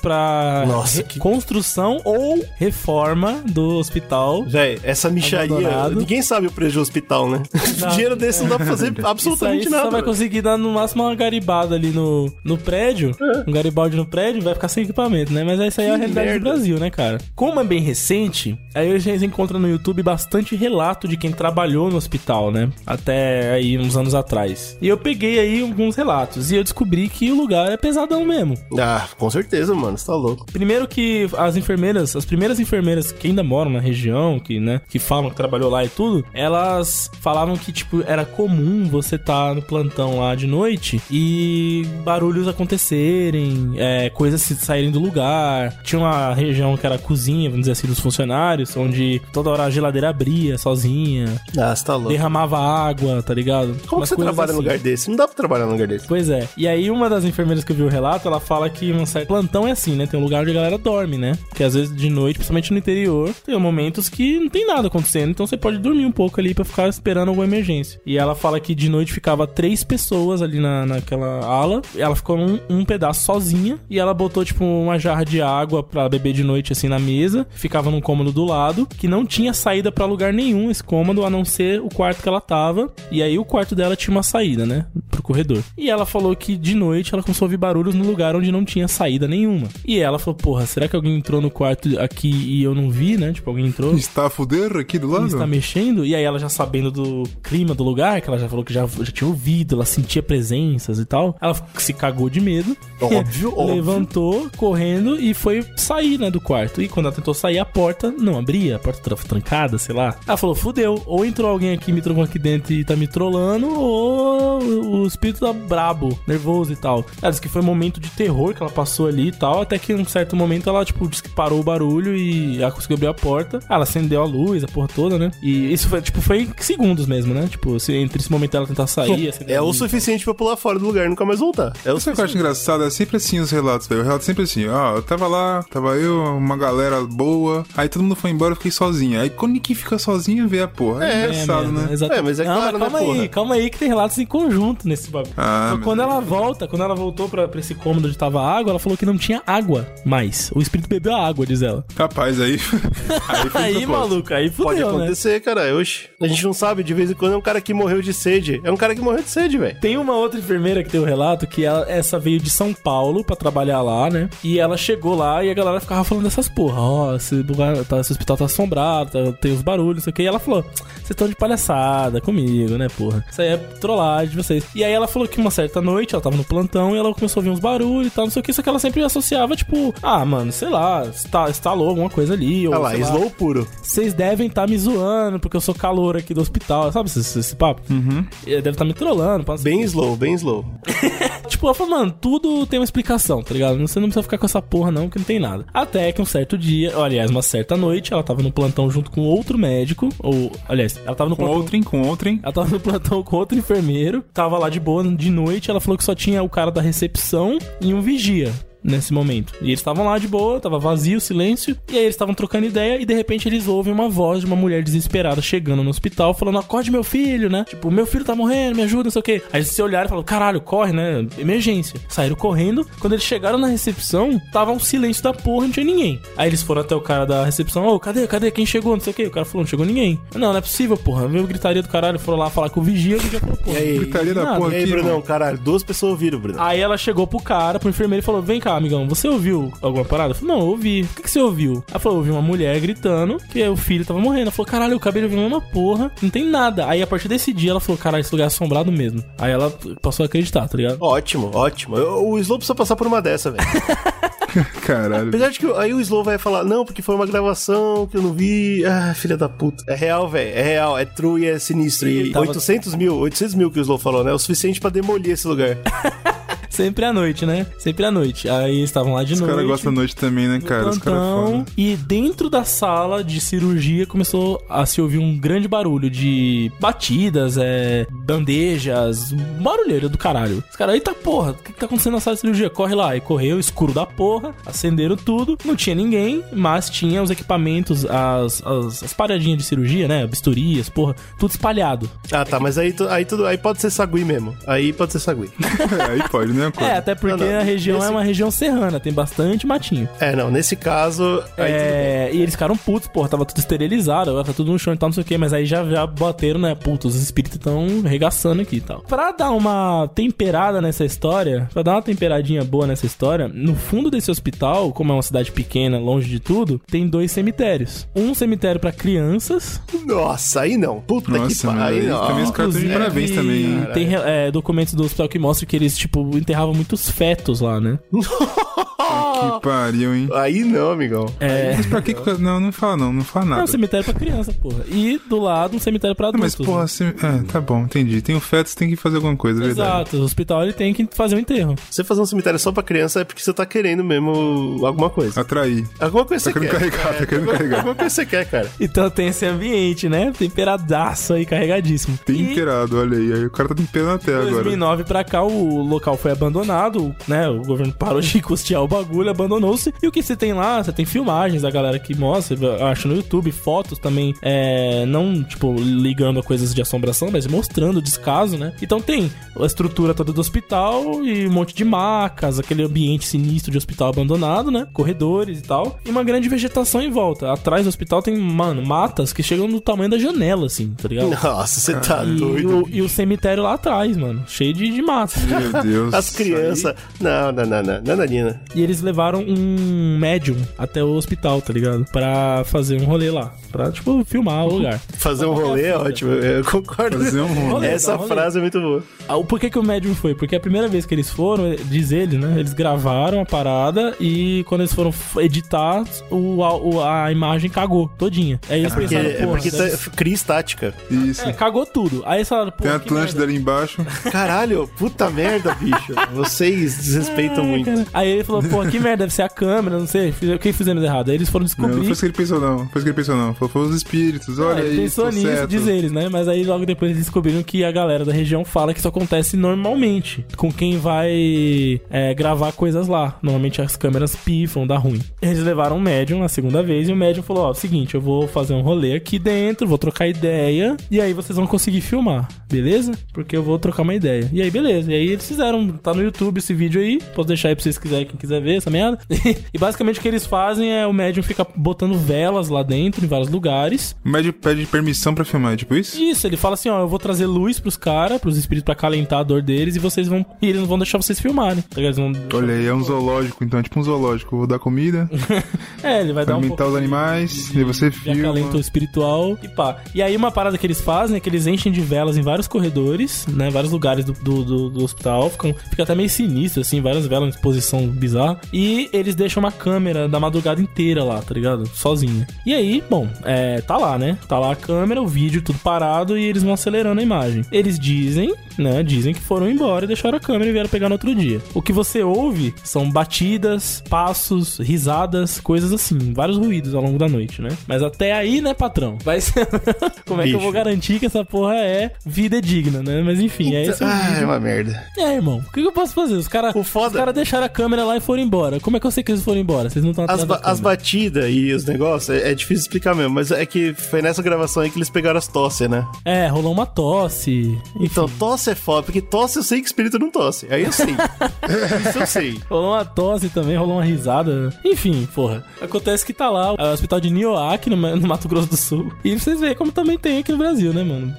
re- construção ou reforma do hospital. Véi, essa micharia. Abandonado. Ninguém sabe o preço do hospital, né? Dinheiro desse não dá pra fazer absolutamente você nada. só vai conseguir dar no máximo uma garibada ali no, no prédio. É. Um garibaldi no prédio, vai ficar sem equipamento, né? Mas essa aí é a realidade merda. do Brasil, né, cara? Como é bem recente, aí a gente encontra no YouTube bastante relato de quem trabalhou no hospital, né? Até aí uns anos atrás. E eu peguei aí alguns relatos e eu descobri que o lugar é pesadão mesmo. Ah, com certeza, mano. Você tá louco. Primeiro que as enfermeiras, as primeiras enfermeiras que ainda moram na região, que, né, que falam que trabalhou lá e tudo, elas falavam que, tipo, era comum você estar no plantão lá de noite e barulhos acontecerem, é, coisas se saírem do lugar. Tinha uma região que era a cozinha, vamos dizer assim, dos funcionários, onde toda hora a geladeira abria sozinha, Ah, você tá louco. derramava água, tá ligado? Como Umas que você trabalha num assim. lugar desse? Não dá pra trabalhar num lugar desse. Pois é. E aí, uma das enfermeiras que eu vi o relato, ela fala que um certo plantão é assim, né? Tem um lugar onde a galera dorme, né? Porque às vezes de noite, principalmente no interior, tem momentos que não tem nada acontecendo. Então você pode dormir um pouco ali pra ficar esperando alguma emergência. E ela fala que de noite ficava três pessoas ali na, naquela ala. Ela ficou num um pedaço sozinha. E ela botou, tipo, uma jarra de água pra beber de noite, assim, na mesa. Ficava num cômodo do lado. Que não tinha saída pra lugar nenhum esse cômodo, a não ser o quarto que ela tava. E aí o quarto dela tinha uma saída, né? Pro corredor. E ela falou que de noite ela começou a ouvir barulhos no lugar onde não tinha saída nenhuma. E ela falou, porra, será que alguém entrou no quarto aqui e eu não vi, né? Tipo, alguém entrou Está a fuder aqui do lado? está mexendo, e aí ela já sabendo do clima do lugar, que ela já falou que já, já tinha ouvido, ela sentia presenças e tal, ela se cagou de medo. Óbvio, óbvio. Levantou, correndo, e foi sair, né, do quarto. E quando ela tentou sair, a porta não abria, a porta estava trancada, sei lá. Ela falou, fudeu, ou entrou alguém aqui, me trocou aqui dentro e tá me trollando, ou o espírito tá brabo, nervoso e tal. Ela disse que foi um momento de terror que ela passou ali e tal, até que em um certo momento ela, tipo, disse que parou o barulho e ela conseguiu abrir a porta. Ela acendeu a luz, a porra toda, né? E isso foi, tipo, foi em segundos mesmo, né? Tipo, se, entre esse momento ela tentar sair, É a o suficiente pra pular fora do lugar e nunca mais voltar. É o Sabe o que eu acho engraçado? É sempre assim os relatos, velho. O relato é sempre assim, ó, eu tava lá, tava eu, uma galera boa, aí todo mundo foi embora, eu fiquei sozinho. Aí quando ninguém fica sozinho, vê a porra. É, engraçado, merda, né? Exatamente. É, mas é Não, claro, calma né, aí, porra? calma aí que tem relatos em conjunto nesse bagulho. Ah, Então, quando Deus. ela volta, quando ela voltou pra, pra esse cômodo onde tava água, ela falou que não tinha água mais. O espírito bebeu a água, diz ela. Tá Rapaz, aí. aí foi Aí, maluco, aí Pode fudeu, né? acontecer, cara. Oxi. A gente não sabe, de vez em quando é um cara que morreu de sede. É um cara que morreu de sede, velho. Tem uma outra enfermeira que tem um relato que ela- essa veio de São Paulo pra trabalhar lá, né? E ela chegou lá e a galera ficava falando dessas porra. Ó, esse, lugar, tá, esse hospital tá assombrado, tá- tem os barulhos, não sei o que. E ela falou: vocês estão de palhaçada comigo, né, porra? Isso aí é trollagem de vocês. E aí ela falou que uma certa noite ela tava no plantão e ela começou a ouvir uns barulhos e tal, não sei o que. Só que ela sempre associava, tipo, ah, mano, sei lá, está, instalou alguma coisa ali. Ou, Olha lá, slow puro. vocês devem estar me zoando porque eu sou calor aqui do hospital, sabe esse, esse papo? Uhum. Deve estar me trollando. passa- Bem slow, bem slow. Tipo, ela falou, mano, tudo tem uma explicação, tá ligado? Você não precisa ficar com essa porra, não, que não tem nada. Até que um certo dia, ou, aliás, uma certa noite, ela tava no plantão junto com outro médico, ou, aliás, ela tava no Com plantão. outrem, com outrem. Ela tava no plantão com outro enfermeiro, tava lá de boa de noite, ela falou que só tinha o cara da recepção e um vigia. Nesse momento. E eles estavam lá de boa, tava vazio, silêncio. E aí eles estavam trocando ideia e de repente eles ouvem uma voz de uma mulher desesperada chegando no hospital, falando: Acorde meu filho, né? Tipo, meu filho tá morrendo, me ajuda, não sei o quê. Aí eles se olharam e falaram: Caralho, corre, né? Emergência. Saíram correndo. Quando eles chegaram na recepção, tava um silêncio da porra, não tinha ninguém. Aí eles foram até o cara da recepção: Ô, cadê, cadê? Quem chegou? Não sei o quê. O cara falou: Não chegou ninguém. Não, não é possível, porra. Veio gritaria do caralho. Foram lá falar com o vigia. O vigia falou: Porra, E aí? Gritaria da nada. porra E aí, aqui, Brunão, caralho, duas pessoas ouviram, Bruno. Aí ela chegou pro cara, pro enfermeiro e falou: Vem cá, amigão, você ouviu alguma parada? Eu falei, não, eu ouvi. O que, que você ouviu? Ela falou: eu ouvi uma mulher gritando que o filho tava morrendo. Ela falou: caralho, eu acabei de ouvir a mesma porra, não tem nada. Aí a partir desse dia ela falou: caralho, esse lugar é assombrado mesmo. Aí ela passou a acreditar, tá ligado? Ótimo, ótimo. Eu- O Slow precisa passar por uma dessa, velho. Caralho. Apesar de que aí o Slow vai falar, não, porque foi uma gravação que eu não vi. Ah, filha da puta. É real, velho. É real, é true e é sinistro. E Ele tava- 800 mil, 800 mil que o Slow falou, né? O suficiente pra demolir esse lugar. Sempre à noite, né? Sempre à noite. Aí estavam lá de Os noite. caras gostam da noite também, né, cara? Os caras plantão, falam. e dentro da sala de cirurgia começou a se ouvir um grande barulho de batidas, é, bandejas, barulheiro do caralho. Os caras, eita porra, o que, que tá acontecendo na sala de cirurgia? Corre lá. E correu, escuro da porra, acenderam tudo, não tinha ninguém, mas tinha os equipamentos, as, as, as paradinhas de cirurgia, né? Bistorias, porra, tudo espalhado. Ah, tá, mas aí, aí, tudo, aí pode ser sagui mesmo. Aí pode ser sagui. Aí pode, né? É, até porque Não, não, a região nesse- é uma região serrana, tem bastante matinho. É, não, nesse caso. Aí É, e eles ficaram putos, porra, tava tudo esterilizado, agora tá tudo no chão e tal, não sei o que, mas aí já, já bateram, né? Puta, os espíritos tão regaçando aqui e tal. Pra dar uma temperada nessa história, pra dar uma temperadinha boa nessa história, no fundo desse hospital, como é uma cidade pequena, longe de tudo, tem dois cemitérios. Um cemitério pra crianças. Nossa, aí não. Puta que Nossa, mano, pariu. aí não. também os caras estão de parabéns também. hein? Tem é, documentos do hospital que mostram que eles, tipo, enterravam muitos fetos lá, né? Que pariu, hein? Aí não, amigão. É. Mas pra que que... Não, não fala não, não fala É nada. um cemitério pra criança, porra. E do lado um cemitério pra Não, adultos. mas, porra, né? assim... É, tá bom, entendi. Tem o feto, você tem que fazer alguma coisa, é verdade. Exato, o hospital ele tem que fazer um enterro. Você fazer um cemitério só pra criança é porque você tá querendo mesmo alguma coisa. Atrair. Alguma coisa Tá você querendo quer. carregar, tá querendo carregar. Alguma coisa você quer, cara. Então tem esse ambiente, né? Temperadaço aí, carregadíssimo. E Temperado, olha aí. Aí o cara tá temperando até de agora. 2009 pra cá, o local foi abandonado, né? O governo parou de custear o bagulho, abandonou-se. E o que você tem lá? Você tem filmagens da galera que mostra, eu acho no YouTube, fotos também, é, não, tipo, ligando a coisas de assombração, mas mostrando o descaso, né? Então tem a estrutura toda do hospital e um monte de macas, aquele ambiente sinistro de hospital abandonado, né? Corredores e tal. E uma grande vegetação em volta. Atrás do hospital tem, mano, matas que chegam no tamanho da janela, assim, tá ligado? Nossa, você tá E doido. o, e o cemitério lá atrás, mano. Cheio de, de mato. Meu Deus. As crianças. Não, não, não, não. Nananina. E eles levaram um médium até o hospital, tá ligado? Pra fazer um rolê lá. Pra, tipo, filmar o lugar. Fazer um rolê é ótimo. Eu concordo. Fazer um rolê. Essa Rolê. frase é muito boa. Ah, o porquê que o médium foi? Porque a primeira vez que eles foram, diz ele, né? Eles gravaram a parada e quando eles foram editar, o, a, o- a imagem cagou todinha. Aí eles Porque, pensaram, é porque deve- tá, cria estática. Isso. é, cagou tudo. Aí eles falaram, pô, Tem Atlântida ali embaixo. Caralho, puta merda, bicho. Vocês desrespeitam Ai, muito. cara. Aí ele falou, pô, que merda, deve ser a câmera, não sei. O que fizemos errado? Aí eles foram Não, descobrir. não foi isso que ele pensou, não. Foi isso que ele pensou, não. Foi, foi os espíritos. Olha É, aí. pensou tô nisso, certo. diz eles, né? Mas aí logo depois eles descobriram que a galera da região fala que isso acontece normalmente com quem vai é, gravar coisas lá. Normalmente as câmeras pifam, dá ruim. Eles levaram um médium na segunda vez e o médium falou: Ó, seguinte, eu vou fazer um rolê aqui dentro, vou trocar ideia e aí vocês vão conseguir filmar, beleza? Porque eu vou trocar uma ideia. E aí, beleza. E aí eles fizeram, tá no YouTube esse vídeo aí. Posso deixar aí pra vocês quiserem, quem quiser ver essa merda. e basicamente o que eles fazem é o médium fica botando velas lá dentro, em vários lugares. O médico pede permissão pra filmar, é tipo isso? Isso, ele fala assim, ó, eu vou trazer luz pros caras, pros espíritos pra calentar a dor deles e vocês vão... E eles não vão deixar vocês filmarem, tá? Eles vão... Olha aí, é um zoológico, então é tipo um zoológico. Eu vou dar comida, É, ele vai dar um alimentar os animais, e você de filma. acalento espiritual e pá. E aí uma parada que eles fazem é que eles enchem de velas em vários corredores, né? Vários lugares do, do, do- do hospital. Ficam, fica até meio sinistro, assim, várias velas em posição bizarra. E eles deixam uma câmera da madrugada inteira lá, tá ligado? Sozinha. E aí, bom, é, tá lá, né? Tá lá a câmera, o vídeo, tudo parado e eles vão acelerando a imagem. Eles dizem, né? Dizem que foram embora e deixaram a câmera e vieram pegar no outro dia. O que você ouve são batidas, passos, risadas, coisas assim, vários ruídos ao longo da noite, né? Mas até aí, né, patrão? Vai ser. Como é que eu vou Bicho. garantir que essa porra é vida digna, né? Mas enfim, é esse o Ah, é uma merda. É, irmão, o que eu posso fazer? Os caras foda- os cara deixaram a câmera lá e foram embora. Como é que eu sei que eles foram embora? Vocês não estão As, atrás ba- da as batidas e os negócios é, é difícil explicar mesmo, mas é que foi nessa gravação aí que eles pegaram as tosse, né? É, rolou uma tosse. Então, tosse é foda, porque tosse eu sei que espírito não tosse. Aí eu sei. Isso eu sei. Rolou uma tosse também, rolou uma risada. Enfim, porra. Acontece que tá lá o hospital de Nioac, no, no Mato Grosso do Sul. E vocês veem como também tem aqui no Brasil, né, mano?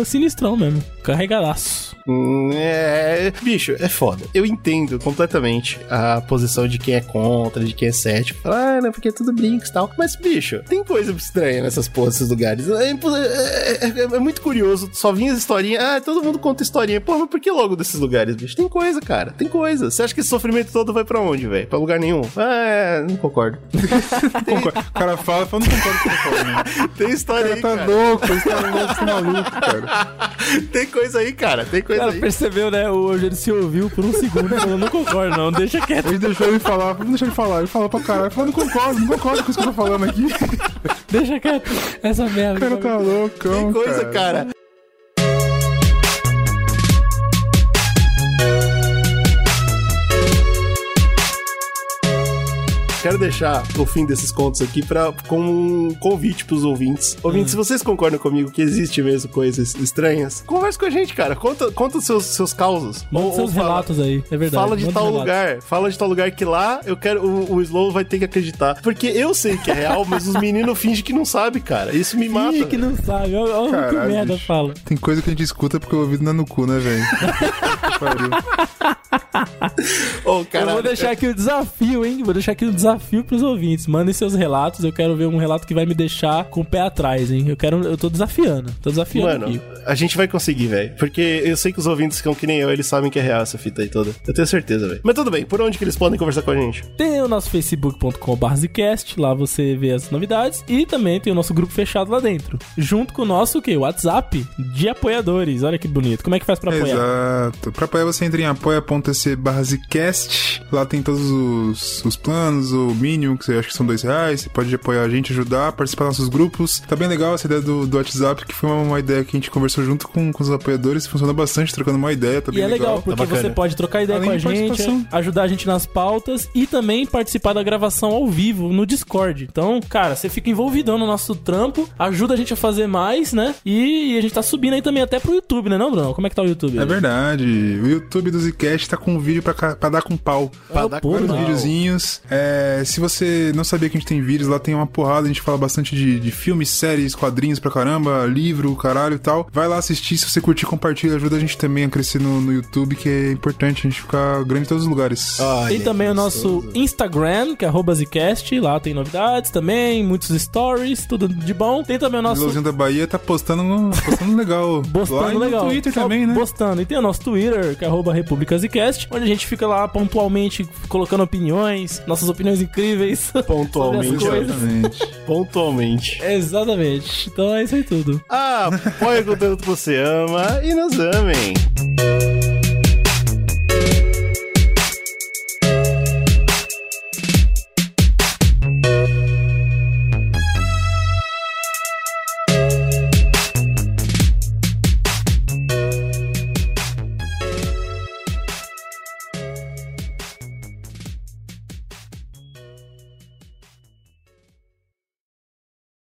É sinistrão mesmo. Carregadaço. Hum, É, bicho, é foda. Eu entendo completamente a posição de quem é contra, de quem é cético. Fala, ah, né, porque é tudo brinks e tal. Mas, bicho, tem coisa estranha nessas porras, nesses lugares. É, impo- é- é- é muito curioso. Só vinha as historinhas. Ah, todo mundo conta historinha. Porra, mas por que logo desses lugares, bicho? Tem coisa, cara. Tem coisa. Você acha que esse sofrimento todo vai pra onde, velho? Pra lugar nenhum? Ah, é, não concordo. Concordo. O cara fala, fala, não concordo com o eu né? Tem história aí, Tá cara. louco, louco, você é maluco, cara. Tem coisa aí, cara. Tem coisa Cara, aí. percebeu, né? O Rogério se ouviu por um segundo e falou, não concordo não, deixa quieto. Ele deixou ele falar, vamos deixar ele falar. Ele falou pra caralho, ele falou, não concordo, não concordo com isso que eu tô falando aqui. Deixa quieto. Essa merda. O cara tá loucão, Tem coisa, cara. Quero deixar o fim desses contos aqui pra, com um convite pros ouvintes. Ouvintes, se vocês concordam comigo que existe mesmo coisas estranhas, conversa com a gente, cara. Conta, conta os seus, seus causos. Manda Ou- seus ou fala- relatos aí, é verdade. Fala de Manda tal relatos. lugar, fala de tal lugar que lá eu quero. O, o Slow vai ter que acreditar. Porque eu sei que é real, mas os meninos fingem que não sabem, cara. Isso me mata. Ih, que não sabe. Olha que merda bicho. fala. Tem coisa que a gente escuta porque o ouvido não é no cu, né, velho? Pariu. Ô, Eu vou deixar aqui o desafio, hein? Vou deixar aqui o desafio pros ouvintes. Mandem seus relatos. Eu quero ver um relato que vai me deixar com o pé atrás, hein? Eu quero. Eu tô desafiando. Tô desafiando Mano, aqui. a gente vai conseguir, velho. Porque eu sei que os ouvintes ficam que nem eu, eles sabem que é real essa fita aí toda. Eu tenho certeza, velho. Mas tudo bem, por onde que eles podem conversar com a gente? Tem o nosso facebook.com.br Zcast, lá você vê as novidades. E também tem o nosso grupo fechado lá dentro. Junto com o nosso o quê? WhatsApp de apoiadores. Olha que bonito. Como é que faz pra apoiar? Exato. Pra apoiar, você entra em apoia.se barra Zcast. Lá tem todos os, os planos, o mínimo, que você acha que são dois reais. Você pode apoiar a gente, ajudar, participar dos nossos grupos. Tá bem legal essa ideia do, do WhatsApp, que foi uma, uma ideia que a gente conversou junto com, com os apoiadores. Funciona bastante, trocando uma ideia. Tá E bem é legal, porque tá você pode trocar ideia Além com a gente, ajudar a gente nas pautas e também participar da gravação ao vivo no Discord. Então, cara, você fica envolvidão no nosso trampo, ajuda a gente a fazer mais, né? E, a gente tá subindo aí também até pro YouTube, né, não, Bruno? Como é que tá o YouTube? É verdade. O YouTube do Zcast tá com um vídeo pra, pra dar com pau. Pra Ah, dar porra. Vários videozinhos. É, se você não sabia que a gente tem vídeos, lá tem uma porrada. A gente fala bastante de, de filmes, séries, quadrinhos pra caramba, livro, caralho e tal. Vai lá assistir. Se você curtir, compartilha. Ajuda a gente também a crescer no, no YouTube, que é importante a gente ficar grande em todos os lugares. Ai, Tem também o nosso. Instagram, que é arroba Zcast, lá tem novidades também, muitos stories, tudo de bom. Tem também o O nosso Ilusinho da Bahia tá postando, postando legal. lá Postando e no legal. Twitter Só também, né? Postando. E tem o nosso Twitter, que é arroba República Zcast, onde a gente fica lá pontualmente colocando opiniões, nossas opiniões incríveis. Pontualmente. Exatamente. Pontualmente. Exatamente. Então é isso aí tudo. Ah, apoia o conteúdo que você ama e nos amem.